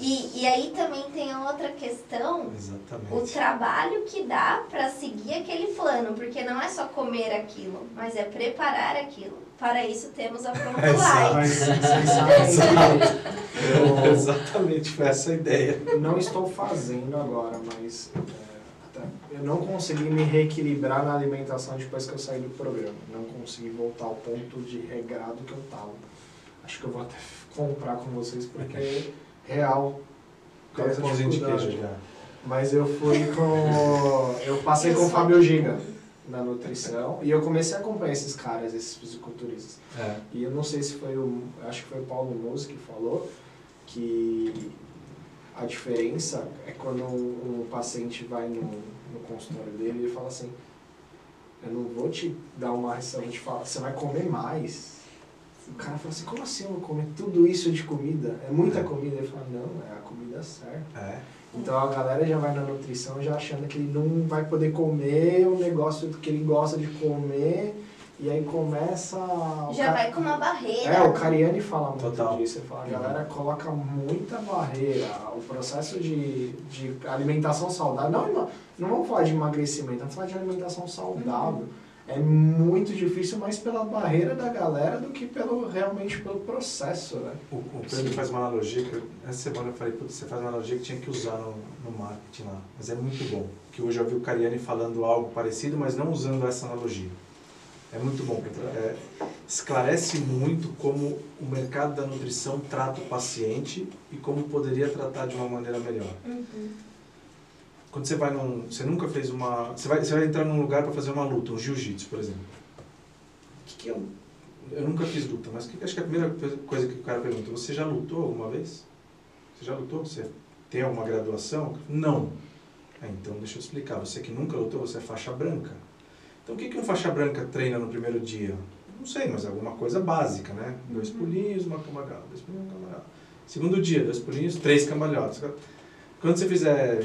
E, e aí também tem a outra questão, o Exatamente. trabalho que dá para seguir aquele plano, porque não é só comer aquilo, mas é preparar aquilo. Para isso temos a Pronto. Mas Exatamente, foi essa a ideia. não estou fazendo agora, mas é, eu não consegui me reequilibrar na alimentação depois que eu saí do programa. Não consegui voltar ao ponto de regrado que eu estava. Acho que eu vou até comprar com vocês porque real. É o essa pãozinho de queijo já? Mas eu fui com. Eu passei com o Fábio Giga na nutrição e eu comecei a acompanhar esses caras, esses fisiculturistas. É. E eu não sei se foi o. Acho que foi o Paulo Musi que falou que a diferença é quando um, um paciente vai no, no consultório dele e ele fala assim: Eu não vou te dar uma ração, a gente fala, você vai comer mais. O cara fala assim: Como assim eu vou comer tudo isso de comida? É muita comida? Ele fala: Não, é a comida certa. É. Então a galera já vai na nutrição já achando que ele não vai poder comer o negócio que ele gosta de comer. E aí começa. Já vai com uma barreira. É, o Cariani fala muito Total. disso. Ele fala, a galera coloca muita barreira. O processo de, de alimentação saudável. Não, não vamos falar de emagrecimento, vamos falar de alimentação saudável. É muito difícil mais pela barreira da galera do que pelo realmente pelo processo, né? O, o Pedro faz uma analogia, que eu- essa semana eu falei, putz, você faz uma analogia que tinha que usar no, no marketing lá. Mas é muito bom. Que hoje eu vi o Cariani falando algo parecido, mas não usando essa analogia. É muito bom. porque, é, esclarece muito como o mercado da nutrição trata o paciente e como poderia tratar de uma maneira melhor. Uhum. Quando você vai num. Você nunca fez uma. Você vai, você vai entrar num lugar para fazer uma luta, um jiu-jitsu, por exemplo. O que, que é um. Eu nunca fiz luta, mas que, acho que a primeira coisa- que o cara pergunta: Você já lutou alguma vez? Você já lutou? Você tem alguma graduação? Não. Ah, então deixa eu explicar. Você que nunca lutou, você é faixa branca. Então o que, que um faixa branca treina no primeiro dia? Não sei, mas alguma coisa básica, né? Dois pulinhos, uma cambalhota. Dois pulinhos, uma cambalhota. Segundo dia, dois pulinhos, três cambalhotas. Quando você fizer,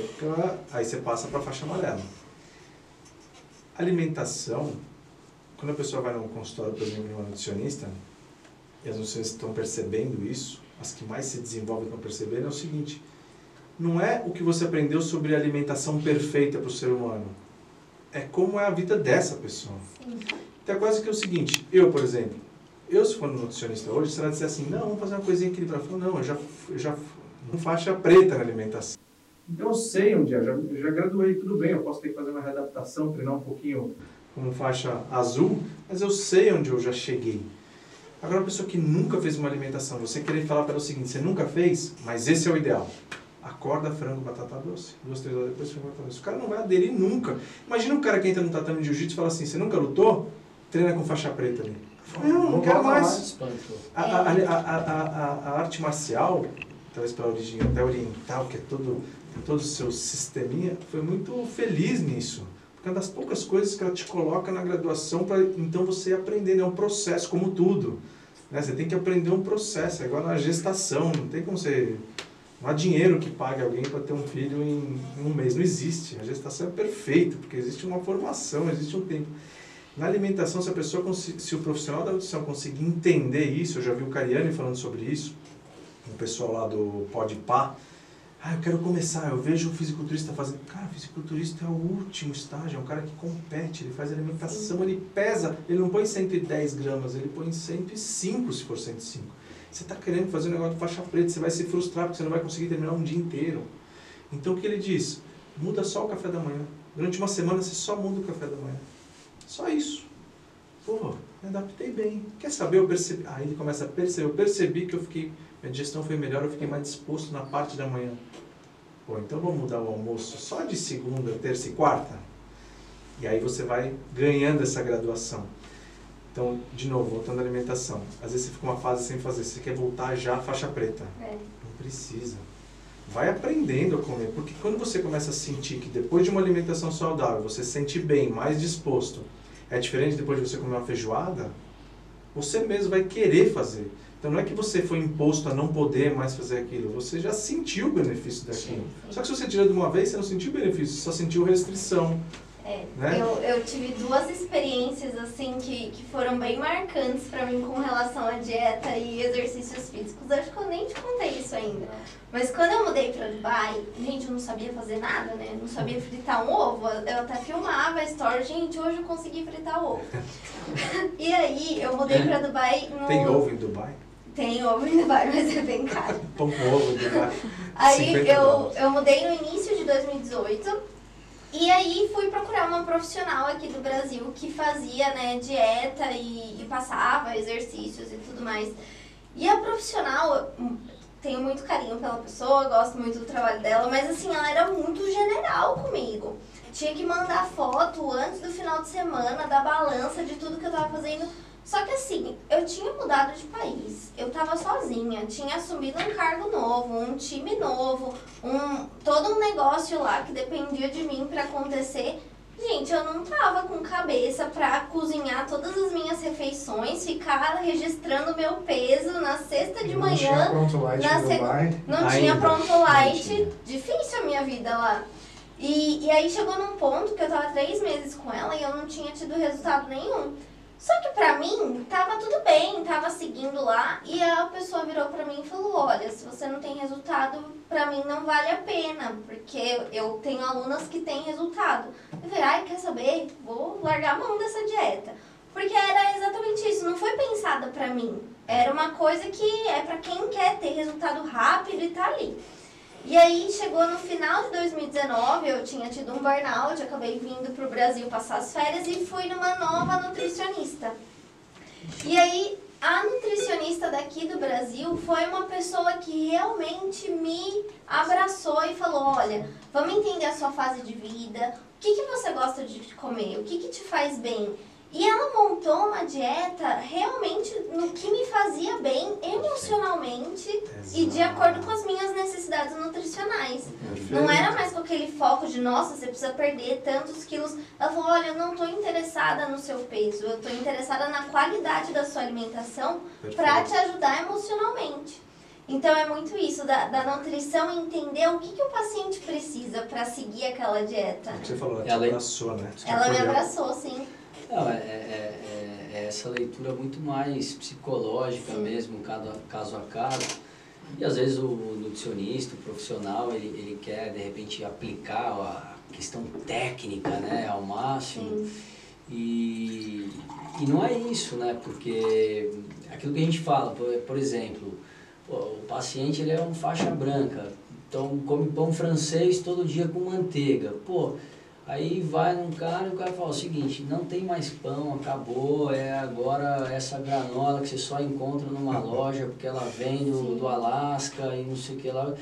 aí você passa para a faixa amarela. Alimentação, quando a pessoa vai num consultório, por exemplo, de uma nutricionista, e as nutricionistas estão percebendo isso, as que mais se desenvolvem estão percebendo, é o seguinte, não é o que você aprendeu sobre alimentação perfeita para o ser humano. É como é a vida dessa pessoa. Sim. Então é quase que o seguinte, eu, por exemplo, eu se for nutricionista hoje, se ela disser assim, não, vamos fazer uma coisinha equilibrada. Eu falo, não, eu já, eu já não faixa preta na alimentação. Então eu sei onde é, já, já graduei, tudo bem, eu posso ter que fazer uma readaptação, treinar um pouquinho. como faixa azul, mas eu sei onde eu já cheguei. Agora, a pessoa que nunca fez uma alimentação, você querer falar para ela o seguinte: você nunca fez, mas esse é o ideal. Acorda frango, batata doce. Duas, três horas depois, frango, batata doce. O cara não vai aderir nunca. Imagina um cara que entra no tatame de jiu-jitsu e fala assim: você nunca lutou? Treina com faixa preta ali. Não, não quero mais. A, a, a, a, arte marcial, talvez pela origem até oriental, que é todo, tem todo o seu sisteminha, foi muito feliz nisso. Porque é uma das poucas coisas que ela te coloca na graduação para então você aprender. né? É um processo, como tudo. Né? Você tem que aprender um processo, é igual na gestação, não tem como você. Não há dinheiro que pague alguém para ter um filho em, em um mês. Não existe. A gestação é perfeita, porque existe uma formação, existe um tempo. Na alimentação, se a pessoa, se o profissional da nutrição conseguir entender isso, eu já vi o Cariani falando sobre isso, o pessoal lá do Podpah, ah, eu quero começar, eu vejo o fisiculturista fazendo. Cara, o fisiculturista é o último estágio, é um cara que compete, ele faz alimentação, ele pesa, ele não põe 110 gramas, ele põe 105 se for 105. Você está querendo fazer um negócio de faixa preta, você vai se frustrar porque você não vai conseguir terminar um dia inteiro. Então o que ele diz? Muda só o café da manhã. Durante uma semana você só muda o café da manhã. Só isso. Pô, me adaptei bem. Quer saber? Eu percebi. Aí ele começa a perceber. Eu percebi que eu fiquei. Minha digestão foi melhor, eu fiquei mais disposto na parte da manhã. Pô, então vamos mudar o almoço só de segunda, terça e quarta? E aí você vai ganhando essa graduação. Então, de novo, voltando à alimentação. Às vezes você fica uma fase sem fazer, você quer voltar já à faixa preta. É. Não precisa. Vai aprendendo a comer, porque quando você começa a sentir que depois de uma alimentação saudável você se sente bem, mais disposto, é diferente depois de você comer uma feijoada, você mesmo vai querer fazer. Então não é que você foi imposto a não poder mais fazer aquilo, você já sentiu o benefício daquilo. Sim, sim. Só que se você tira de uma vez, você não sentiu benefício, você só sentiu restrição. É, Né? eu, eu tive duas experiências assim que, que foram bem marcantes pra mim com relação à dieta e exercícios físicos. Acho que eu nem te contei isso ainda. Mas quando eu mudei pra Dubai, gente, eu não sabia fazer nada, né? Não sabia fritar um ovo. Eu até filmava a story, gente, hoje eu consegui fritar ovo. e aí, eu mudei pra Dubai no... Tem ovo em Dubai? Tem ovo em Dubai, mas é bem caro. Pão com ovo em Dubai. Aí 50 eu, eu mudei no início de 2018 e aí fui procurar uma profissional aqui do Brasil que fazia né, dieta e, e passava exercícios e tudo mais. E a profissional, tenho muito carinho pela pessoa, gosto muito do trabalho dela, mas assim, ela era muito general comigo. Tinha que mandar foto antes do final de semana da balança de tudo que eu tava fazendo. Só que assim, eu tinha mudado de país, eu tava sozinha, tinha assumido um cargo novo, um time novo, um todo um negócio lá que dependia de mim pra acontecer. Gente, eu não tava com cabeça pra cozinhar todas as minhas refeições, ficar registrando meu peso na sexta de Não tinha manhã. pronto light na. Não Ainda. tinha pronto light, tinha. difícil a minha vida lá. E, e aí chegou num ponto que eu tava três meses com ela e eu não tinha tido resultado nenhum. Só que pra mim, tava tudo bem, tava seguindo lá. E a pessoa virou pra mim e falou: Olha, se você não tem resultado, pra mim não vale a pena, porque eu tenho alunas que têm resultado. Eu falei: Ai, quer saber? Vou largar a mão dessa dieta. Porque era exatamente isso, não foi pensada pra mim. Era uma coisa que é pra quem quer ter resultado rápido e tá ali. E aí chegou no final de 2019, eu tinha tido um burnout, acabei vindo pro Brasil passar as férias e fui numa nova nutricionista. E aí a nutricionista daqui do Brasil foi uma pessoa que realmente me abraçou e falou: olha, vamos entender a sua fase de vida, o que, que você gosta de comer, o que, que te faz bem. E ela montou uma dieta realmente no que me fazia bem emocionalmente e de acordo com as minhas necessidades nutricionais. Não era mais com aquele foco de, nossa, você precisa perder tantos quilos. Ela falou, olha, eu não estou interessada no seu peso, eu estou interessada na qualidade da sua alimentação para te ajudar emocionalmente. Então é muito isso, da, da nutrição entender o que, que o paciente precisa para seguir aquela dieta. O que você falou, ela te Ela- abraçou, né? Ela me abraçou, sim. Não, é, é- é- é essa leitura muito mais psicológica mesmo, caso a, caso. E às vezes o nutricionista, o profissional, ele, ele quer de repente aplicar a questão técnica né, ao máximo. Sim. E, e não é isso, né? Porque aquilo que a gente fala, por, por exemplo, o paciente ele é um faixa branca, então come pão francês todo dia com manteiga. Pô, aí vai num cara e o cara fala o seguinte, não tem mais pão, acabou, é agora essa granola que você só encontra numa loja porque ela vem do, do Alasca e não sei o que lá.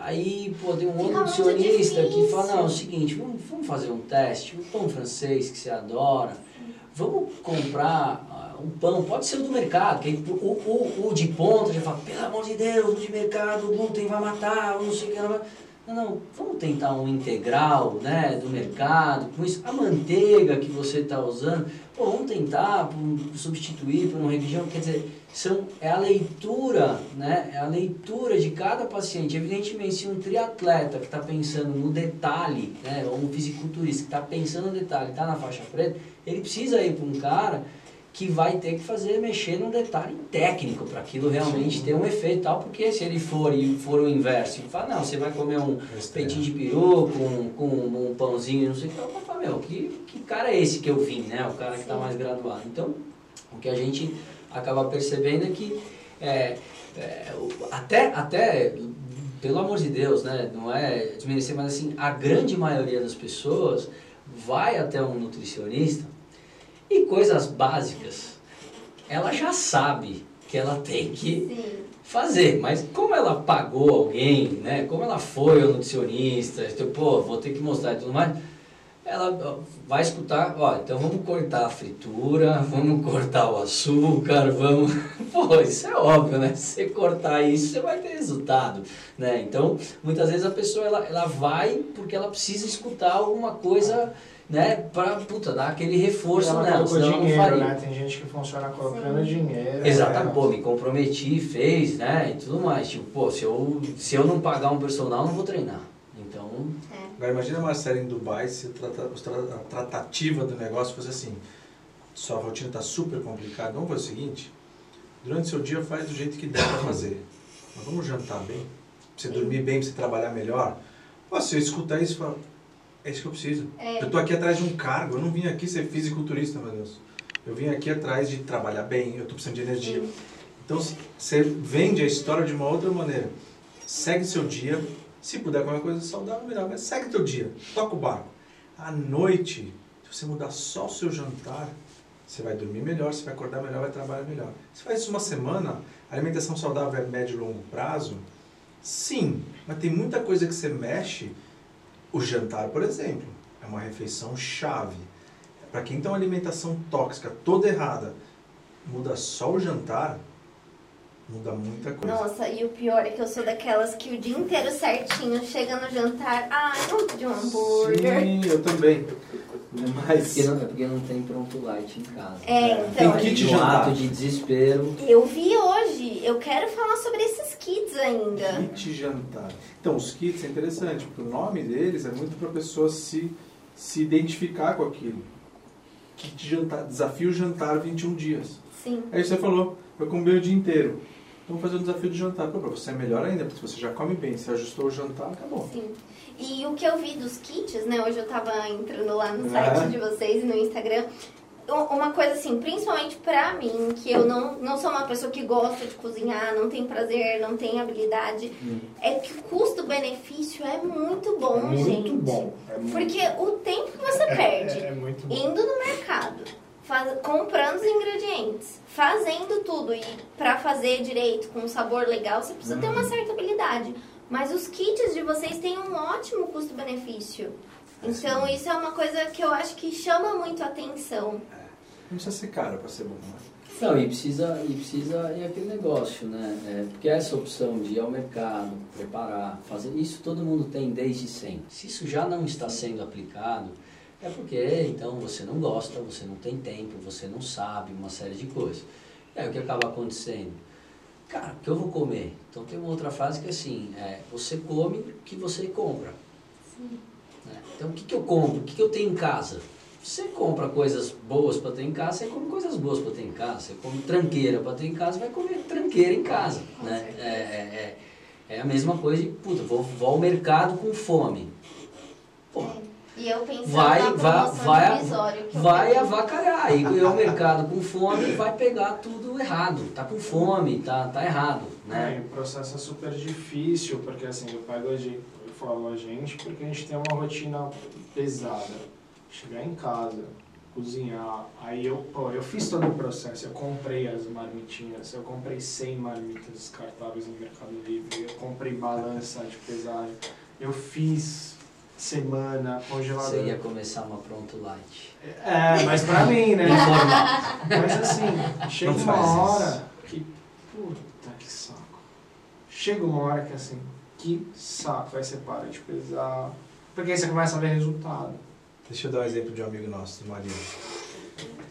Aí, pô, tem um outro nutricionista que fala, não, é o seguinte, vamos, vamos fazer um teste, o pão francês que você adora, vamos comprar ah, um pão, pode ser o do mercado, que o, o, o de ponta já fala, pelo amor de Deus, o de mercado, o glúten vai matar, não sei o que. Não, não, não, vamos tentar um integral, né, do mercado, com isso, a manteiga que você está usando, pô, vamos tentar substituir por uma religião, quer dizer, são, é a leitura, né, é a leitura de cada paciente. Evidentemente, se um triatleta que está pensando no detalhe, né, ou um fisiculturista que está pensando no detalhe, está na faixa preta, ele precisa ir para um cara que vai ter que fazer mexer num detalhe técnico para aquilo realmente ter um efeito e tal, porque se ele for e for o inverso, e fala, não, você vai comer um peitinho de peru com, com um pãozinho, não sei o que, eu vou falar, meu, que, que cara é esse que eu vim, né? O cara que está Sim. mais graduado. Então, o que a gente acaba percebendo é que é, é, até, até, pelo amor de Deus, né? Não é desmerecer, mas assim, a grande maioria das pessoas vai até um nutricionista e coisas básicas, ela já sabe que ela tem que Sim. fazer, mas como ela pagou alguém, né? Como ela foi ao nutricionista, então, pô, vou ter que mostrar e tudo mais, ela vai escutar, ó, então vamos cortar a fritura, vamos cortar o açúcar, vamos. Pô, isso é óbvio, né? Se você cortar isso, você vai ter resultado, né? Então, muitas vezes a pessoa ela, ela vai porque ela precisa escutar alguma coisa, né, pra puta, dar aquele reforço ela nela, senão ela não dinheiro, faria. né? Tem gente que funciona colocando Sim. dinheiro. Exatamente, né? pô, me comprometi, fez, né, e tudo mais. Tipo, pô, se eu, se eu não pagar um personal, não vou treinar. Então, É. Agora imagina a Marcela em Dubai se trata, a tratativa do negócio fosse assim, sua rotina está super complicada, vamos fazer o seguinte, durante o seu dia faz do jeito que der para fazer, mas vamos jantar bem, pra você dormir bem, pra você trabalhar melhor. Pô, se eu escutar isso, eu falo, é isso que eu preciso. É. Eu tô aqui atrás de um cargo, eu não vim aqui ser fisiculturista, meu Deus. Eu vim aqui atrás de trabalhar bem, eu tô precisando de energia. Sim. Então você vende a história de uma outra maneira. Segue seu dia. Se puder comer coisa saudável, melhor. Mas segue teu dia. Toca o barco. À noite, se você mudar só o seu jantar, você vai dormir melhor, você vai acordar melhor, vai trabalhar melhor. Se faz isso uma semana, a alimentação saudável é médio e longo prazo? Sim, mas tem muita coisa que você mexe. O jantar, por exemplo, é uma refeição chave. Para quem tem uma alimentação tóxica toda errada, muda só o jantar, muda muita coisa. Nossa, e o pior é que eu sou daquelas que o dia inteiro certinho chega no jantar. Ai, vamos pedir um hambúrguer. Sim, eu também. Mas porque não, é porque não tem pronto light em casa. É, então. Tem kit no jantar. ato de desespero. Eu vi hoje. Eu quero falar sobre esses kits ainda. Kit jantar. Então, os kits é interessante, porque o nome deles é muito para a pessoa se, se identificar com aquilo. Kit jantar, desafio jantar 21 dias. Sim. Aí você falou, eu comi o dia inteiro. Vamos fazer um desafio de jantar. Pô, pra você é melhor ainda, porque você já come bem, se ajustou o jantar, acabou. Sim. E o que eu vi dos kits, né? Hoje eu tava entrando lá no É. site de vocês e no Instagram. Uma coisa assim, principalmente pra mim, que eu não, não sou uma pessoa que gosta de cozinhar, não tem prazer, não tem habilidade, é que o custo-benefício é muito bom, É muito gente. bom. É muito, Porque o tempo que você perde é, é muito bom. indo no mercado, faz- comprando os ingredientes, fazendo tudo e pra fazer direito, com um sabor legal, você precisa ter uma certa habilidade. Mas os kits de vocês têm um ótimo custo-benefício. Então isso é uma coisa que eu acho que chama muito a atenção. Não precisa ser caro para ser bom, né? Não, e precisa, e precisa é aquele negócio, né? É, porque essa opção de ir ao mercado, preparar, fazer, isso todo mundo tem desde sempre. Se isso já não está sendo aplicado, é porque então você não gosta, você não tem tempo, você não sabe, uma série de coisas. É o que acaba acontecendo. Cara, o que eu vou comer? Então tem uma outra frase que é assim, é, você come o que você compra. Né? Então o que, que eu compro? O que, que eu tenho em casa? você compra coisas boas para ter em casa, você come coisas boas para ter em casa. Você come tranqueira para ter em casa, vai comer tranqueira em casa. Com Né? É, é, é, é a mesma coisa de, puta, vou, vou ao mercado com fome. Pô, E eu pensando Vai- na vai- promoção vai- que vai avacalhar. E ao mercado com fome vai pegar tudo errado. Tá com fome, tá, tá errado. É, Né? e o processo é super difícil, porque assim, eu pego a gente, eu falo a gente, porque a gente tem uma rotina pesada. Chegar em casa, cozinhar, aí eu, pô, eu fiz todo o processo, eu comprei as marmitinhas, eu comprei 100 marmitas descartáveis no Mercado Livre, eu comprei balança de pesagem, eu fiz semana, congelador. Você ia começar uma pronto light. É, mas pra mim, né? Mas assim, chega Não uma faz isso. hora que. Puta que saco. Chega uma hora que assim, que saco. Aí você para de pesar. Porque aí você começa a ver resultado. Deixa eu dar um exemplo de um amigo nosso, do Marinho.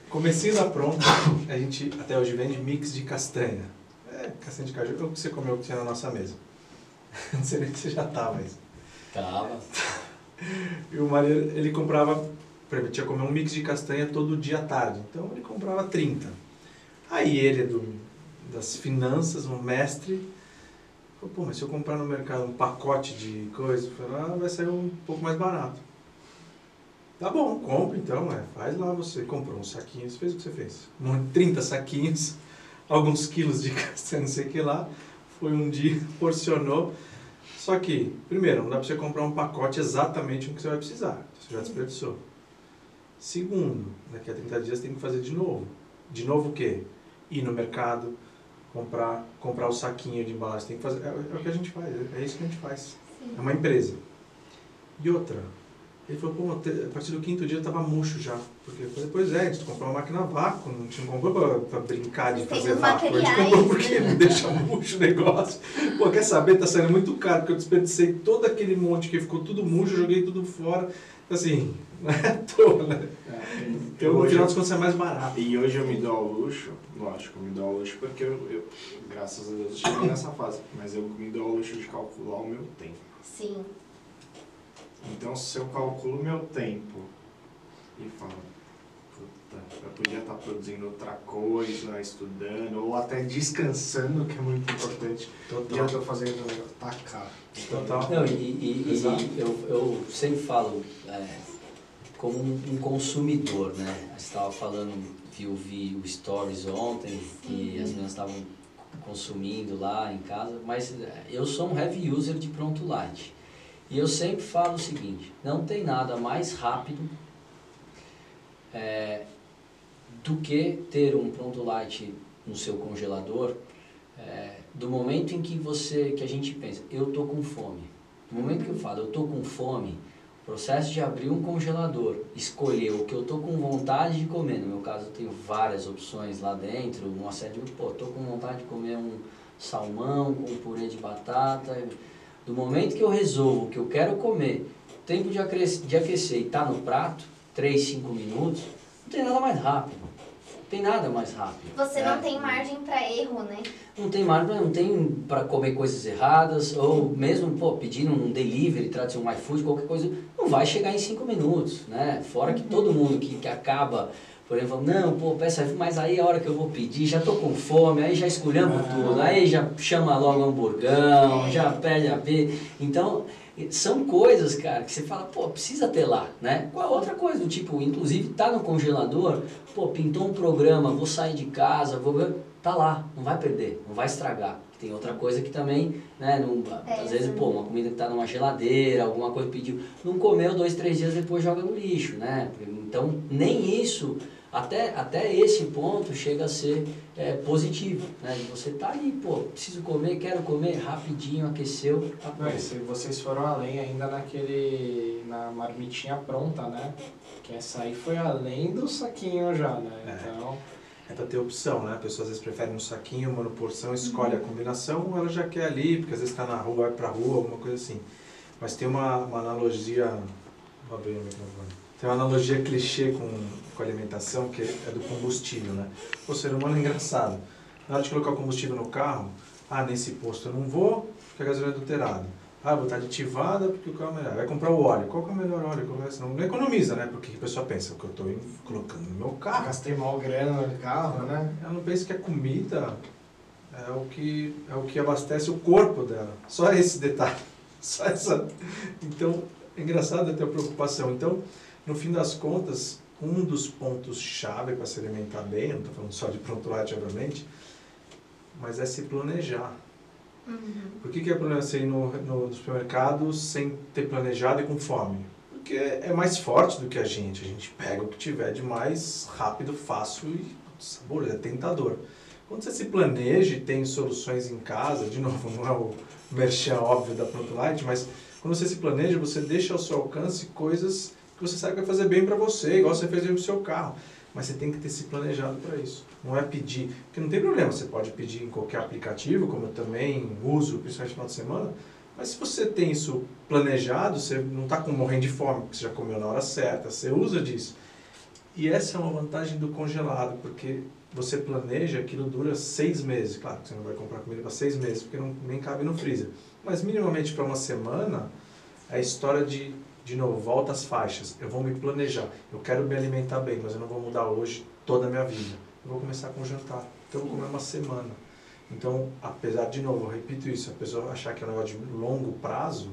Comecinho da pronta, a gente até hoje vende mix de castanha. É, castanha de caju, é o que você comeu que tinha na nossa mesa. Não sei nem se você já tá, mas... Tava. E o Maria, ele comprava, que comer um mix de castanha todo dia à tarde. Então ele comprava 30. Aí ele é do, das finanças, um mestre, falou, pô, mas se eu comprar no mercado um pacote de coisa, falei, ah, vai sair um pouco mais barato. Tá bom, compra então, é, faz lá você. Comprou um saquinho, você fez o que você fez. Um, 30 saquinhos, alguns quilos de castanha, não sei o que lá. Foi um dia, porcionou. Só que, primeiro, não dá pra você comprar um pacote exatamente o que você vai precisar. Você já desperdiçou. Segundo, daqui a 30 dias tem que fazer de novo. De novo o quê? Ir no mercado, comprar, comprar o saquinho de embalagem. Tem que fazer, é, é o que a gente faz, é, é isso que a gente faz. É uma empresa. E outra, ele falou, pô, a partir do quinto dia tava murcho já. Porque eu falei, pois é, a gente comprou uma máquina a vácuo, não tinha comprou pra, pra brincar de fazer vácuo. A gente comprou porque né? não deixa murcho o negócio. Pô, quer saber? Tá saindo muito caro, porque eu desperdicei todo aquele monte que ficou tudo murcho, joguei tudo fora. Assim, não é à toa, né? Então, no hoje, final das contas, é mais barato. e hoje eu me dou ao luxo, lógico, eu me dou ao luxo porque eu, eu, graças a Deus, cheguei nessa fase. Mas eu me dou ao luxo de calcular o meu tempo. Sim. Então, se eu calculo o meu tempo e falo, puta, eu podia estar produzindo outra coisa, estudando, ou até descansando, que é muito importante, eu Total. fazendo um negócio, tá caro. Total. Não, e, e- e- eu, eu sempre falo é, como um, um consumidor, né? Você estava falando, viu, vi o Stories ontem, que as meninas estavam consumindo lá em casa, mas é, eu sou um heavy user de Pronto Light. E eu sempre falo o seguinte, não tem nada mais rápido é, do que ter um Pronto Light no seu congelador é, do momento em que você, que a gente pensa, eu tô com fome. No momento que eu falo, eu tô com fome, o processo de abrir um congelador, escolher o que eu tô com vontade de comer, no meu caso eu tenho várias opções lá dentro, uma série de, pô, tô com vontade de comer um salmão com purê de batata. Do momento que eu resolvo que eu quero comer, tempo de aquecer, de aquecer e tá no prato, 3, 5 minutos, não tem nada mais rápido. Não tem nada mais rápido. Você né? não tem margem pra erro, né? Não tem margem, não tem para comer coisas erradas, ou mesmo, pô, pedindo um delivery, trazer um iFood, qualquer coisa, não vai chegar em cinco minutos, né? Fora que todo mundo que, que acaba, por exemplo, não, pô, peça mas aí a hora que eu vou pedir, já tô com fome, aí já escolhemos tudo, aí já chama logo hamburgão, já pede a pizza. Então, são coisas, cara, que você fala, pô, precisa ter lá, né? Qual outra coisa, do tipo, inclusive tá no congelador, pô, pintou um programa, vou sair de casa, vou ver, tá lá, não vai perder, não vai estragar. Tem outra coisa que também, né, não, É, às vezes, sim. pô, uma comida que tá numa geladeira, alguma coisa pediu, não comeu dois, três dias depois joga no lixo, né? Então, nem isso, até, até esse ponto chega a ser é, positivo, né? Você tá ali, pô, preciso comer, quero comer, rapidinho, aqueceu, tá Não, se vocês foram além ainda naquele. na marmitinha pronta, né? Que essa aí foi além do saquinho já, né? É. Então. É pra ter opção, né? A pessoa às vezes prefere um saquinho, uma porção, escolhe a combinação, ou ela já quer ali, porque às vezes está na rua, vai pra rua, alguma coisa assim. Mas tem uma, uma analogia. Vou abrir o microfone. Tem uma analogia clichê com, com alimentação, que é do combustível, né? O ser humano é engraçado. Na hora de colocar o combustível no carro, ah, nesse posto eu não vou, porque a gasolina é adulterada. Ah, vou estar aditivada porque o carro é melhor. Vai comprar o óleo. Qual que é o melhor óleo? É? Não economiza, né? Porque a pessoa pensa, o que eu estou colocando no meu carro. Gastei mal grana no carro, né? Ela não pensa que a comida é o que, é o que abastece o corpo dela. Só esse detalhe. Só essa. Então, é engraçado a ter preocupação. Então, no fim das contas, um dos pontos-chave para se alimentar bem, não estou falando só de pronto light, obviamente, mas é se planejar. Uhum. Por que, que é problema você ir no, no supermercado sem ter planejado e com fome? Porque é mais forte do que a gente. A gente pega o que tiver de mais rápido, fácil e sabor, é tentador. Quando você se planeja e tem soluções em casa, de novo, não é o merchan óbvio da Pronto Light, mas quando você se planeja, você deixa ao seu alcance coisas você sabe que vai fazer bem para você, igual você fez bem pro seu carro. Mas você tem que ter se planejado para isso. Não é pedir, porque não tem problema, você pode pedir em qualquer aplicativo, como eu também uso, principalmente no final de semana, mas se você tem isso planejado, você não está morrendo de fome, porque você já comeu na hora certa, você usa disso. E essa é uma vantagem do congelado, porque você planeja, aquilo dura seis meses. Claro que você não vai comprar comida para seis meses, porque não, nem cabe no freezer. Mas minimamente para uma semana, é a história de, de novo, volta às faixas. Eu vou me planejar. Eu quero me alimentar bem, mas eu não vou mudar hoje toda a minha vida. Eu vou começar com o jantar. Então eu vou comer uma semana. Então, apesar, de novo, eu repito isso, a pessoa achar que é um negócio de longo prazo,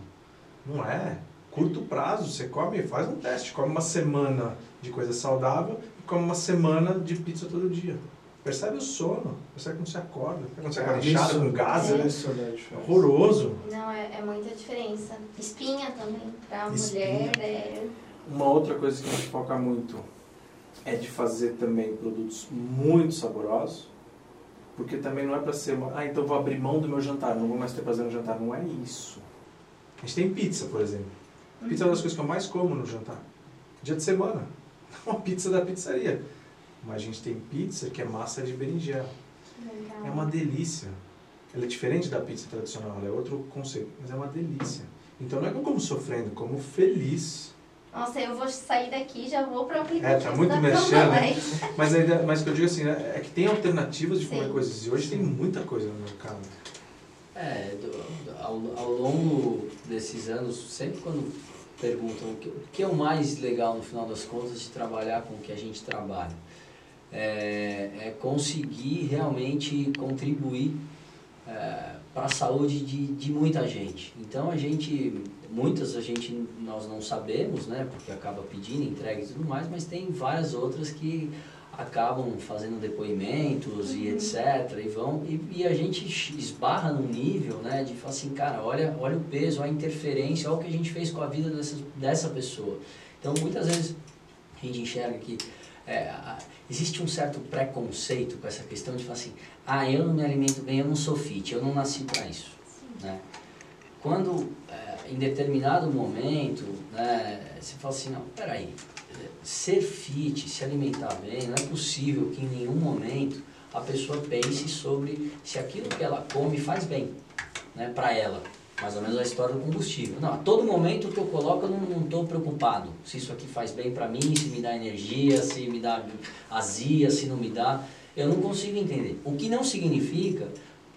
não é. Curto prazo, você come, faz um teste, come uma semana de coisa saudável e come uma semana de pizza todo dia. Percebe o sono, percebe quando você acorda, quando você acorda inchado com gás, É. né? Isso, né? É horroroso. Não, é, é muita diferença. Espinha também, pra Espinha. mulher, é... Uma outra coisa que a gente foca muito é de fazer também produtos muito saborosos, porque também não é para ser uma, ah, então vou abrir mão do meu jantar, não vou mais ter prazer no jantar, não é isso. A gente tem pizza, por exemplo. Pizza é uma das coisas que eu mais como no jantar. Dia de semana. Uma pizza da pizzaria. Mas a gente tem pizza que é massa de berinjela. Legal. É uma delícia. Ela é diferente da pizza tradicional, ela é outro conceito, mas é uma delícia. Então não é que eu como sofrendo, como feliz. Nossa, eu vou sair daqui já vou pro aplicativo É, tá muito mexendo, né? Light. Mas, ainda, mas o que eu digo assim, né, é que tem alternativas de comer Sim. coisas. E hoje tem muita coisa no mercado. É, do- do- ao, ao longo desses anos, sempre quando perguntam o que, o que é o mais legal no final das contas de trabalhar com o que a gente trabalha, é, é conseguir realmente contribuir para a saúde de, de muita gente. Então a gente, muitas a gente nós não sabemos, né, porque acaba pedindo entrega e tudo mais, mas tem várias outras que acabam fazendo depoimentos e etc. E vão e, e a gente esbarra num nível, né, de falar assim, cara, olha, olha o peso, olha a interferência, olha o que a gente fez com a vida dessa, dessa pessoa. Então muitas vezes a gente enxerga que é, existe um certo preconceito com essa questão de falar assim, ah, eu não me alimento bem, eu não sou fit, eu não nasci para isso. Né? Quando, é, em determinado momento, né, você fala assim, não, peraí, ser fit, se alimentar bem, não é possível que em nenhum momento a pessoa pense sobre se aquilo que ela come faz bem né, para ela. Mais ou menos a história do combustível. Não, a todo momento que eu coloco eu não estou preocupado se isso aqui faz bem para mim, se me dá energia, se me dá azia, se não me dá. Eu não consigo entender. O que não significa,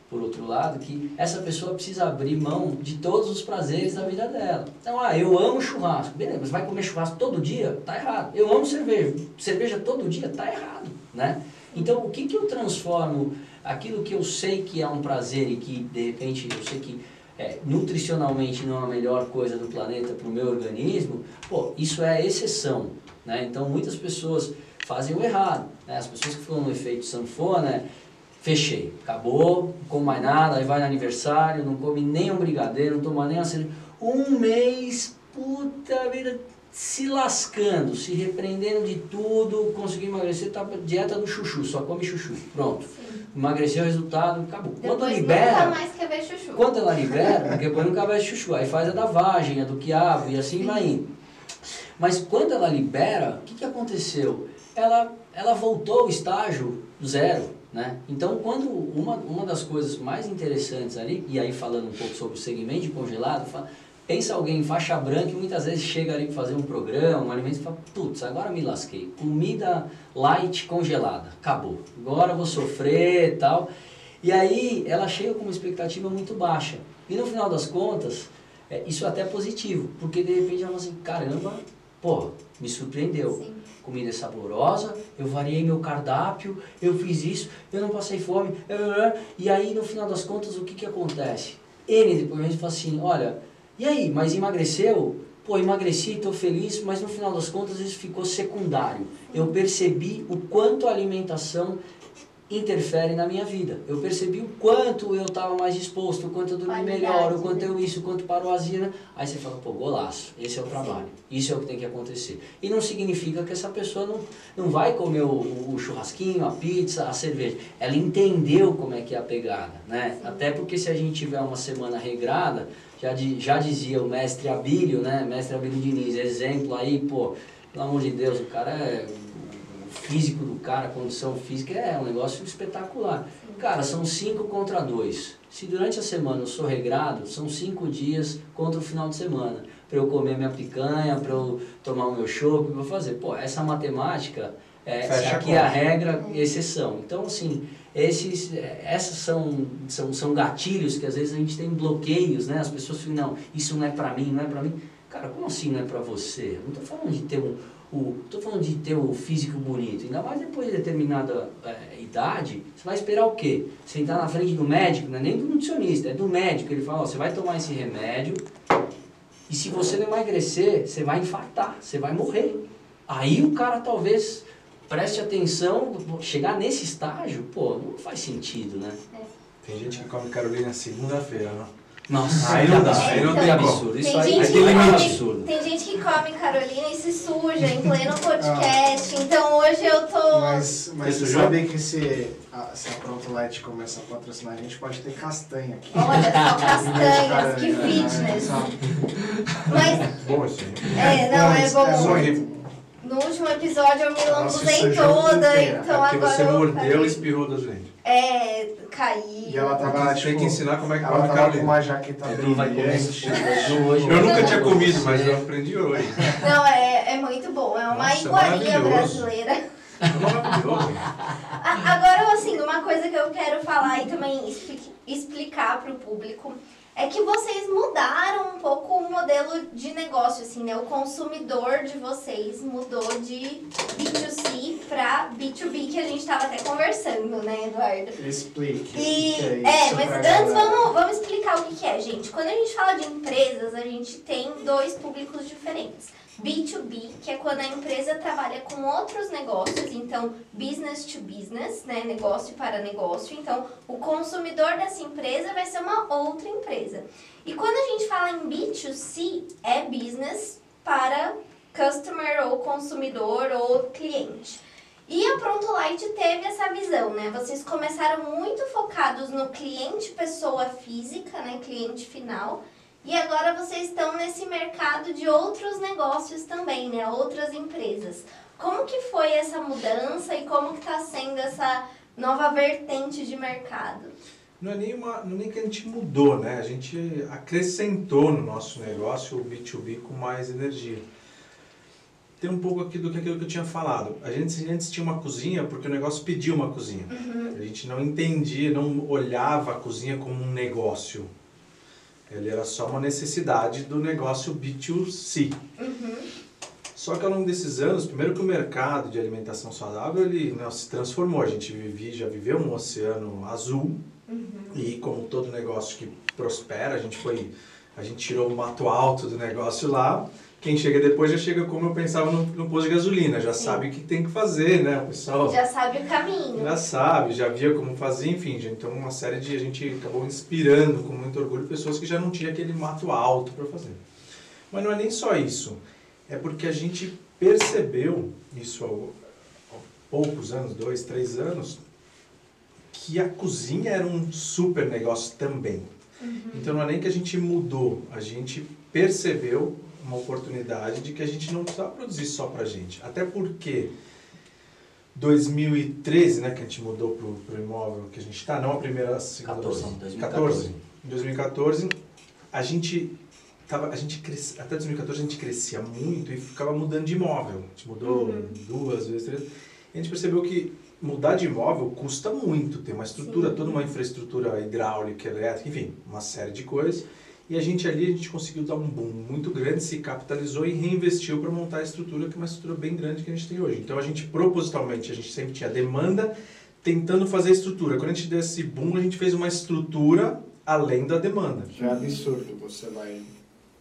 por outro lado, que essa pessoa precisa abrir mão de todos os prazeres da vida dela. Então, ah, eu amo churrasco. Beleza, mas vai comer churrasco todo dia? Tá errado. Eu amo cerveja. Cerveja todo dia? Tá errado, né? Então, o que que eu transformo aquilo que eu sei que é um prazer e que, de repente, eu sei que é, nutricionalmente não é a melhor coisa do planeta para o meu organismo, pô, isso é exceção. Né? Então muitas pessoas fazem o errado. Né? As pessoas que falam no efeito sanfona, é, fechei, acabou, não como mais nada, aí vai no aniversário, não come nem um brigadeiro, não toma nem uma cerveja. Um mês, puta vida, se lascando, se repreendendo de tudo, conseguiu emagrecer, tá dieta do chuchu, só come chuchu. Pronto. Sim. Emagreceu, resultado, acabou. Quando Depois libera, nunca mais quer ver chuchu. quando ela libera, porque depois nunca vai chuchu, aí faz a da vagem, a do quiabo e assim vai indo. Mas quando ela libera, o que, que aconteceu? Ela, ela voltou ao estágio zero, né? Então, quando uma, uma das coisas mais interessantes ali, e aí falando um pouco sobre o segmento de congelado, fala, pensa alguém em faixa branca e muitas vezes chega ali para fazer um programa, um alimento e fala, putz, agora me lasquei. Comida light congelada, acabou. Agora vou sofrer e tal. E aí ela chega com uma expectativa muito baixa. E no final das contas, É, isso é até positivo, porque de repente ela fala assim, caramba, pô, me surpreendeu. Sim. Comida é saborosa, eu variei meu cardápio, eu fiz isso, eu não passei fome, e aí no final das contas o que que acontece? Ele depois fala assim, olha, e aí, mas emagreceu? Pô, emagreci, estou feliz, mas no final das contas isso ficou secundário. Eu percebi o quanto a alimentação interfere na minha vida. Eu percebi o quanto eu estava mais disposto, o quanto eu dormi Qualidade, melhor, o quanto né? eu isso, o quanto parou a azia. Aí você fala, pô, golaço, esse é o trabalho, isso é o que tem que acontecer. E não significa que essa pessoa não, não vai comer o, o churrasquinho, a pizza, a cerveja. Ela entendeu como é que é a pegada, né? Até porque se a gente tiver uma semana regrada, já, di- já dizia o mestre Abílio, né? Mestre Abílio Diniz, exemplo aí, pô, pelo amor de Deus, o cara é. Físico do cara, a condição física é um negócio espetacular. Cara, são cinco contra dois. Se durante a semana eu sou regrado, são cinco dias contra o final de semana. Para eu comer minha picanha, para eu tomar o meu chopp, para eu fazer. Pô, essa matemática, é, Fecha a aqui é a conta. regra e exceção. Então, assim, esses, é, essas são, são, são gatilhos que às vezes a gente tem bloqueios, né? As pessoas ficam, não, isso não é para mim, não é para mim. Cara, como assim não é para você? Eu não estou falando de ter um, o, tô falando de ter o físico bonito, ainda mais depois de determinada é, idade, você vai esperar o quê? Sentar na frente do médico, não é nem do nutricionista, é do médico. Ele fala, ó, você vai tomar esse remédio e se você não emagrecer, você vai infartar, você vai morrer. Aí o cara talvez preste atenção, chegar nesse estágio, pô, não faz sentido, né? Tem gente que come Carolina segunda-feira, né? Nossa, Aí não dá, aí não tem absurdo. Isso aí gente, é absurdo. tem gente que come Carolina e se suja em pleno podcast. Então hoje eu tô. Mas, mas Você sabe que se a, se a Pronto Light começar a patrocinar a gente, pode ter castanha aqui. Olha só, castanhas, que fitness. sabe? Mas, Bom isso aí. é, não, é Mas bom. Só que No último episódio eu me lambuzei toda, inteira. então é porque agora você eu mordeu e espirrou das dentes. É, caí. E ela tava, Tem tipo, que ensinar como é que ela tava com uma jaqueta Edu vai comer brilhante. isso hoje. Eu nunca tinha comido, mas eu aprendi hoje. Não, é, é muito bom. É uma Nossa, iguaria brasileira. É Agora, assim, uma coisa que eu quero falar e também expli- explicar para o público é que vocês mudaram um pouco o modelo de negócio, assim, né? O consumidor de vocês mudou de B2C para B2B, que a gente estava até conversando, né, Eduardo? Explique. E, que é, isso mas pra antes galera. vamos, vamos explicar o que, que é, gente. Quando a gente fala de empresas, a gente tem dois públicos diferentes. B2B, que é quando a empresa trabalha com outros negócios, então business to business, né, negócio para negócio. Então, o consumidor dessa empresa vai ser uma outra empresa. E quando a gente fala em B2C, é business para customer ou consumidor ou cliente. E a Pronto Light teve essa visão, né? Vocês começaram muito focados no cliente pessoa física, né? Cliente final. E agora vocês estão nesse mercado de outros negócios também, né? Outras empresas. Como que foi essa mudança e como que está sendo essa nova vertente de mercado? Não é nem, uma, não é nem que a gente mudou, né? A gente acrescentou no nosso negócio o B2B com mais energia. Tem um pouco aqui do que aquilo que eu tinha falado. A gente antes tinha uma cozinha porque o negócio pedia uma cozinha. A gente não entendia, não olhava a cozinha como um negócio. Ele era só uma necessidade do negócio B2C. Só que ao longo desses anos, primeiro que o mercado de alimentação saudável ele né, se transformou. A gente vive, já viveu um oceano azul e como todo negócio que prospera, a gente foi, a gente tirou o mato alto do negócio lá. Quem chega depois já chega como eu pensava no, no posto de gasolina, já Sim. sabe o que tem que fazer, né? O pessoal Já sabe o caminho. já sabe, já via como fazia, enfim, já- então uma série de a gente acabou inspirando com muito orgulho pessoas que já não tinham aquele mato alto para fazer. Mas não é nem só isso, é porque a gente percebeu isso ao- há poucos anos, dois, três anos, que a cozinha era um super negócio também. Então não é nem que a gente mudou, a gente percebeu uma oportunidade de que a gente não precisava produzir só pra gente. Até porque 2013, né, que a gente mudou pro, pro imóvel que a gente está, não a primeira, a segunda 14, versão. 2014. Em 2014, a gente tava, a gente crescia, até 2014 a gente crescia muito e ficava mudando de imóvel. A gente mudou duas vezes, três. E a gente percebeu que mudar de imóvel custa muito, tem uma estrutura, Sim. toda uma infraestrutura hidráulica, elétrica, enfim, uma série de coisas. E a gente ali, a gente conseguiu dar um boom muito grande, se capitalizou e reinvestiu para montar a estrutura, que é uma estrutura bem grande que a gente tem hoje. Então a gente propositalmente, a gente sempre tinha demanda, tentando fazer a estrutura. Quando a gente deu esse boom, a gente fez uma estrutura além da demanda. Já é absurdo, você vai.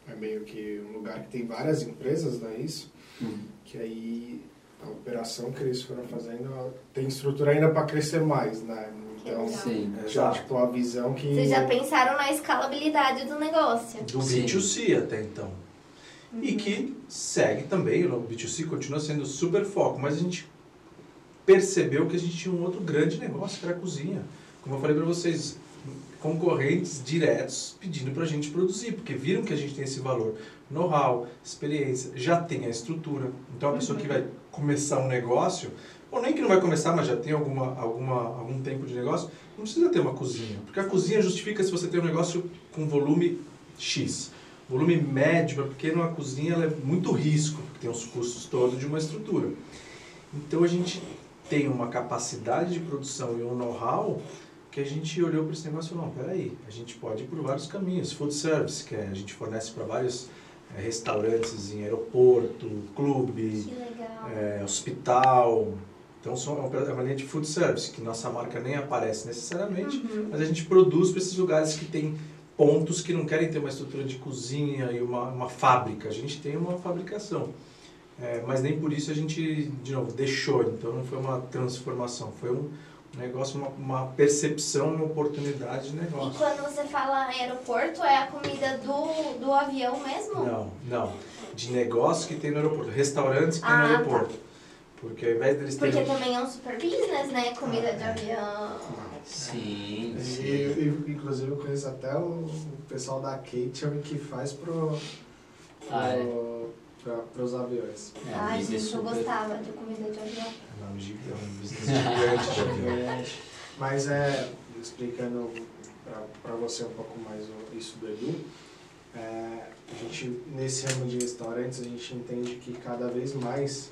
É meio que um lugar que tem várias empresas, não é isso? Que aí a operação que eles foram fazendo tem estrutura ainda para crescer mais, né? Então. Sim. já tipo a visão que. Vocês já pensaram na escalabilidade do negócio? Do Sim. B2C até então. E que segue também, o B2C continua sendo super foco, mas a gente percebeu que a gente tinha um outro grande negócio, que era a cozinha. Como eu falei para vocês, concorrentes diretos pedindo para a gente produzir, porque viram que a gente tem esse valor. Know-how, experiência, já tem a estrutura. Então a pessoa que vai começar um negócio, ou nem que não vai começar, mas já tem alguma, alguma, algum tempo de negócio, não precisa ter uma cozinha. Porque a cozinha justifica se você tem um negócio com volume X. Volume médio para pequeno, a cozinha ela é muito risco, porque tem os custos todos de uma estrutura. Então a gente tem uma capacidade de produção e um know-how que a gente olhou para esse negócio e falou, não, peraí, a gente pode ir por vários caminhos. Food service, que é, a gente fornece para vários eh, restaurantes em aeroporto, clube, é, hospital. Então são- é uma linha de food service, que nossa marca nem aparece necessariamente, Uhum. mas a gente produz para esses lugares que tem pontos que não querem ter uma estrutura de cozinha e uma, uma fábrica. A gente tem uma fabricação. É, mas nem por isso a gente, de novo, deixou. Então não foi uma transformação, foi um negócio, uma, uma percepção, uma oportunidade de E negócio. quando você fala aeroporto, é a comida do, do avião mesmo? Não, não. De negócio que tem no aeroporto, restaurantes que tem Ah, no tá. Porque ao invés deles Porque terem... também é um super business, né? Comida de avião. Sim, E, sim. e, inclusive eu conheço até o pessoal da Catering que faz pro, Ah, é. pro, pra, os aviões. É, Ai, gente, eu super- gostava de comida de avião. É um é um business gigante de avião. Mas é, explicando para você um pouco mais isso do Edu, é, a gente, nesse ramo de restaurantes, a gente entende que cada vez mais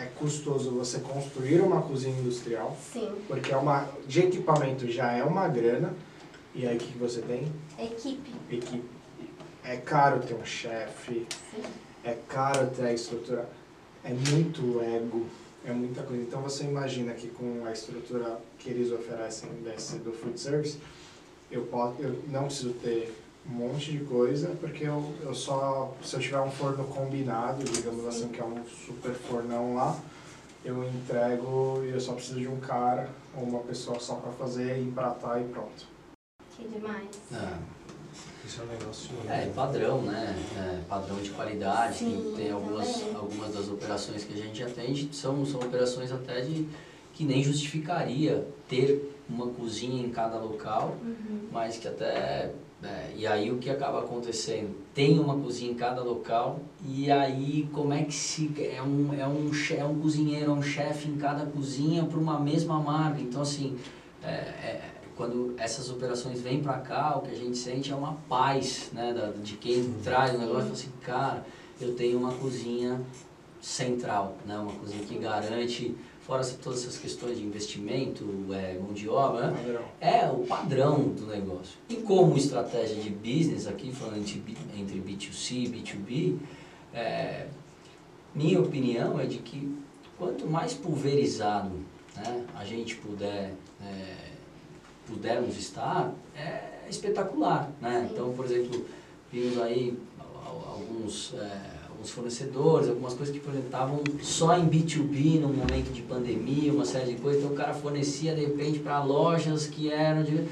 é custoso você construir uma cozinha industrial, Sim. porque é uma, de equipamento já é uma grana, e aí o que você tem? Equipe. Equipe. É caro ter um chefe, é caro ter a estrutura, é muito ego, é muita coisa. Então você imagina que com a estrutura que eles oferecem desse, do food service, eu, posso, eu não preciso ter um monte de coisa, porque eu, eu só, se eu tiver um forno combinado, digamos assim, que é um super fornão lá, eu entrego e eu só preciso de um cara ou uma pessoa só para fazer, empratar e pronto. Que demais. Ah, Isso é um negócio... É, padrão, né? É, padrão de qualidade. Sim, tem tem algumas, também. algumas das operações que a gente atende são, são operações até de que nem justificaria ter uma cozinha em cada local, Uhum. mas que até. É, e aí o que acaba acontecendo? Tem uma cozinha em cada local, e aí como é que se. É um, é um, é um cozinheiro, é um chefe em cada cozinha para uma mesma marca. Então, assim, é, é, quando essas operações vêm para cá, o que a gente sente é uma paz, né, da, de quem traz o negócio, fala assim, cara, eu tenho uma cozinha central, né, uma cozinha que garante, fora todas essas questões de investimento, é, mão de obra, né, Padrão. é o padrão do negócio. E como estratégia de business, aqui falando entre, B- entre B2C e B2B, é, minha opinião é de que quanto mais pulverizado né, a gente puder, é, pudermos estar, é espetacular. Né? Então, por exemplo, vimos aí al- alguns, é, alguns fornecedores, algumas coisas que, por exemplo, estavam só em B2B no momento de pandemia, uma série de coisas, então o cara fornecia de repente para lojas que eram de.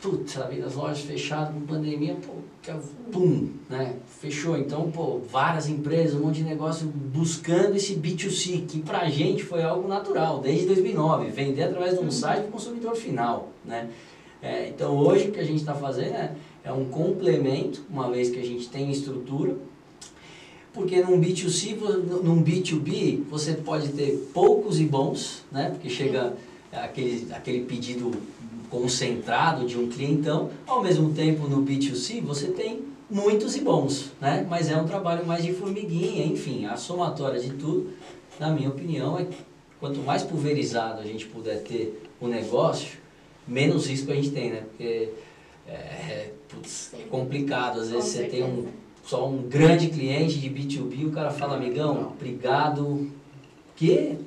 Putz, sabe, as lojas fechadas com pandemia, pô, que é- pum, né? Fechou. Então, pô, várias empresas, um monte de negócio buscando esse B2C, que pra gente foi algo natural, desde 2009, vender através de um site para o consumidor final, né? É, então, hoje o que a gente está fazendo é, é um complemento, uma vez que a gente tem estrutura, porque num B2C, vo- num B2B, você pode ter poucos e bons, né? Porque chega aquele, aquele pedido concentrado de um clientão, ao mesmo tempo no B2C você tem muitos e bons, né? Mas é um trabalho mais de formiguinha, enfim, a somatória de tudo, na minha opinião, é que quanto mais pulverizado a gente puder ter o negócio, menos risco a gente tem, né? Porque é, putz, é complicado. Às vezes você tem um, só um grande cliente de B2B, o cara fala, amigão, obrigado. Que?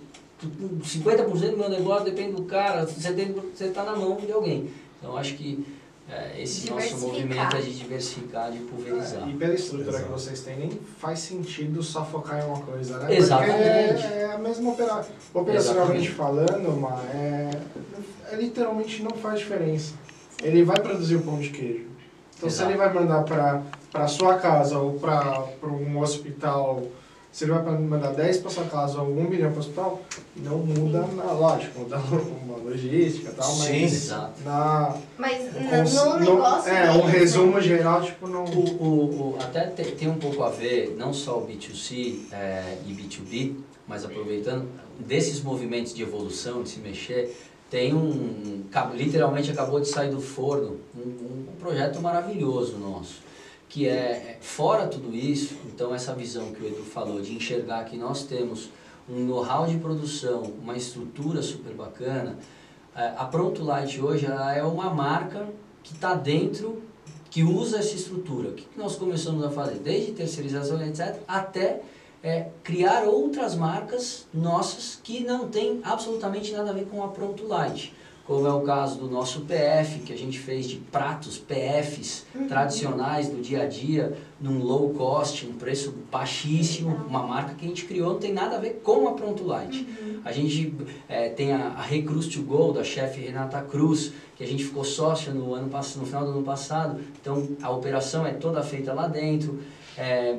50% do meu negócio depende do cara, você está na mão de alguém. Então acho que é, esse nosso movimento é de diversificar, de pulverizar. É, e pela estrutura Exato. que vocês têm, nem faz sentido só focar em uma coisa, né? Exatamente. Porque é, é a mesma operação. Operacionalmente falando, mas é, é, literalmente não faz diferença. Ele vai produzir o pão de queijo. Então Exato. se ele vai mandar para a sua casa ou para um hospital se ele vai mandar 10 para sua casa ou 1 milhão para o hospital, não muda, na, lógico, muda uma logística e tal, mas Sim, exato. na... Mas no, no negócio... É, um resumo né? geral, tipo, não... O, o, o, até tem, tem, um pouco a ver, não só o B2C é, e B2B, mas aproveitando, desses movimentos de evolução, de se mexer, tem um, literalmente acabou de sair do forno, um, um projeto maravilhoso nosso que é, é fora tudo isso, então essa visão que o Edu falou de enxergar que nós temos um know-how de produção, uma estrutura super bacana, é, a Pronto Light hoje ela é uma marca que está dentro, que usa essa estrutura. O que nós começamos a fazer? Desde terceirização, etc., até é, criar outras marcas nossas que não tem absolutamente nada a ver com a Pronto Light como é o caso do nosso PF, que a gente fez de pratos PFs uhum. tradicionais do dia a dia, num low cost, um preço baixíssimo, uma marca que a gente criou, não tem nada a ver com a Pronto Light. Uhum. A gente é, tem a, a Recruz to Go, da chefe Renata Cruz, que a gente ficou sócia no, ano, no final do ano passado, então a operação é toda feita lá dentro. É,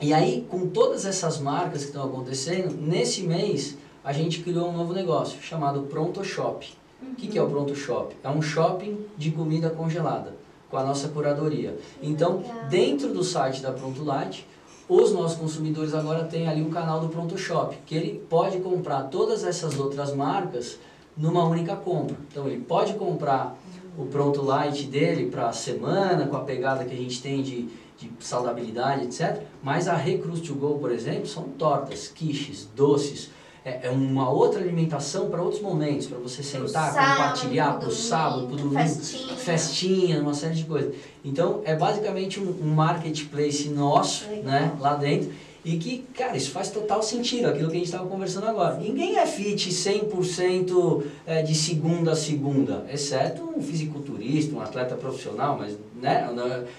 e aí, com todas essas marcas que estão acontecendo, nesse mês a gente criou um novo negócio chamado Pronto Shop o que, que é o Pronto Shop? É um shopping de comida congelada, com a nossa curadoria. Então, dentro do site da Pronto Light, os nossos consumidores agora têm ali um canal do Pronto Shop, que ele pode comprar todas essas outras marcas numa única compra. Então, ele pode comprar o Pronto Light dele para a semana, com a pegada que a gente tem de, de saudabilidade, etc. Mas a Recruz to Go, por exemplo, são tortas, quiches, doces, é, é uma outra alimentação para outros momentos, para você sentar, sábado, compartilhar para o sábado, para o domingo, festinha. festinha, uma série de coisas. Então, é basicamente um, um marketplace nosso, né, lá dentro, e que, cara, isso faz total sentido, aquilo que a gente estava conversando agora. Ninguém é fit 100% é, de segunda a segunda, exceto um fisiculturista, um atleta profissional, mas, né,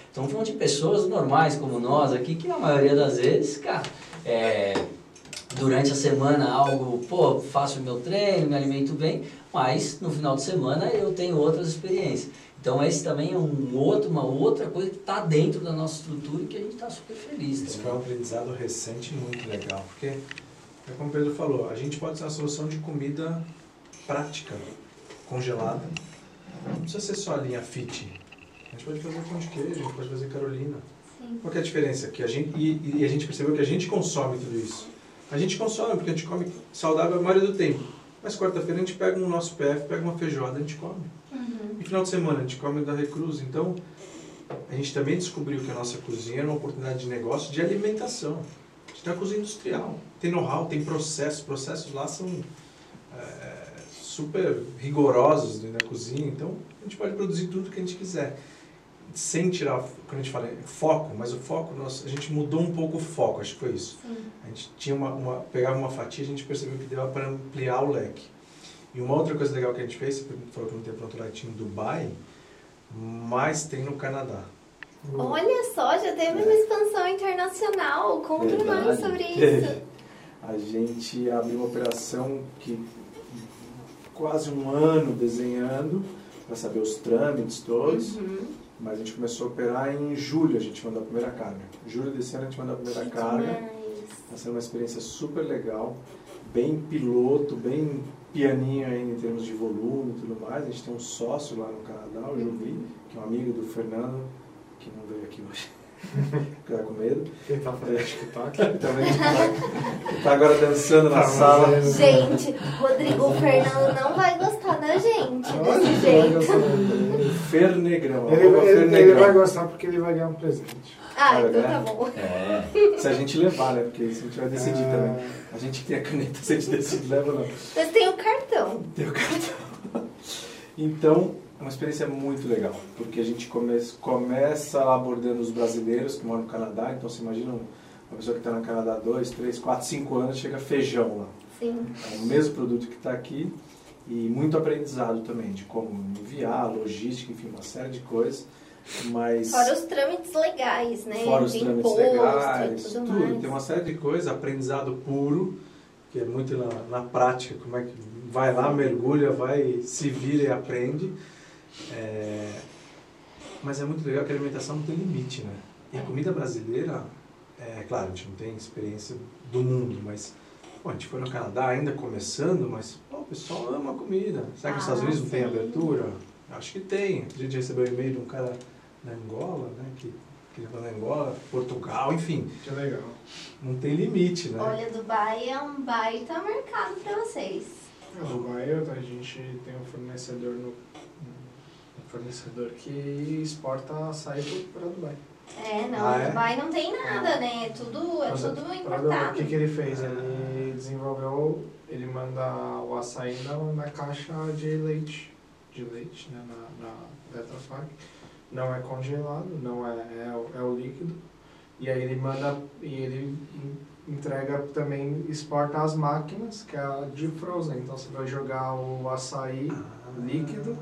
estamos falando de pessoas normais como nós aqui, que na maioria das vezes, cara, é durante a semana algo, pô, faço meu treino, me alimento bem, mas no final de semana eu tenho outras experiências. Então esse também é um outro, uma outra coisa que está dentro da nossa estrutura e que a gente está super feliz. Esse foi um aprendizado recente muito legal, porque é como o Pedro falou, a gente pode ser uma solução de comida prática, congelada. Não precisa ser só a linha fit. A gente pode fazer pão de queijo, a gente pode fazer Carolina. Sim. Qual é a diferença? Que a gente, e, e a gente percebeu que a gente consome tudo isso. A gente consome, porque a gente come saudável a maioria do tempo. Mas quarta-feira a gente pega um nosso PF, pega uma feijoada, a gente come. Final de semana a gente come da Recruz. Então, a gente também descobriu que a nossa cozinha é uma oportunidade de negócio de alimentação. A gente tem uma cozinha industrial. Tem know-how, tem processos. Processos lá são é, super rigorosos dentro da cozinha. Então, a gente pode produzir tudo que a gente quiser sem tirar, quando a gente fala foco, mas o foco, nós, a gente mudou um pouco o foco, acho que foi isso. Sim. A gente tinha uma, uma, pegava uma fatia, a gente percebeu que dava para ampliar o leque. E uma outra coisa legal que a gente fez, você falou que não tem pronto light em Dubai, mas tem no Canadá. Olha só, já teve é. uma expansão internacional. Conta mais sobre isso. a gente abriu uma operação que quase um ano desenhando para saber os trâmites todos. Uhum mas a gente começou a operar em julho, a gente mandou a primeira carga. Julho desse ano a gente mandou a primeira que carga. Está sendo uma experiência super legal, bem piloto, bem pianinho ainda em termos de volume e tudo mais. A gente tem um sócio lá no Canadá, o Jovi, que é um amigo do Fernando, que não veio aqui hoje. Ficar com medo. Quem tá fazendo? Também TikTok. Tá agora dançando na tá sala. Gente, Rodrigo, o Fernando não vai gostar da gente desse jeito. Fernegrão. Ele, ele, ele, vai gostar porque ele vai ganhar um presente. Ah, então tá bom. É. Se a gente levar, né? Porque isso a gente vai decidir é... também. A gente tem a caneta, se a gente decide, leva ou não. Mas tem o cartão. Tem o cartão. Então, uma experiência muito legal, porque a gente come, começa abordando os brasileiros que moram no Canadá, então você imagina uma pessoa que está no Canadá há 2, 3, 4, 5 anos, chega feijão lá. Sim. É o mesmo produto que está aqui e muito aprendizado também de como enviar, logística, enfim, uma série de coisas. Mas Fora os trâmites legais, né? fora os de trâmites imposto legais, tudo, tudo, tem uma série de coisas, aprendizado puro, que é muito na, na prática, como é que vai lá, mergulha, vai, se vira e aprende. É, mas é muito legal que a alimentação não tem limite, né? E a comida brasileira, é claro, a gente não tem experiência do mundo, mas a gente foi no Canadá ainda começando, mas pô, o pessoal ama a comida. Será que Ah, Estados Unidos não tem abertura? Acho que tem. A gente recebeu um e-mail de um cara na Angola, né? Que, que ele foi na Angola, Portugal, enfim. Que legal. Não tem limite, né? Olha, Dubai é um baita mercado pra vocês. No Dubai a gente tem um fornecedor no um fornecedor que exporta açaí para Dubai. É, não, Ah, é? Dubai não tem nada, né? É tudo, é Mas tudo importado. O que, que ele fez? Ele desenvolveu, ele manda o açaí na, na caixa de leite, de leite, né, na, na Tetrapack. Não é congelado, não é, é, o- é o líquido. E aí ele manda, e ele en- entrega também, exporta as máquinas, que é a de frozen. Então você vai jogar o açaí líquido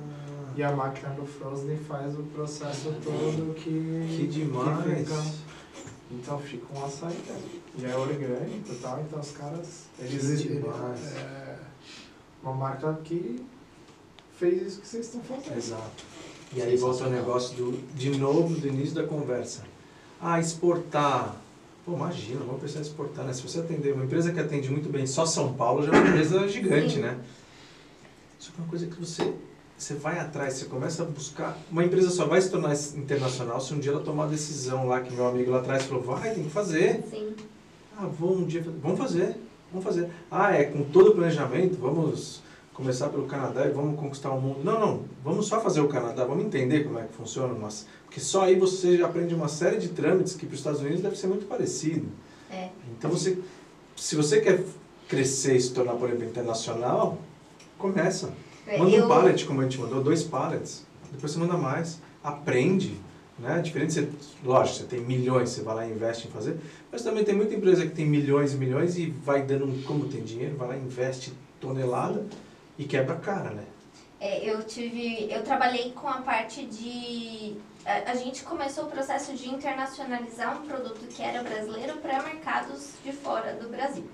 e a máquina do frozen faz o processo todo que... Que demais. que fica- então fica um açaí dentro. E é orgânico e tal, então os caras. Eles. Que ele- demais. é uma marca que fez isso que vocês estão fazendo. Exato. E aí volta o negócio do, de novo, do início da conversa. Ah, exportar. Pô, imagina, vamos pensar em exportar, né? Se você atender uma empresa que atende muito bem só São Paulo, já é uma empresa gigante, Sim. né? Isso é uma coisa que você, você vai atrás, você começa a buscar. Uma empresa só vai se tornar internacional se um dia ela tomar a decisão lá, que meu amigo lá atrás falou, vai, tem que fazer. Sim. Ah, vamos um dia. Vamos fazer, vamos fazer. Ah, é com todo o planejamento, vamos começar pelo Canadá e vamos conquistar o mundo. Não, não, vamos só fazer o Canadá, vamos entender como é que funciona, mas, porque só aí você aprende uma série de trâmites que para os Estados Unidos deve ser muito parecido. É. Então você, se você quer crescer e se tornar, por exemplo, internacional, começa. Manda Eu- um pallet, como a gente mandou, dois pallets. Depois você manda mais. Aprende. Né? Diferente, você, lógico, você tem milhões, você vai lá e investe em fazer. Mas também tem muita empresa que tem milhões e milhões e vai dando, como tem dinheiro, vai lá e investe tonelada e quebra a cara, né? É, eu tive, eu trabalhei com a parte de, a, a gente começou o processo de internacionalizar um produto que era brasileiro para mercados de fora do Brasil.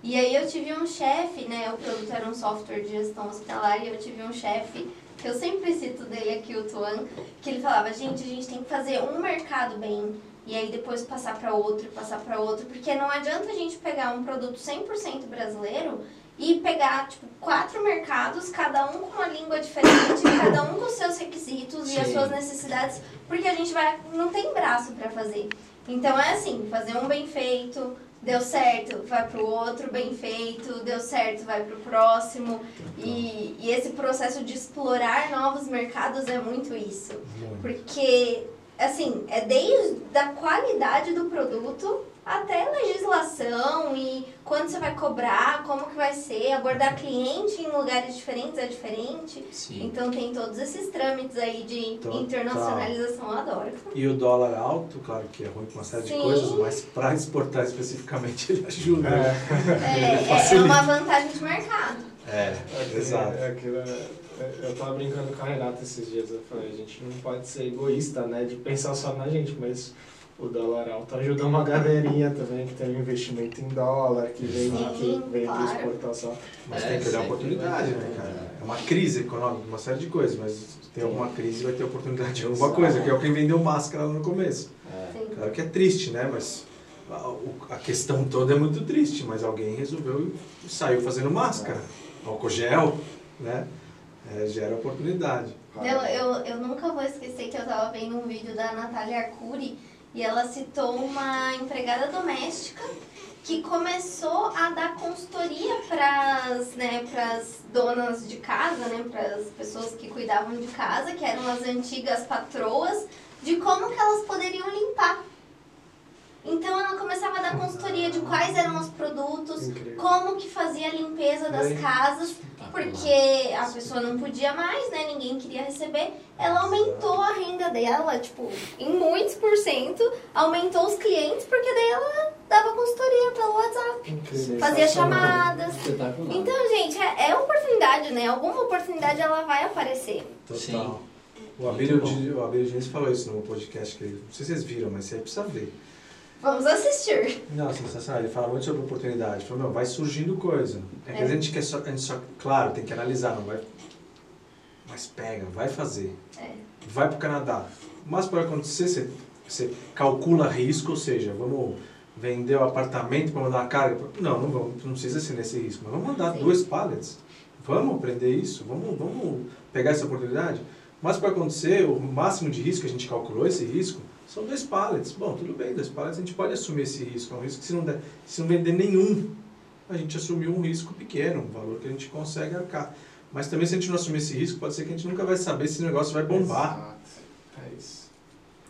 E aí eu tive um chefe, né, o produto era um software de gestão hospitalar e eu tive um chefe, que eu sempre cito dele aqui, o Tuan, que ele falava, gente, a gente tem que fazer um mercado bem e aí depois passar para outro, passar para outro, porque não adianta a gente pegar um produto 100% brasileiro e pegar, tipo, quatro mercados, cada um com uma língua diferente, cada um com seus requisitos e as Sim. suas necessidades, porque a gente vai, não tem braço para fazer. Então é assim, fazer um bem feito, deu certo, vai pro outro, bem feito, deu certo, vai pro próximo. E, e esse processo de explorar novos mercados é muito isso. Porque, assim, é desde a qualidade do produto até legislação e quando você vai cobrar, como que vai ser, abordar cliente em lugares diferentes é diferente. Sim. Então tem todos esses trâmites aí de Total. internacionalização, eu adoro. E o dólar alto, claro que é ruim com uma série de Sim. coisas, mas para exportar especificamente ele ajuda. É. É, é, é uma vantagem de mercado. É, Aquele- exato. é aquilo, é- eu tava brincando com a Renata esses dias, eu falei, a gente não pode ser egoísta, né, de pensar só na gente, mas o dólar alto ajuda uma galerinha também que tem um investimento em dólar, que vem, Sim, que vem de claro. exportação. Mas É, tem que olhar a sempre oportunidade, né, cara? É uma crise econômica, uma série de coisas, mas tem alguma crise vai ter oportunidade de alguma Exato. coisa, que é o que vendeu máscara lá no começo. É. Claro que é triste, né? Mas a, questão toda é muito triste, mas alguém resolveu e saiu fazendo máscara. Álcool gel, né? É, gera oportunidade. Eu, eu, eu nunca vou esquecer que eu tava vendo um vídeo da Natália Arcuri e ela citou uma empregada doméstica que começou a dar consultoria para as né, pras donas de casa, né, para as pessoas que cuidavam de casa, que eram as antigas patroas, de como que elas poderiam limpar. Então ela começava a dar consultoria de quais eram os produtos, Incrível. como que fazia a limpeza das É. casas. porque a pessoa não podia mais, né? Ninguém queria receber. Ela aumentou a renda dela, tipo, em muitos por cento, aumentou os clientes, porque daí ela dava consultoria pelo WhatsApp, Incrível. fazia chamadas. Então, gente, é, é oportunidade, né? Alguma oportunidade ela vai aparecer. Total. Sim. O Abílio Diniz falou isso no podcast que ele, não sei se vocês viram, mas você precisa ver. Vamos assistir. Não, sensacional. Ele fala muito sobre oportunidade. Ele falou, meu, vai surgindo coisa. É que É. a gente quer só, a gente só, claro, tem que analisar, não vai. Mas pega, vai fazer. É. Vai pro Canadá. Mas pode acontecer, você, você calcula risco, ou seja, vamos vender o apartamento para mandar uma carga. Não, não vamos, não precisa ser nesse risco, mas vamos mandar Sim. dois pallets. Vamos aprender isso, vamos, vamos pegar essa oportunidade. Mas para acontecer, o máximo de risco a gente calculou, esse risco, são dois pallets. Bom, tudo bem, dois pallets a gente pode assumir esse risco. É um risco que se não, der, se não vender nenhum, a gente assumiu um risco pequeno, um valor que a gente consegue arcar. Mas também se a gente não assumir esse risco, pode ser que a gente nunca vai saber se o negócio vai bombar. Exato. É isso.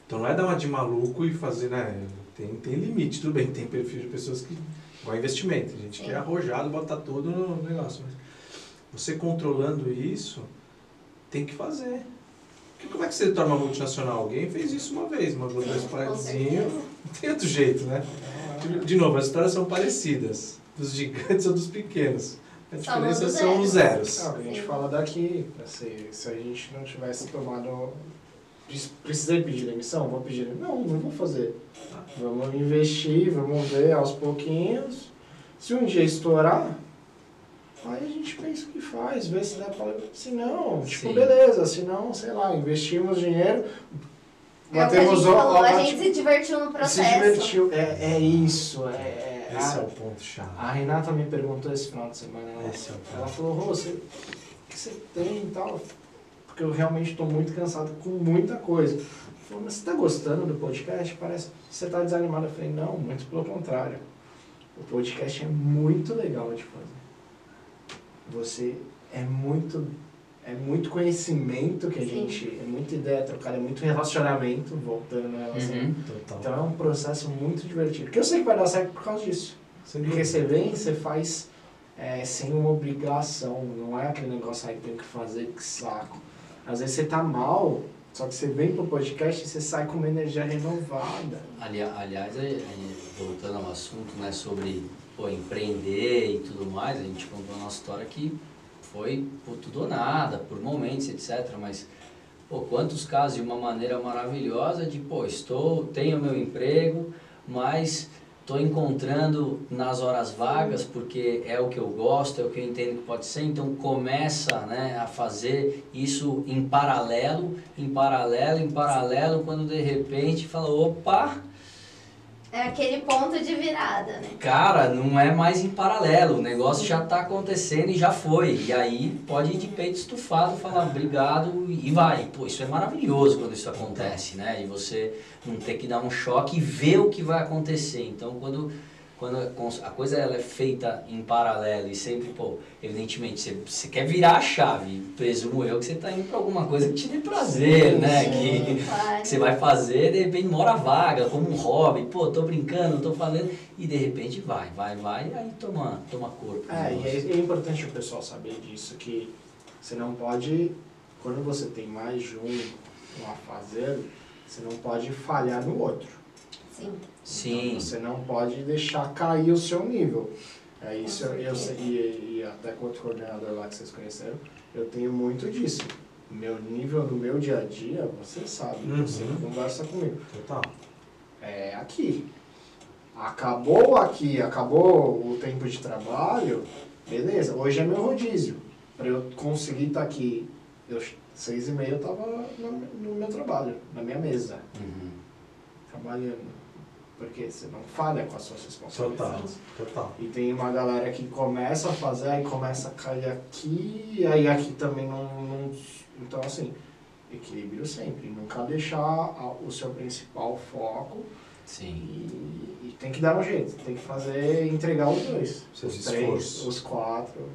Então não é dar uma de maluco e fazer, né? Tem, tem limite, tudo bem, tem perfil de pessoas que. Igual investimento, a gente Sim. que é arrojado, bota tudo no negócio. Mas você controlando isso, tem que fazer. Porque como é que você torna uma multinacional? Alguém fez isso uma vez, mandou Sim, dois. Não tem outro jeito, né? De, novo, as histórias são parecidas. Dos gigantes ou dos pequenos. A diferença os são os zeros. Ah, a gente Sim. fala daqui, se, se a gente não tivesse tomado. Pre- Precisei pedir demissão? Vou pedir. Não, não vou fazer. Vamos investir, vamos ver aos pouquinhos. Se um dia estourar, aí a gente pensa o que faz, vê se dá pra. Se não, tipo, Sim. beleza. Se não, sei lá, investimos dinheiro. É o que a gente o- falou, a gente se divertiu no se processo. divertiu. É, é isso. É, é- Esse é a, o ponto chave. a Renata me perguntou esse final de semana. Ela, Esse é o ela ponto. falou, Rô, você, o que você tem e tal? Porque eu realmente estou muito cansado com muita coisa. Ela falou, mas você está gostando do podcast? Parece que você está desanimado. Eu falei, não, muito pelo contrário. O podcast é muito legal de fazer. Você é muito, é muito conhecimento que a Sim. gente, é muita ideia trocada, é muito relacionamento, voltando na relação. Uhum. Total. Então é um processo muito divertido. Que eu sei que vai dar certo por causa disso. Sem Porque você vem, você faz é, sem uma obrigação. Não é aquele negócio aí que tem que fazer, que saco. Às vezes você tá mal, só que você vem pro podcast e você sai com uma energia renovada. Ali, aliás, é- é, voltando ao assunto né, sobre pô, empreender e tudo mais, a gente contou a nossa história que foi por tudo ou nada, por momentos, etc. Mas pô, quantos casos de uma maneira maravilhosa de, pô, estou, tenho meu emprego, mas estou encontrando nas horas vagas porque é o que eu gosto, é o que eu entendo que pode ser, então começa né, a fazer isso em paralelo, em paralelo, em paralelo, quando de repente fala, opa, É aquele ponto de virada, né? cara, não é mais em paralelo, o negócio já está acontecendo e já foi. E aí pode ir de peito estufado, falar obrigado e vai. Pô, isso é maravilhoso quando isso acontece, né? E você não ter que dar um choque e ver o que vai acontecer. Então, quando, quando a coisa ela é feita em paralelo e sempre, pô, evidentemente, você, você quer virar a chave. Presumo eu que você está indo para alguma coisa que te dê prazer, Sim, né? sim. Que, Claro. que você vai fazer, de repente mora vaga, como um hobby, pô, tô brincando, tô falando, e de repente vai, vai, vai, e aí toma, toma corpo. o É, e é, é importante o pessoal saber disso, que você não pode, quando você tem mais de um a fazer, você não pode falhar no outro. Sim. Sim, Então, você não pode deixar cair o seu nível. É isso, eu, eu e, e até com outro coordenador lá que vocês conheceram, eu tenho muito disso. Meu nível no meu dia a dia, você sabe, Uhum. você conversa comigo. Total. É aqui. Acabou aqui, acabou o tempo de trabalho, beleza, hoje é meu rodízio. Para eu conseguir estar aqui, eu, seis e meia eu estava no, no meu trabalho, na minha mesa, Uhum. trabalhando. Porque você não falha com as suas Total. responsabilidades. Total. E tem uma galera que começa a fazer, aí começa a cair aqui, aí aqui também não, não. Então, assim, equilíbrio sempre. Nunca deixar a- o seu principal foco sim. e, e tem que dar um jeito. Tem que fazer, entregar os dois. Seus os três, esforços. os quatro.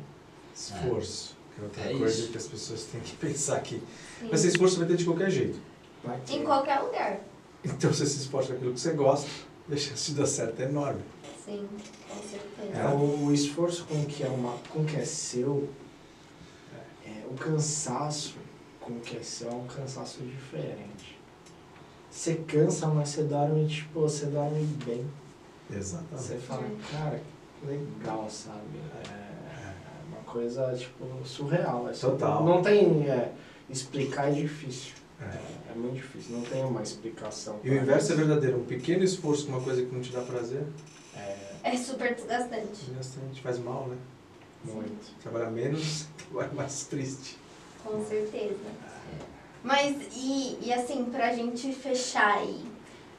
Esforço. É outra É coisa isso. que as pessoas têm que pensar aqui. Sim. Mas esse esforço vai ter de qualquer jeito. Vai ter. Em qualquer lugar. Então, se você se esforça com aquilo que você gosta, a chance de dar certo é enorme. Sim, com certeza. É, o, esforço com que é, uma, com que é seu, o cansaço com o QSO é um cansaço diferente. Você cansa, mas você dorme, tipo, você dorme bem. Exatamente. Você fala, cara, que legal, sabe? É uma coisa, tipo, surreal. Assim. Total. Não tem. é, explicar é difícil. É. É, é muito difícil, não tem uma explicação. E o inverso é verdadeiro. Um pequeno esforço com uma coisa que não te dá prazer, É, É super desgastante. bastante faz mal, né? muito. Trabalhar menos, vai mais triste. Com certeza. Mas, e, e assim, pra gente fechar aí,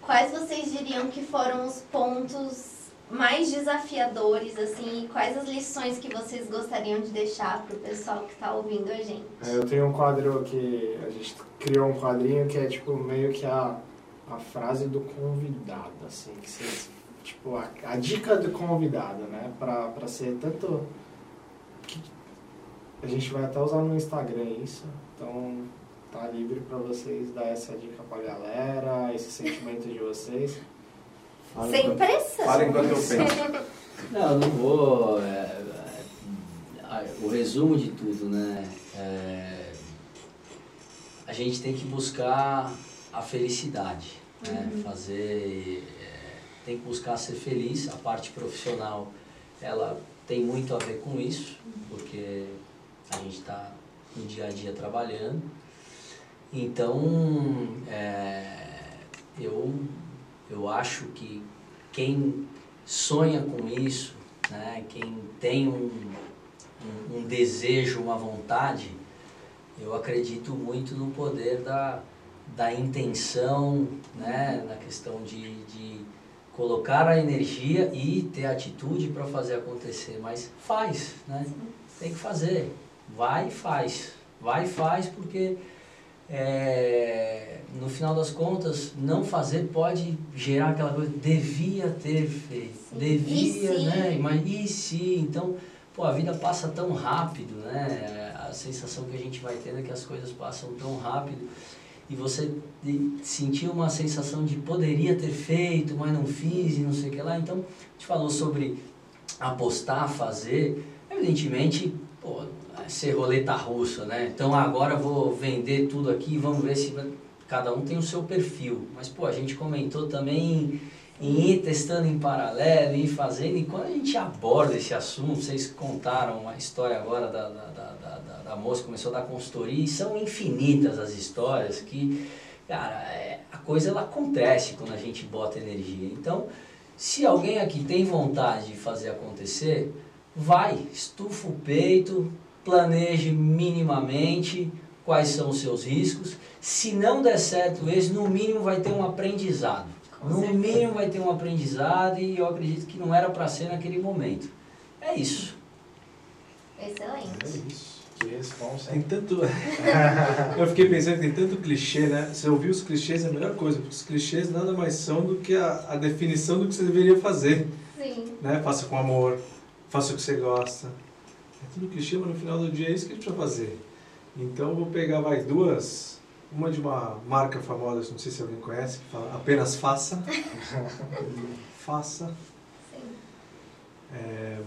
quais vocês diriam que foram os pontos mais desafiadores, assim, e quais as lições que vocês gostariam de deixar pro pessoal que tá ouvindo a gente? É, Eu tenho um quadro que a gente criou um quadrinho que é tipo meio que a, a frase do convidado, assim, que vocês, tipo, a, a dica do convidado, né? Pra ser tanto. a gente vai até usar no Instagram isso, então tá livre pra vocês dar essa dica pra galera, esse sentimento de vocês. Fala Sem enquanto- pressa. Fala enquanto eu penso. Não, eu não vou. é, é, a- o resumo de tudo, né? é, a gente tem que buscar a felicidade, né? Fazer. é, tem que buscar ser feliz. A parte profissional, ela tem muito a ver com isso, porque a gente está no dia a dia trabalhando. Então, é, eu, eu acho que quem sonha com isso, né, quem tem um, um, um desejo, uma vontade, eu acredito muito no poder da, da intenção, né, na questão de, de colocar a energia e ter atitude para fazer acontecer. Mas faz, né? Tem que fazer. Vai e faz. Vai e faz porque é, no final das contas, não fazer pode gerar aquela coisa, devia ter feito, Sim. devia, E né? Mas e se? Então, pô, a vida passa tão rápido, né? A sensação que a gente vai tendo é que as coisas passam tão rápido e você sentir uma sensação de poderia ter feito, mas não fiz e não sei o que lá. Então, a gente falou sobre apostar, fazer, evidentemente, pô, ser roleta russa, né? Então agora vou vender tudo aqui, vamos ver se cada um tem o seu perfil. Mas pô, a gente comentou também em ir testando em paralelo, em fazendo, e quando a gente aborda esse assunto, vocês contaram a história agora da, da, da, da, da- da moça que começou a dar consultoria, e são infinitas as histórias que, cara, é, a coisa ela acontece quando a gente bota energia. Então, se alguém aqui tem vontade de fazer acontecer, vai, estufa o peito, planeje minimamente quais são os seus riscos. Se não der certo esse, no mínimo vai ter um aprendizado. Com no certeza. mínimo vai ter um aprendizado e eu acredito que não era para ser naquele momento. É isso. Excelente. É isso. Que responsa. Tem tanto. eu fiquei pensando que tem tanto clichê, né? Você ouvir os clichês é a melhor coisa, porque os clichês nada mais são do que a, a definição do que você deveria fazer. Sim. Né? Faça com amor, faça o que você gosta. É tudo clichê, mas no final do dia é isso que a gente precisa fazer. Então eu vou pegar vai duas. Uma de uma marca famosa, não sei se alguém conhece, que fala apenas faça. faça. Sim. É,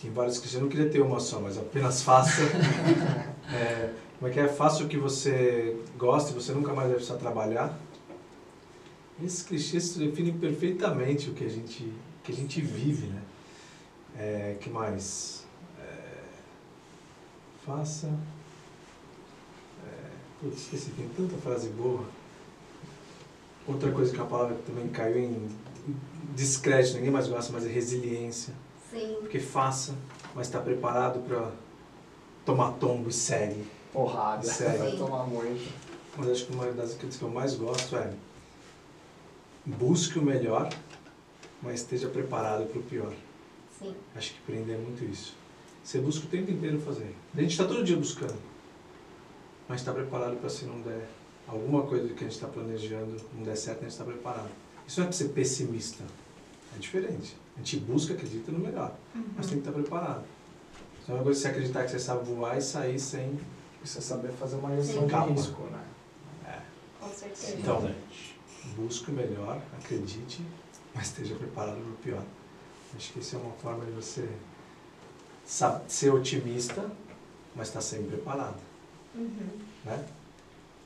tem vários clichês, eu não queria ter uma só, mas apenas faça. É, como é que é? Faça o que você gosta e você nunca mais vai precisar trabalhar. Esses clichês definem perfeitamente o que a gente, que a gente vive, né? É, que mais? Faça. É, putz, esqueci, tem tanta frase boa. Outra coisa que uma palavra que também caiu em descrédito, ninguém mais gosta, mas é resiliência. Sim. Porque faça, mas está preparado para tomar tombo e segue. Porrada. Sério. Vai tomar muito. Mas acho que uma das coisas que eu mais gosto é busque o melhor, mas esteja preparado para o pior. Sim. Acho que empreender é muito isso. Você busca o tempo inteiro fazer. A gente está todo dia buscando, mas está preparado para se não der alguma coisa que a gente está planejando não der certo, a gente está preparado. Isso não é para ser pessimista. É diferente. A gente busca, acredita no melhor, mas tem que estar preparado. Então é uma coisa você acreditar que você sabe voar e sair sem Precisa saber fazer uma gestão de risco, né? é, Com certeza. Então, busque o melhor, acredite, mas esteja preparado para o pior. Acho que isso é uma forma de você ser otimista, mas está sempre preparada. Uhum. Né?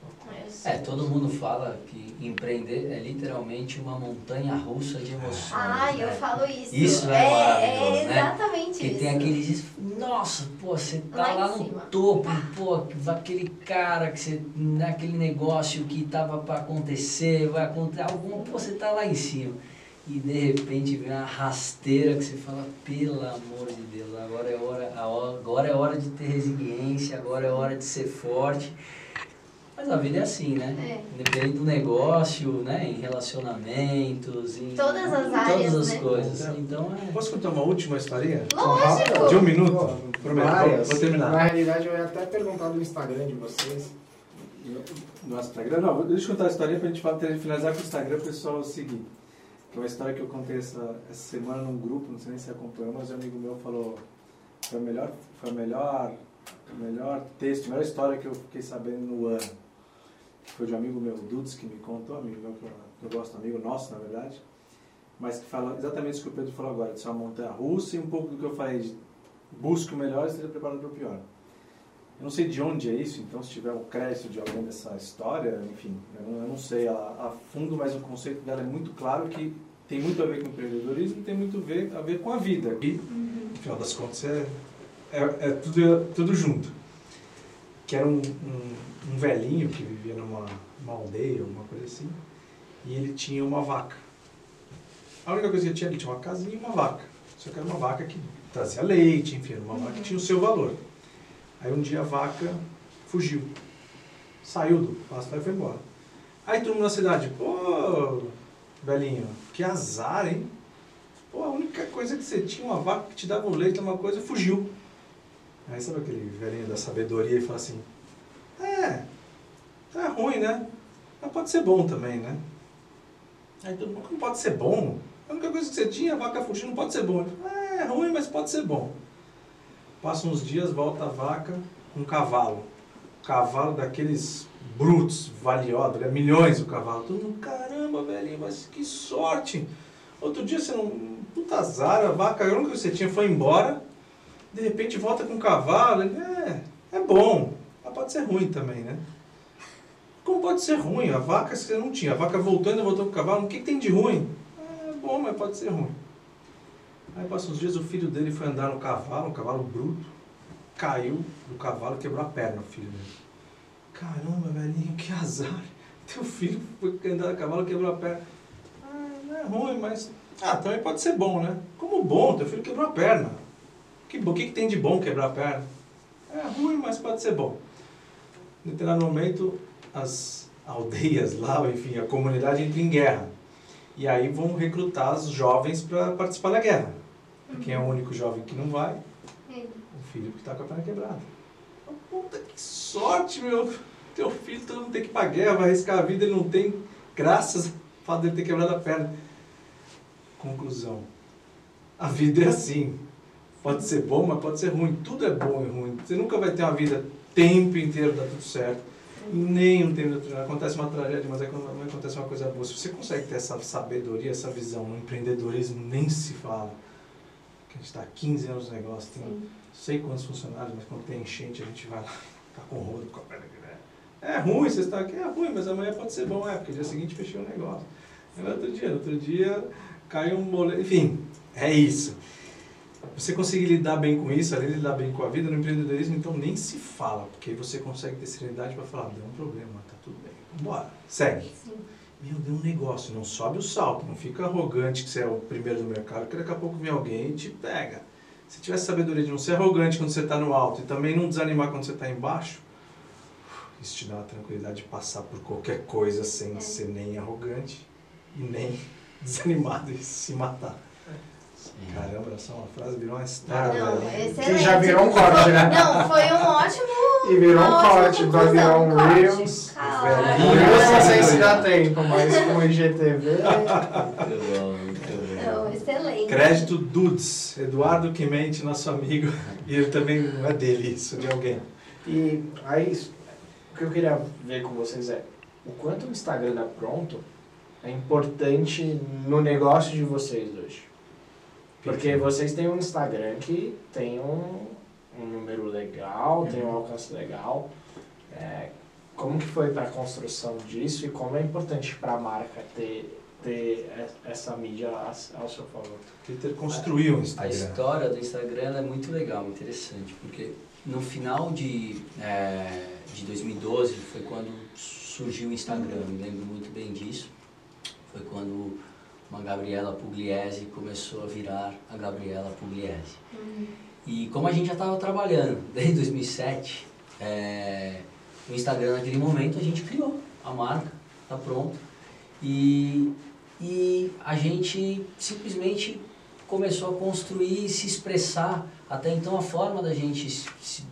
Eu. É, todo mundo fala que empreender é literalmente uma montanha russa de emoções. Ah, eu né? falo isso. Isso é é, maravilhoso, é né? exatamente Que isso. tem aqueles. Nossa, pô, você tá Lá lá, no cima. topo, pô, aquele cara que você. naquele negócio que tava para acontecer, vai acontecer algum, pô, você tá lá em cima. E de repente vem uma rasteira que você fala, pelo amor de Deus, agora é hora, agora é hora de ter resiliência, agora é hora de ser forte. Mas a vida é assim, né? É. Independente do negócio, né? Em relacionamentos, em Todas as em áreas, todas as né? coisas. Então é. Posso contar uma última historinha? Lógico. De um minuto? Prometo, vou terminar. Na realidade, eu ia até perguntar do Instagram de vocês. No Instagram, não, deixa eu contar a história pra gente finalizar com o Instagram, o pessoal seguir. Que é uma história que eu contei essa, essa semana num grupo, não sei nem se acompanhou, mas um amigo meu falou, foi a melhor, foi melhor, o melhor texto, a melhor história que eu fiquei sabendo no ano. Foi de um amigo meu, Dudes, que me contou, amigo meu que eu, que eu gosto, amigo nosso, na verdade. Mas que fala exatamente isso que o Pedro falou agora, de ser uma montanha russa e um pouco do que eu falei, de busque o melhor e esteja preparado para o pior. Eu não sei de onde é isso, então se tiver o crédito de alguém dessa história, enfim, eu não, eu não sei a, a fundo, mas o conceito dela é muito claro que tem muito a ver com o empreendedorismo tem muito a ver, a ver com a vida. E, no final das contas, é, é, é tudo, tudo junto. Que era um, um, um velhinho que vivia numa uma aldeia, uma coisa assim, e ele tinha uma vaca. A única coisa que ele tinha, ele tinha uma casinha e uma vaca. Só que era uma vaca que trazia leite, enfim, era uma vaca que tinha o seu valor. Aí um dia a vaca fugiu. Saiu do pasto e foi embora. Aí todo mundo na cidade, pô, velhinho, que azar, hein? Pô, a única coisa que você tinha, uma vaca que te dava um leite, uma coisa, fugiu. Aí sabe aquele velhinho da sabedoria e fala assim, é, tá ruim, né? Mas pode ser bom também, né? Aí todo mundo, como pode ser bom? A única coisa que você tinha, a vaca fugiu, não pode ser bom. É, é ruim, mas pode ser bom. Passam uns dias, volta a vaca um cavalo. Cavalo daqueles brutos, valiosos, é milhões o cavalo. Todo mundo, caramba, velhinho, mas que sorte! Outro dia você não. Puta azar, a vaca, a única que você tinha foi embora. De repente volta com um cavalo. Ele, é, é bom, mas pode ser ruim também, né? Como pode ser ruim? A vaca você não tinha. A vaca voltando voltou com o cavalo. O que, que tem de ruim? É bom, mas pode ser ruim. Aí passam uns dias, o filho dele foi andar no cavalo, um cavalo bruto, caiu do cavalo e quebrou a perna, o filho dele. Caramba, velhinho, que azar. Teu filho foi andar no cavalo e quebrou a perna. Ah, não é ruim, mas. Ah, também pode ser bom, né? Como bom, teu filho quebrou a perna. Que, o que, que tem de bom quebrar a perna? É ruim, mas pode ser bom. Em determinado momento, as aldeias lá, enfim, a comunidade entra em guerra. E aí vão recrutar os jovens para participar da guerra. Quem é o único jovem que não vai? O filho que está com a perna quebrada. Puta que sorte, meu! Teu filho, todo mundo tem que ir pra guerra, vai arriscar a vida, ele não tem, graças ao fato dele ter quebrado a perna. Conclusão. A vida é assim. Pode ser bom, mas pode ser ruim. Tudo é bom e ruim. Você nunca vai ter uma vida tempo inteiro, dá tudo certo. E nem um tempo acontece uma tragédia, mas é acontece uma coisa boa. Se você consegue ter essa sabedoria, essa visão no empreendedorismo, nem se fala. Que a gente está há 15 anos no negócio, tem Sim. sei quantos funcionários, mas quando tem enchente a gente vai lá, tá com rodo, com a perna que é. É ruim, você está aqui, é ruim, mas amanhã pode ser bom, é, porque dia seguinte fechei o negócio. No outro dia, outro dia caiu um boleto, enfim, é isso. Você conseguir lidar bem com isso, além de lidar bem com a vida, no empreendedorismo, então nem se fala, porque aí você consegue ter serenidade para falar, deu um problema, tá tudo bem, vambora, segue. Sim. Meu, deu um negócio, não sobe o salto, não fica arrogante que você é o primeiro do mercado, que daqui a pouco vem alguém e te pega. Se tivesse sabedoria de não ser arrogante quando você está no alto e também não desanimar quando você está embaixo, isso te dá uma tranquilidade de passar por qualquer coisa sem É. ser nem arrogante e nem desanimado e se matar. Caramba, essa é uma frase virou uma. Não, velho. excelente. Que já virou um corte, né? Não, foi um ótimo. E virou um corte, vai virar um. Reels. Sei se dá tempo, mas com o IGTV. Muito bom, muito bom. Não, excelente. Crédito Dudes, Eduardo Quimente, nosso amigo, e ele também não é dele, isso, de alguém. E aí, o que eu queria ver com vocês é o quanto o Instagram da Pronto é importante no negócio de vocês hoje. Porque vocês têm um Instagram que tem um, um número legal, tem um alcance legal. É, como que foi para a construção disso e como é importante para a marca ter, ter essa mídia ao seu favor? Twitter construiu o A Instagram. história do Instagram é muito legal, interessante, porque no final de, é, de 2012 foi quando surgiu o Instagram, me lembro muito bem disso. Foi quando uma Gabriela Pugliese começou a virar a Gabriela Pugliese. E como a gente já estava trabalhando desde 2007, é, o Instagram naquele momento a gente criou a marca, tá pronto. E, e a gente simplesmente começou a construir e se expressar. Até então a forma da gente se, se,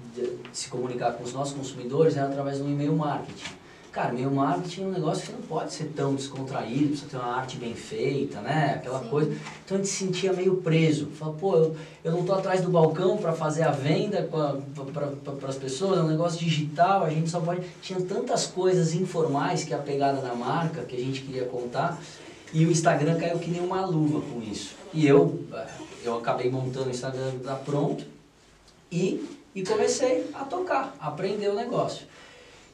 se comunicar com os nossos consumidores era através do e-mail marketing. Cara, e-mail marketing é um negócio que não pode ser tão descontraído, precisa ter uma arte bem feita, né? Aquela Sim. coisa. Então a gente se sentia meio preso. Fala, pô, eu, eu não tô atrás do balcão para fazer a venda para as pessoas, é um negócio digital, a gente só pode. Tinha tantas coisas informais que é a pegada da marca que a gente queria contar. E o Instagram caiu que nem uma luva com isso. E eu, eh, eu acabei montando o Instagram da Pronto e, e comecei a tocar, a aprender o negócio.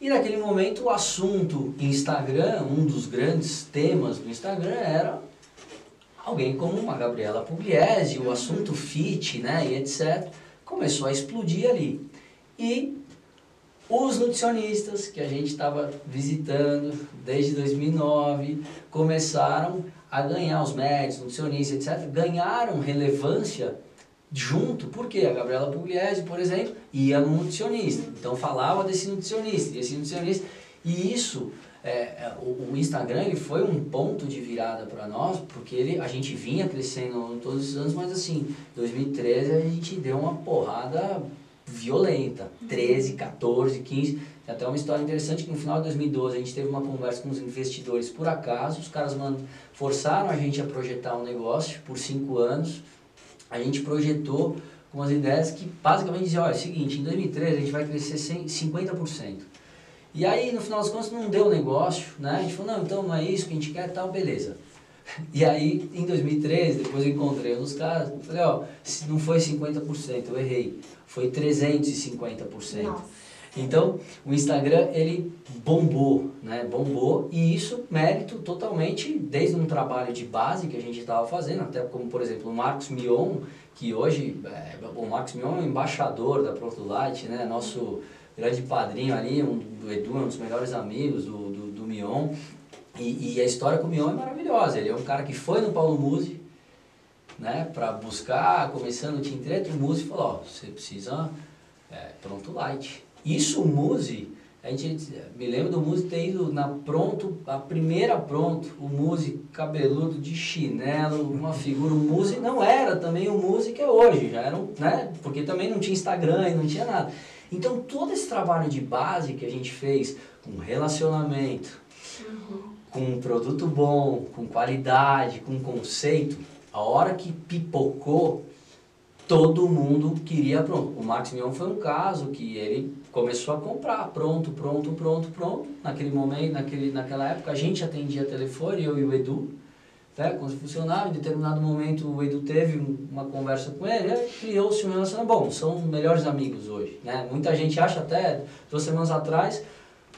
E naquele momento o assunto Instagram, um dos grandes temas do Instagram era alguém como uma Gabriela Pugliese, o assunto fit, né, e etc. Começou a explodir ali. E os nutricionistas que a gente estava visitando desde 2009 começaram a ganhar, os médicos, nutricionistas, etc., ganharam relevância junto, porque a Gabriela Pugliese, por exemplo, ia no nutricionista, então falava desse nutricionista, e esse nutricionista, e isso, é, é, o, o Instagram ele foi um ponto de virada para nós, porque ele, a gente vinha crescendo todos os anos, mas assim, 2013 a gente deu uma porrada violenta, 13, 14, 15, tem até uma história interessante que no final de 2012 a gente teve uma conversa com os investidores por acaso, os caras forçaram a gente a projetar um negócio por cinco anos, a gente projetou umas ideias que basicamente diziam, olha, é o seguinte, em 2013 a gente vai crescer 100, 50%. E aí, no final das contas, não deu negócio, né? A gente falou, não, então não é isso que a gente quer, tal, beleza. E aí, em 2013, depois eu encontrei dos caras, falei, ó, não foi 50%, eu errei. Foi 350%. Nossa. Então, o Instagram, ele bombou, né? Bombou, e isso mérito totalmente desde um trabalho de base que a gente estava fazendo, até como, por exemplo, o Marcos Mion, que hoje, é, o Marcos Mion é embaixador da Pronto Light, né? Nosso grande padrinho ali, um, do Edu, um dos melhores amigos do, do, do Mion, e, e a história com o Mion é maravilhosa, ele é um cara que foi no Paulo Musi, né, para buscar, começando o Team Treto, o Musi falou, ó, você precisa é, Pronto Light. Isso o Musi, a gente me lembro do Musi ter ido na Pronto, a primeira Pronto, o Musi cabeludo de chinelo, uma figura, o Musi não era também o Musi que é hoje, já era um, né, porque também não tinha Instagram e não tinha nada. Então todo esse trabalho de base que a gente fez com relacionamento, com um produto bom, com qualidade, com conceito, a hora que pipocou, todo mundo queria pronto. O Max Mion foi um caso que ele começou a comprar pronto, pronto, pronto, pronto. Naquele momento, naquele, naquela época, a gente atendia telefone, eu e o Edu, né, quando funcionava. Em determinado momento, o Edu teve um- uma conversa com ele, criou-se um relacionamento. Bom, são melhores amigos hoje. Né? Muita gente acha até, duas semanas atrás,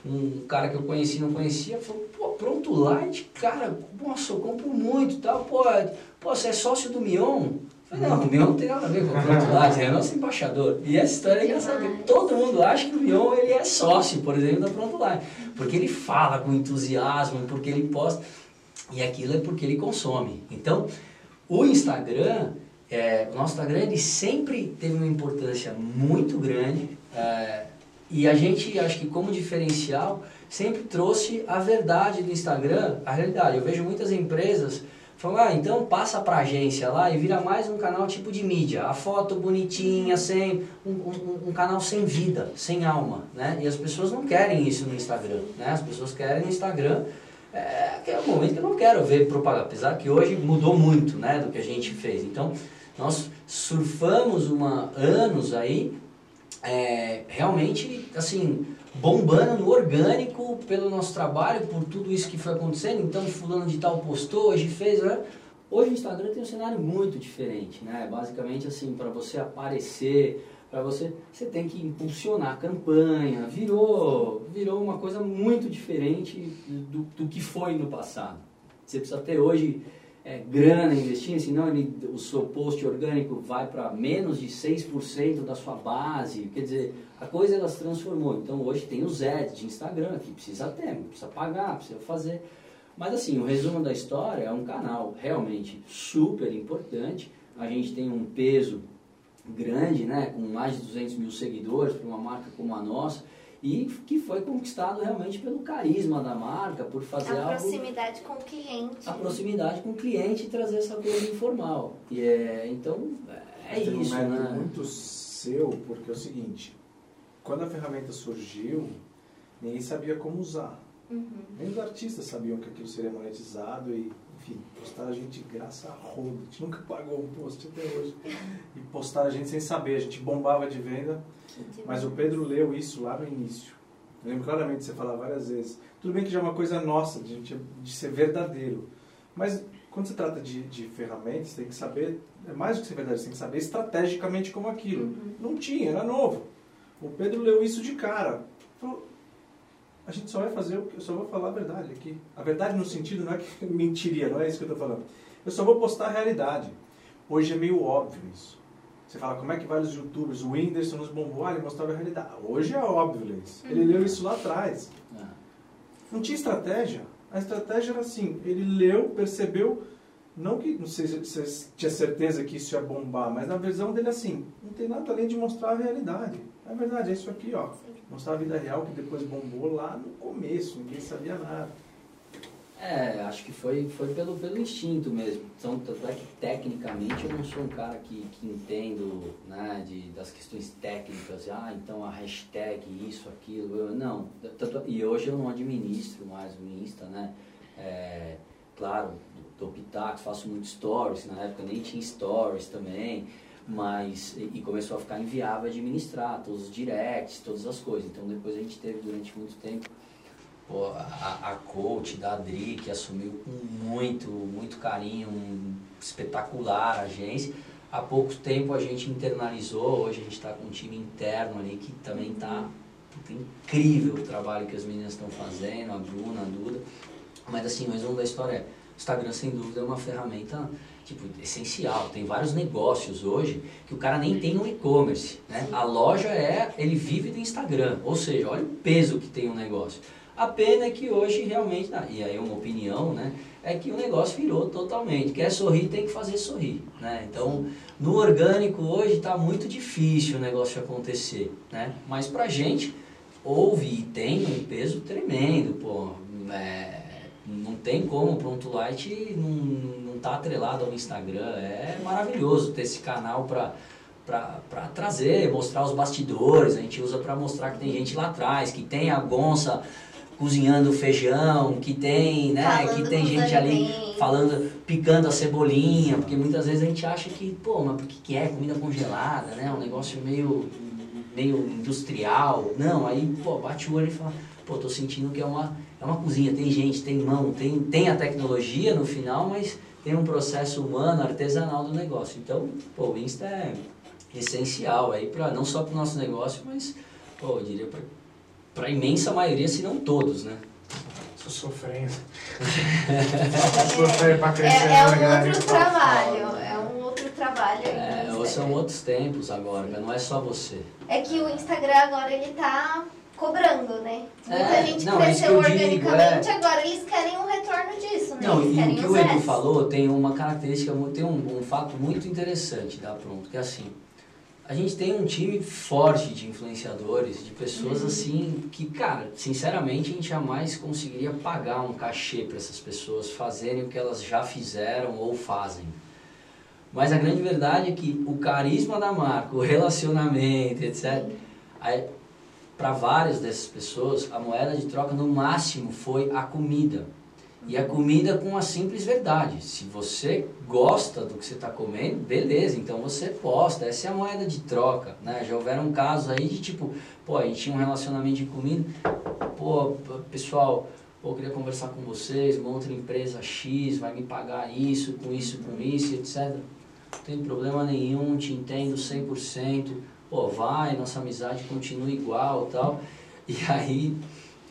um cara que eu conheci não conhecia, falou, pô, pronto light, cara, nossa, eu compro muito tal, pô, é- pô, você é sócio do Mion? Falei, não, o Mion não tem nada a ver com o pronto light, é nosso embaixador. E essa história é engraçada, porque todo mundo acha que o Mion ele é sócio, por exemplo, da Pronto Light, porque ele fala com entusiasmo, porque ele posta, e aquilo é porque ele consome. Então, o Instagram, é, o nosso Instagram, ele sempre teve uma importância muito grande, é, e a gente, acho que como diferencial, sempre trouxe a verdade do Instagram, a realidade. Eu vejo muitas empresas falando, ah, então passa para agência lá e vira mais um canal tipo de mídia. A foto bonitinha, sem um, um, um canal sem vida, sem alma, né? E as pessoas não querem isso no Instagram, né? As pessoas querem no Instagram é, que é um momento que eu não quero ver propaganda, apesar que hoje mudou muito, né, do que a gente fez. Então, nós surfamos uma anos aí é, realmente, assim, bombando no orgânico pelo nosso trabalho, por tudo isso que foi acontecendo. Então, fulano de tal postou, hoje fez, né? Hoje o Instagram tem um cenário muito diferente, né? Basicamente, assim, para você aparecer, para você, você tem que impulsionar a campanha, virou, virou uma coisa muito diferente do, do que foi no passado. Você precisa ter hoje é, grana investindo, senão ele, o seu post orgânico vai para menos de 6% da sua base. Quer dizer, a coisa ela se transformou. Então hoje tem os ads de Instagram que precisa ter, precisa pagar, precisa fazer. Mas assim, o resumo da história é um canal realmente super importante. A gente tem um peso grande, né, com mais de 200 mil seguidores para uma marca como a nossa e que foi conquistado realmente pelo carisma da marca, por fazer a algo... proximidade com o cliente. A proximidade com o cliente e trazer essa coisa informal. E é, então, é Tem isso, um né? muito seu, porque é o seguinte, quando a ferramenta surgiu, ninguém sabia como usar. Uhum. Nem os artistas sabiam que aquilo seria monetizado e, enfim, postaram a gente de graça a roda. A gente nunca pagou um post até hoje. E postaram a gente sem saber, a gente bombava de venda. Mas o Pedro leu isso lá no início. Eu lembro claramente de você falar várias vezes. Tudo bem que já é uma coisa nossa, de, gente- de ser verdadeiro. Mas quando se trata de, de ferramentas, tem que saber, é mais do que ser verdadeiro, tem que saber estrategicamente como aquilo. Não tinha, era novo. O Pedro leu isso de cara. Falou, a gente só vai fazer o que eu só vou falar a verdade aqui. A verdade no sentido não é que mentiria, não é isso que eu estou falando. Eu só vou postar a realidade. Hoje é meio óbvio isso. Você fala, como é que vários youtubers, o Whindersson nos bombou, ah, ele mostrava a realidade. Hoje é óbvio isso. Ele leu isso lá atrás. É. Não tinha estratégia. A estratégia era assim, ele leu, percebeu, não que, não sei se você tinha certeza que isso ia bombar, mas na visão dele assim, não tem nada além de mostrar a realidade. É verdade, é isso aqui, ó. Mostrar a vida real que depois bombou lá no começo, ninguém sabia nada. É, acho que foi, foi pelo, pelo instinto mesmo. Então, tanto é que tecnicamente eu não sou um cara que, que entendo né, de, das questões técnicas, ah, então a hashtag, isso, aquilo. Eu, não. Tanto, e hoje eu não administro mais o Insta, né? É, claro, dou pitacos, faço muito stories, na época nem tinha stories também, mas e, começou a ficar inviável administrar todos os directs, todas as coisas. Então depois a gente teve durante muito tempo pô, a, a coach da Adri, que assumiu com muito, muito carinho, um espetacular agência. Há pouco tempo a gente internalizou, hoje a gente está com um time interno ali que também está incrível o trabalho que as meninas estão fazendo, a Bruna, a Duda. Mas assim, o resumo da história é, o Instagram sem dúvida é uma ferramenta tipo, essencial. Tem vários negócios hoje que o cara nem tem no e-commerce. Né? A loja é, ele vive do Instagram. Ou seja, olha o peso que tem o negócio. A pena é que hoje realmente, ah, e aí uma opinião, né? É que o negócio virou totalmente. Quer sorrir, tem que fazer sorrir. Né? Então, no orgânico hoje está muito difícil o negócio acontecer. Né? Mas pra gente, houve e tem um peso tremendo. Pô, é, não tem como o Pronto Light não, não tá atrelado ao Instagram. É maravilhoso ter esse canal para para trazer, mostrar os bastidores. A gente usa para mostrar que tem gente lá atrás, que tem a Gonça cozinhando feijão, que tem, né, Falando que tem gente ali falando, picando a cebolinha, porque muitas vezes a gente acha que, pô, mas por que, que é comida congelada, né? Um negócio meio, meio industrial. Não, aí, pô, bate o olho e fala, pô, tô sentindo que é uma, é uma cozinha, tem gente, tem mão, tem, tem a tecnologia no final, mas tem um processo humano, artesanal do negócio. Então, pô, o Insta é essencial aí para não só para o nosso negócio, mas, pô, eu diria para a imensa maioria, se não todos, né? Tô sofrendo. Sofrer pra crescer É, é no um outro trabalho, é um outro trabalho. É, ou são outros tempos agora, não é só você. É que o Instagram agora ele tá cobrando, né? Muita É, gente não, é isso que cresceu eu digo, organicamente, agora eles querem um retorno disso, né? Não, eles e o que o Edu falou tem uma característica, tem um, um fato muito interessante da Pronto, que é assim, a gente tem um time forte de influenciadores, de pessoas Uhum. assim, que, cara, sinceramente a gente jamais conseguiria pagar um cachê para essas pessoas fazerem o que elas já fizeram ou fazem. Mas a grande verdade é que o carisma da marca, o relacionamento, etc., para várias dessas pessoas, a moeda de troca no máximo foi a comida. E a comida com a simples verdade. Se você gosta do que você está comendo, beleza, então você posta. Essa é a moeda de troca. Né? Já houveram casos aí de tipo, pô, a gente tinha um relacionamento de comida, pô, pessoal, pô, queria conversar com vocês, uma outra empresa X vai me pagar isso, com isso, com isso, etc. Não tem problema nenhum, te entendo 100%. pô, vai, nossa amizade continua igual tal. E aí,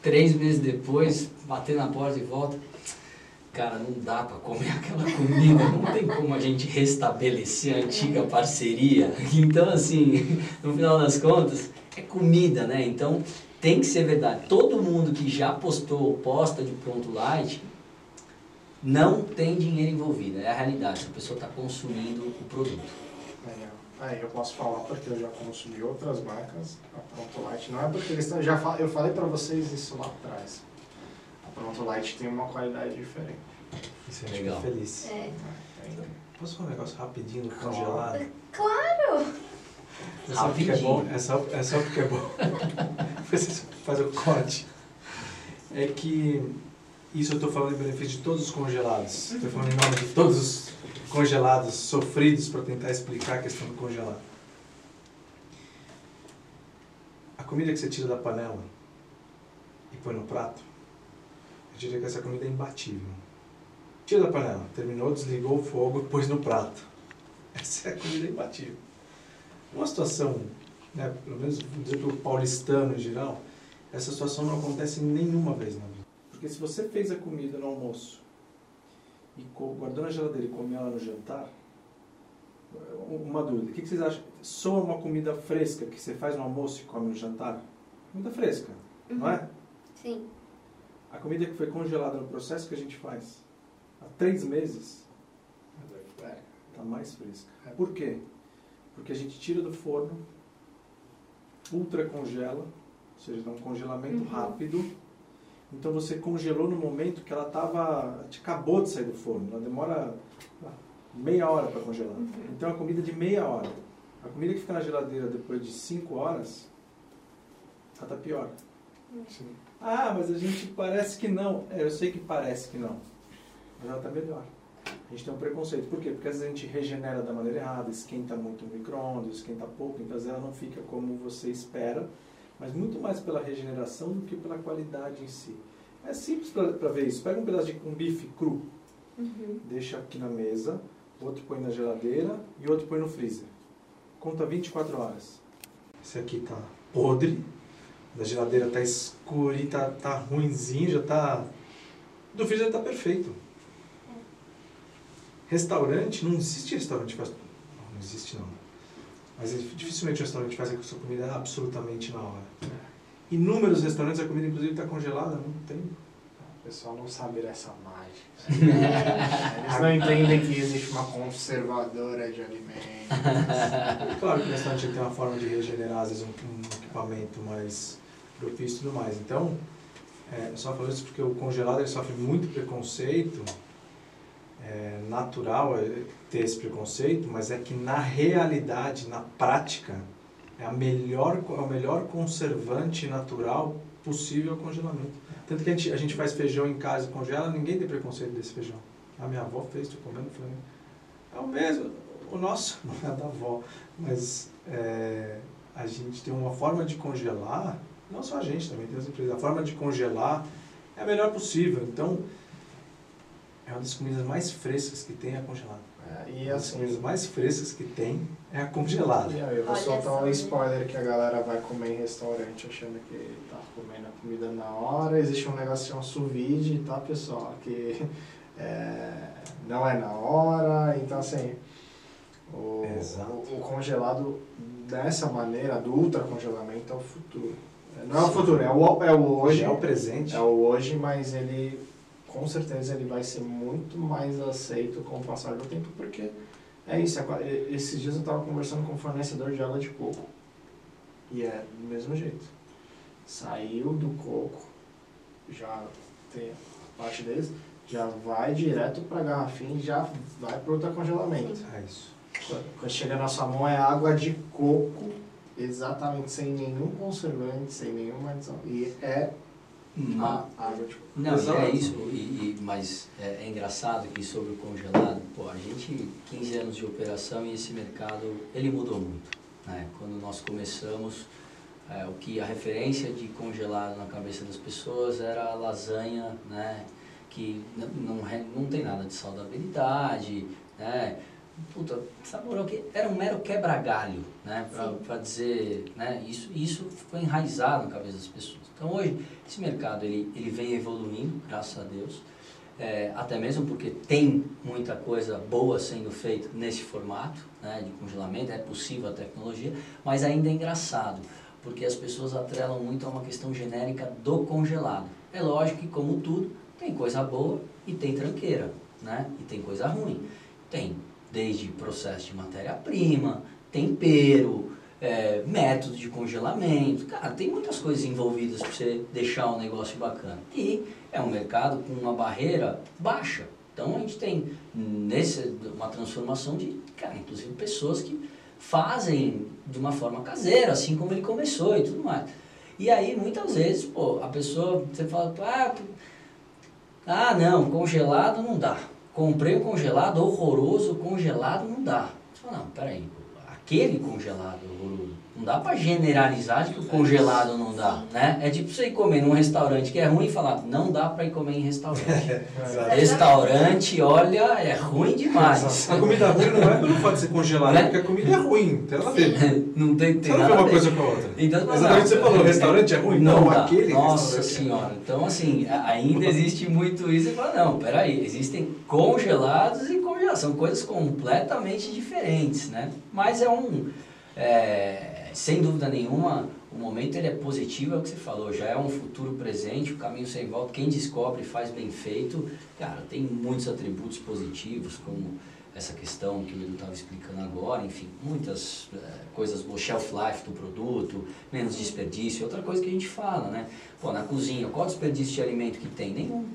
três meses depois, bater na porta e volta. Cara, não dá pra comer aquela comida, não tem como a gente restabelecer a antiga parceria. Então, assim, no final das contas, é comida, né? Então, tem que ser verdade. Todo mundo que já postou ou posta de pronto light, não tem dinheiro envolvido. É a realidade. A pessoa está consumindo o produto. Legal. Aí eu posso falar porque eu já consumi outras marcas, a Pronto Light. Não é porque eles estão. Já eu falei pra vocês isso lá atrás. A Pronto Light tem uma qualidade diferente. Isso gente Legal. fica feliz. É. Posso falar um negócio rapidinho Claro. congelado? Claro! É só porque é bom. Rapidinho. É só, é só porque é bom. Você faz o corte. É que isso eu estou falando em benefício de todos os congelados. Estou falando em nome de todos os congelados sofridos para tentar explicar a questão do congelado. A comida que você tira da panela e põe no prato, eu diria que essa comida é imbatível. Tira da panela, terminou, desligou o fogo e pôs no prato. Essa é a comida imbatível. Uma situação, né, pelo menos vamos dizer paulistano em geral, essa situação não acontece nenhuma vez na vida. Porque se você fez a comida no almoço e guardou na geladeira e comeu ela no jantar, uma dúvida, o que vocês acham? Soa uma comida fresca que você faz no almoço e come no jantar? Comida fresca, não é? Sim. A comida que foi congelada no processo que a gente faz há três meses É. está mais fresca. Por quê? Porque a gente tira do forno, ultra congela, ou seja, dá um congelamento Uhum. rápido. Então você congelou no momento que ela estava. acabou de sair do forno. Ela demora ah, meia hora para congelar. Uhum. Então é uma comida de meia hora. A comida que fica na geladeira depois de cinco horas, ela está pior. Sim. Ah, mas a gente parece que não. É, eu sei que parece que não. Mas ela está melhor. A gente tem um preconceito. Por quê? Porque às vezes a gente regenera da maneira errada, esquenta muito o micro-ondas, esquenta pouco, então às vezes ela não fica como você espera, mas muito mais pela regeneração do que pela qualidade em si. É simples para ver isso. Pega um pedaço de um bife cru, Uhum. deixa aqui na mesa, outro põe na geladeira e outro põe no freezer. Conta 24 horas. Esse aqui tá podre, da geladeira tá escuro e tá, tá ruinzinho, já tá. Do freezer tá perfeito. Restaurante, não existe restaurante faz. Não, não existe não. Mas é dificilmente o restaurante faz a sua comida absolutamente na hora. Inúmeros restaurantes a comida inclusive está congelada, não tem. O pessoal não sabe dessa mágica. Eles não entendem que existe uma conservadora de alimentos. Claro que o restaurante tem uma forma de regenerar, às vezes, um, um equipamento mais propício e tudo mais. Então, é, só falo isso porque o congelado ele sofre muito preconceito. É natural é, ter esse preconceito, mas é que na realidade, na prática, é, a melhor, é o melhor conservante natural possível ao congelamento. Tanto que a gente, a gente faz feijão em casa e congela, ninguém tem preconceito desse feijão. A minha avó fez, estou comendo, falei, é o mesmo. O nosso, não é da avó, mas é, a gente tem uma forma de congelar, não só a gente, também tem as empresas, a forma de congelar é a melhor possível. Então, é uma das comidas mais frescas que tem é a congelada. É, e Uma das assim, comidas mais frescas que tem é a congelada. E aí, eu vou Olha soltar só, um né? spoiler que a galera vai comer em restaurante achando que tá comendo a comida na hora. Existe um negócio, um sous tá, pessoal? Que é, não é na hora. Então, assim, o, Exato. o, o congelado dessa maneira, do ultracongelamento, é o futuro. Não é o futuro, é o, é o hoje. é o presente. É o hoje, mas ele, com certeza, ele vai ser muito mais aceito com o passar do tempo, porque é isso. é Esses dias eu estava conversando com um fornecedor de água de coco. E é do mesmo jeito. Saiu do coco, já tem a parte deles, já vai direto para garrafinha e já vai para outro congelamento. É isso. Quando chega na sua mão é água de coco, exatamente sem nenhum conservante, sem nenhuma adição. E é a água de coco. Não, é isso, e, e- mas é, é engraçado que sobre o congelado, pô, a gente, 15 anos de operação e esse mercado, ele mudou muito. Né? Quando nós começamos, é, o que a referência de congelado na cabeça das pessoas era a lasanha, né? que não, re- não tem nada de saudabilidade, né? Puta, saborou que era um mero quebra-galho, né? Pra dizer, né? Isso, isso ficou enraizado na cabeça das pessoas. Então hoje, esse mercado, ele, ele vem evoluindo, graças a Deus. É, até mesmo porque tem muita coisa boa sendo feita nesse formato né, de congelamento, é possível a tecnologia, mas ainda é engraçado, porque as pessoas atrelam muito a uma questão genérica do congelado. É lógico que, como tudo, tem coisa boa e tem tranqueira, né? e tem coisa ruim. Tem desde processo de matéria-prima, tempero, é, método de congelamento. Cara, tem muitas coisas envolvidas para você deixar um negócio bacana. E é um mercado com uma barreira baixa. Então a gente tem nesse, uma transformação de, cara, inclusive pessoas que fazem de uma forma caseira, assim como ele começou e tudo mais. E aí muitas vezes, pô, a pessoa, você fala, ah, ah não, congelado não dá. Comprei o congelado horroroso, congelado não dá. Você fala, não, peraí, aquele congelado horroroso. Não dá pra generalizar de que o congelado não dá, né? É tipo você ir comer num restaurante que é ruim e falar, não dá pra ir comer em restaurante. restaurante, olha, é ruim demais. A comida ruim não é pelo fato de ser congelada, Né? porque a comida é ruim, tem nada a ver. não tem, tem nada a uma ver. coisa com a outra. Então, Exatamente o que você falou, restaurante é ruim? Não, Não, dá. aquele Nossa é senhora. Então, assim, ainda existe muito isso. E fala, não, peraí, existem congelados e congelados. São coisas completamente diferentes, né? Mas é um... é, sem dúvida nenhuma, o momento ele é positivo, é o que você falou. Já é um futuro presente, o caminho sem volta. Quem descobre faz bem feito, cara, tem muitos atributos positivos, como essa questão que o Edu estava explicando agora, enfim, muitas eh, coisas boas, shelf life do produto, menos desperdício, outra coisa que a gente fala, né? Pô, na cozinha, qual desperdício de alimento que tem? Nenhum.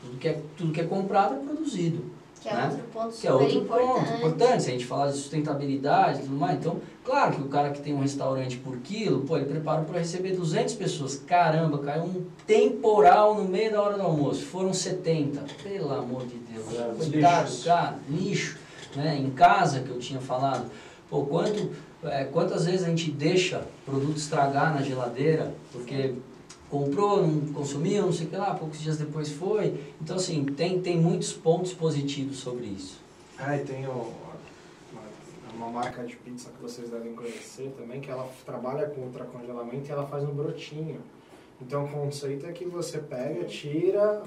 Tudo que é, tudo que é comprado é produzido. Que é né? outro ponto Que é super outro importante. ponto importante, se a gente falar de sustentabilidade e tudo mais. Então, claro que o cara que tem um restaurante por quilo, pô, ele prepara para receber 200 pessoas. Caramba, caiu um temporal no meio da hora do almoço. Foram 70. Pelo amor de Deus. É, Coitado, cara, lixo. Né? Em casa, que eu tinha falado, pô, quanto, é, quantas vezes a gente deixa produto estragar na geladeira, porque comprou, não consumiu, não sei o que lá, poucos dias depois foi. Então, assim, tem, tem muitos pontos positivos sobre isso. Ah, e tem o- uma, uma marca de pizza que vocês devem conhecer também, que ela trabalha com ultracongelamento e ela faz um brotinho. Então o conceito é que você pega, tira,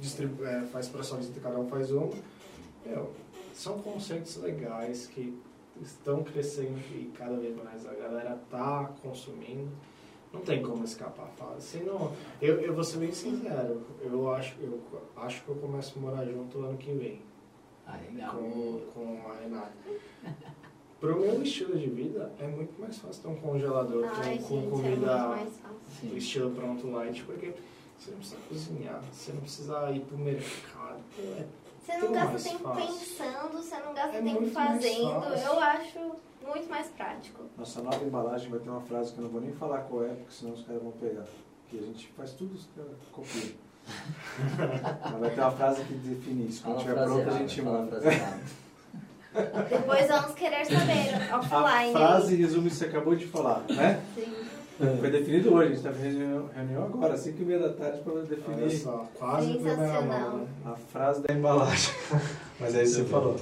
distribu é, faz para sua visita, cada um faz um. Meu, são conceitos legais que estão crescendo e cada vez mais a galera tá consumindo. Não tem como escapar, fala. Se não, eu, eu vou ser bem sincero, eu acho, eu acho que eu começo a morar junto ano que vem Ah, legal. com, com a Renata. Pro meu estilo de vida, é muito mais fácil ter um congelador Ai, com, com gente, é comida muito mais fácil. do estilo pronto light, porque você não precisa cozinhar, você não precisa ir pro mercado. É Você não gasta tempo fácil. pensando, você não gasta É tempo fazendo. Eu acho muito mais prático. Nossa nova embalagem vai ter uma frase que eu não vou nem falar qual é, porque senão os caras vão pegar. Que a gente faz tudo, os caras copiam. Mas vai ter uma frase que define isso. Quando a tiver pronto, a gente a manda. Depois vamos querer saber A offline. frase resume o que você acabou de falar, né? Sim. Foi definido hoje, a gente estava em reunião, reunião agora, às 5 e meia da tarde, para Olha definir só, quase Sensacional. mão, né? a frase da embalagem. Mas é isso que você falou.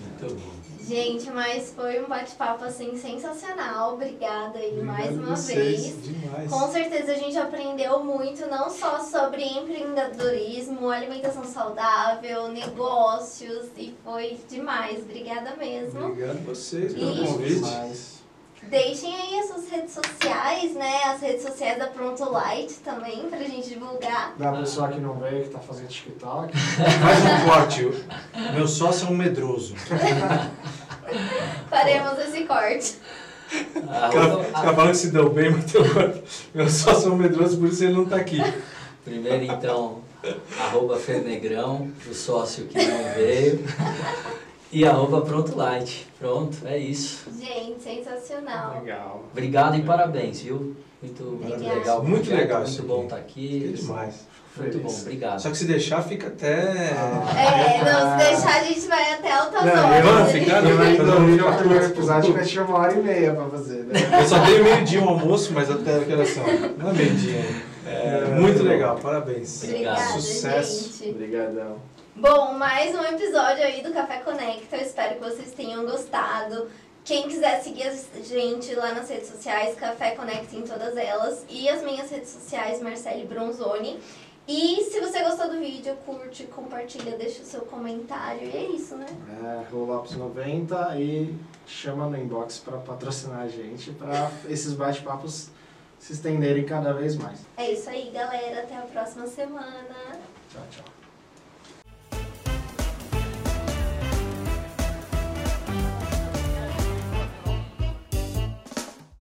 Muito bom. Gente, mas foi um bate-papo assim sensacional. Obrigada aí mais Obrigado uma vocês, vez. Demais. Com certeza a gente aprendeu muito, não só sobre empreendedorismo, alimentação saudável, negócios, e foi demais. Obrigada mesmo. Obrigado a vocês pelo E- convite. Deixem aí as suas redes sociais, né? As redes sociais da Pronto Light também, pra gente divulgar. da pessoa que não veio, que tá fazendo TikTok, Faz um corte. Meu sócio é um medroso. Faremos esse corte. Falando que se deu bem, mas teu corte. Meu sócio é um medroso, por isso ele não tá aqui. Primeiro, então, arroba Fernegrão, o sócio que não veio. E arroba Pronto Light. Pronto, é isso. Gente, sensacional. legal. Obrigado e parabéns, viu? Muito, muito legal. Muito projeto, legal Muito bom aqui. estar Que aqui. demais. Muito bom, Feliz. obrigado. Só que se deixar, fica até. É, não, se deixar a gente vai até altas Não, horas. eu não ficar- vídeo o primeiro episódio que tinha uma hora e meia pra fazer, né? Eu só tenho meio-dia um almoço, mas até aquela são. Não é meio-dia. É, muito legal, parabéns. Obrigada, Sucesso. gente. Obrigadão. Bom, mais um episódio aí do Café Conecta. Eu espero que vocês tenham gostado. Quem quiser seguir a gente lá nas redes sociais, Café Conecta em todas elas. E as minhas redes sociais, Marcele Bronzoni. E se você gostou do vídeo, curte, compartilha, deixa o seu comentário. E é isso, né? É, Rollops 90 e chama no inbox para patrocinar a gente, para esses bate-papos se estenderem cada vez mais. É isso aí, galera. Até a próxima semana. Tchau, tchau.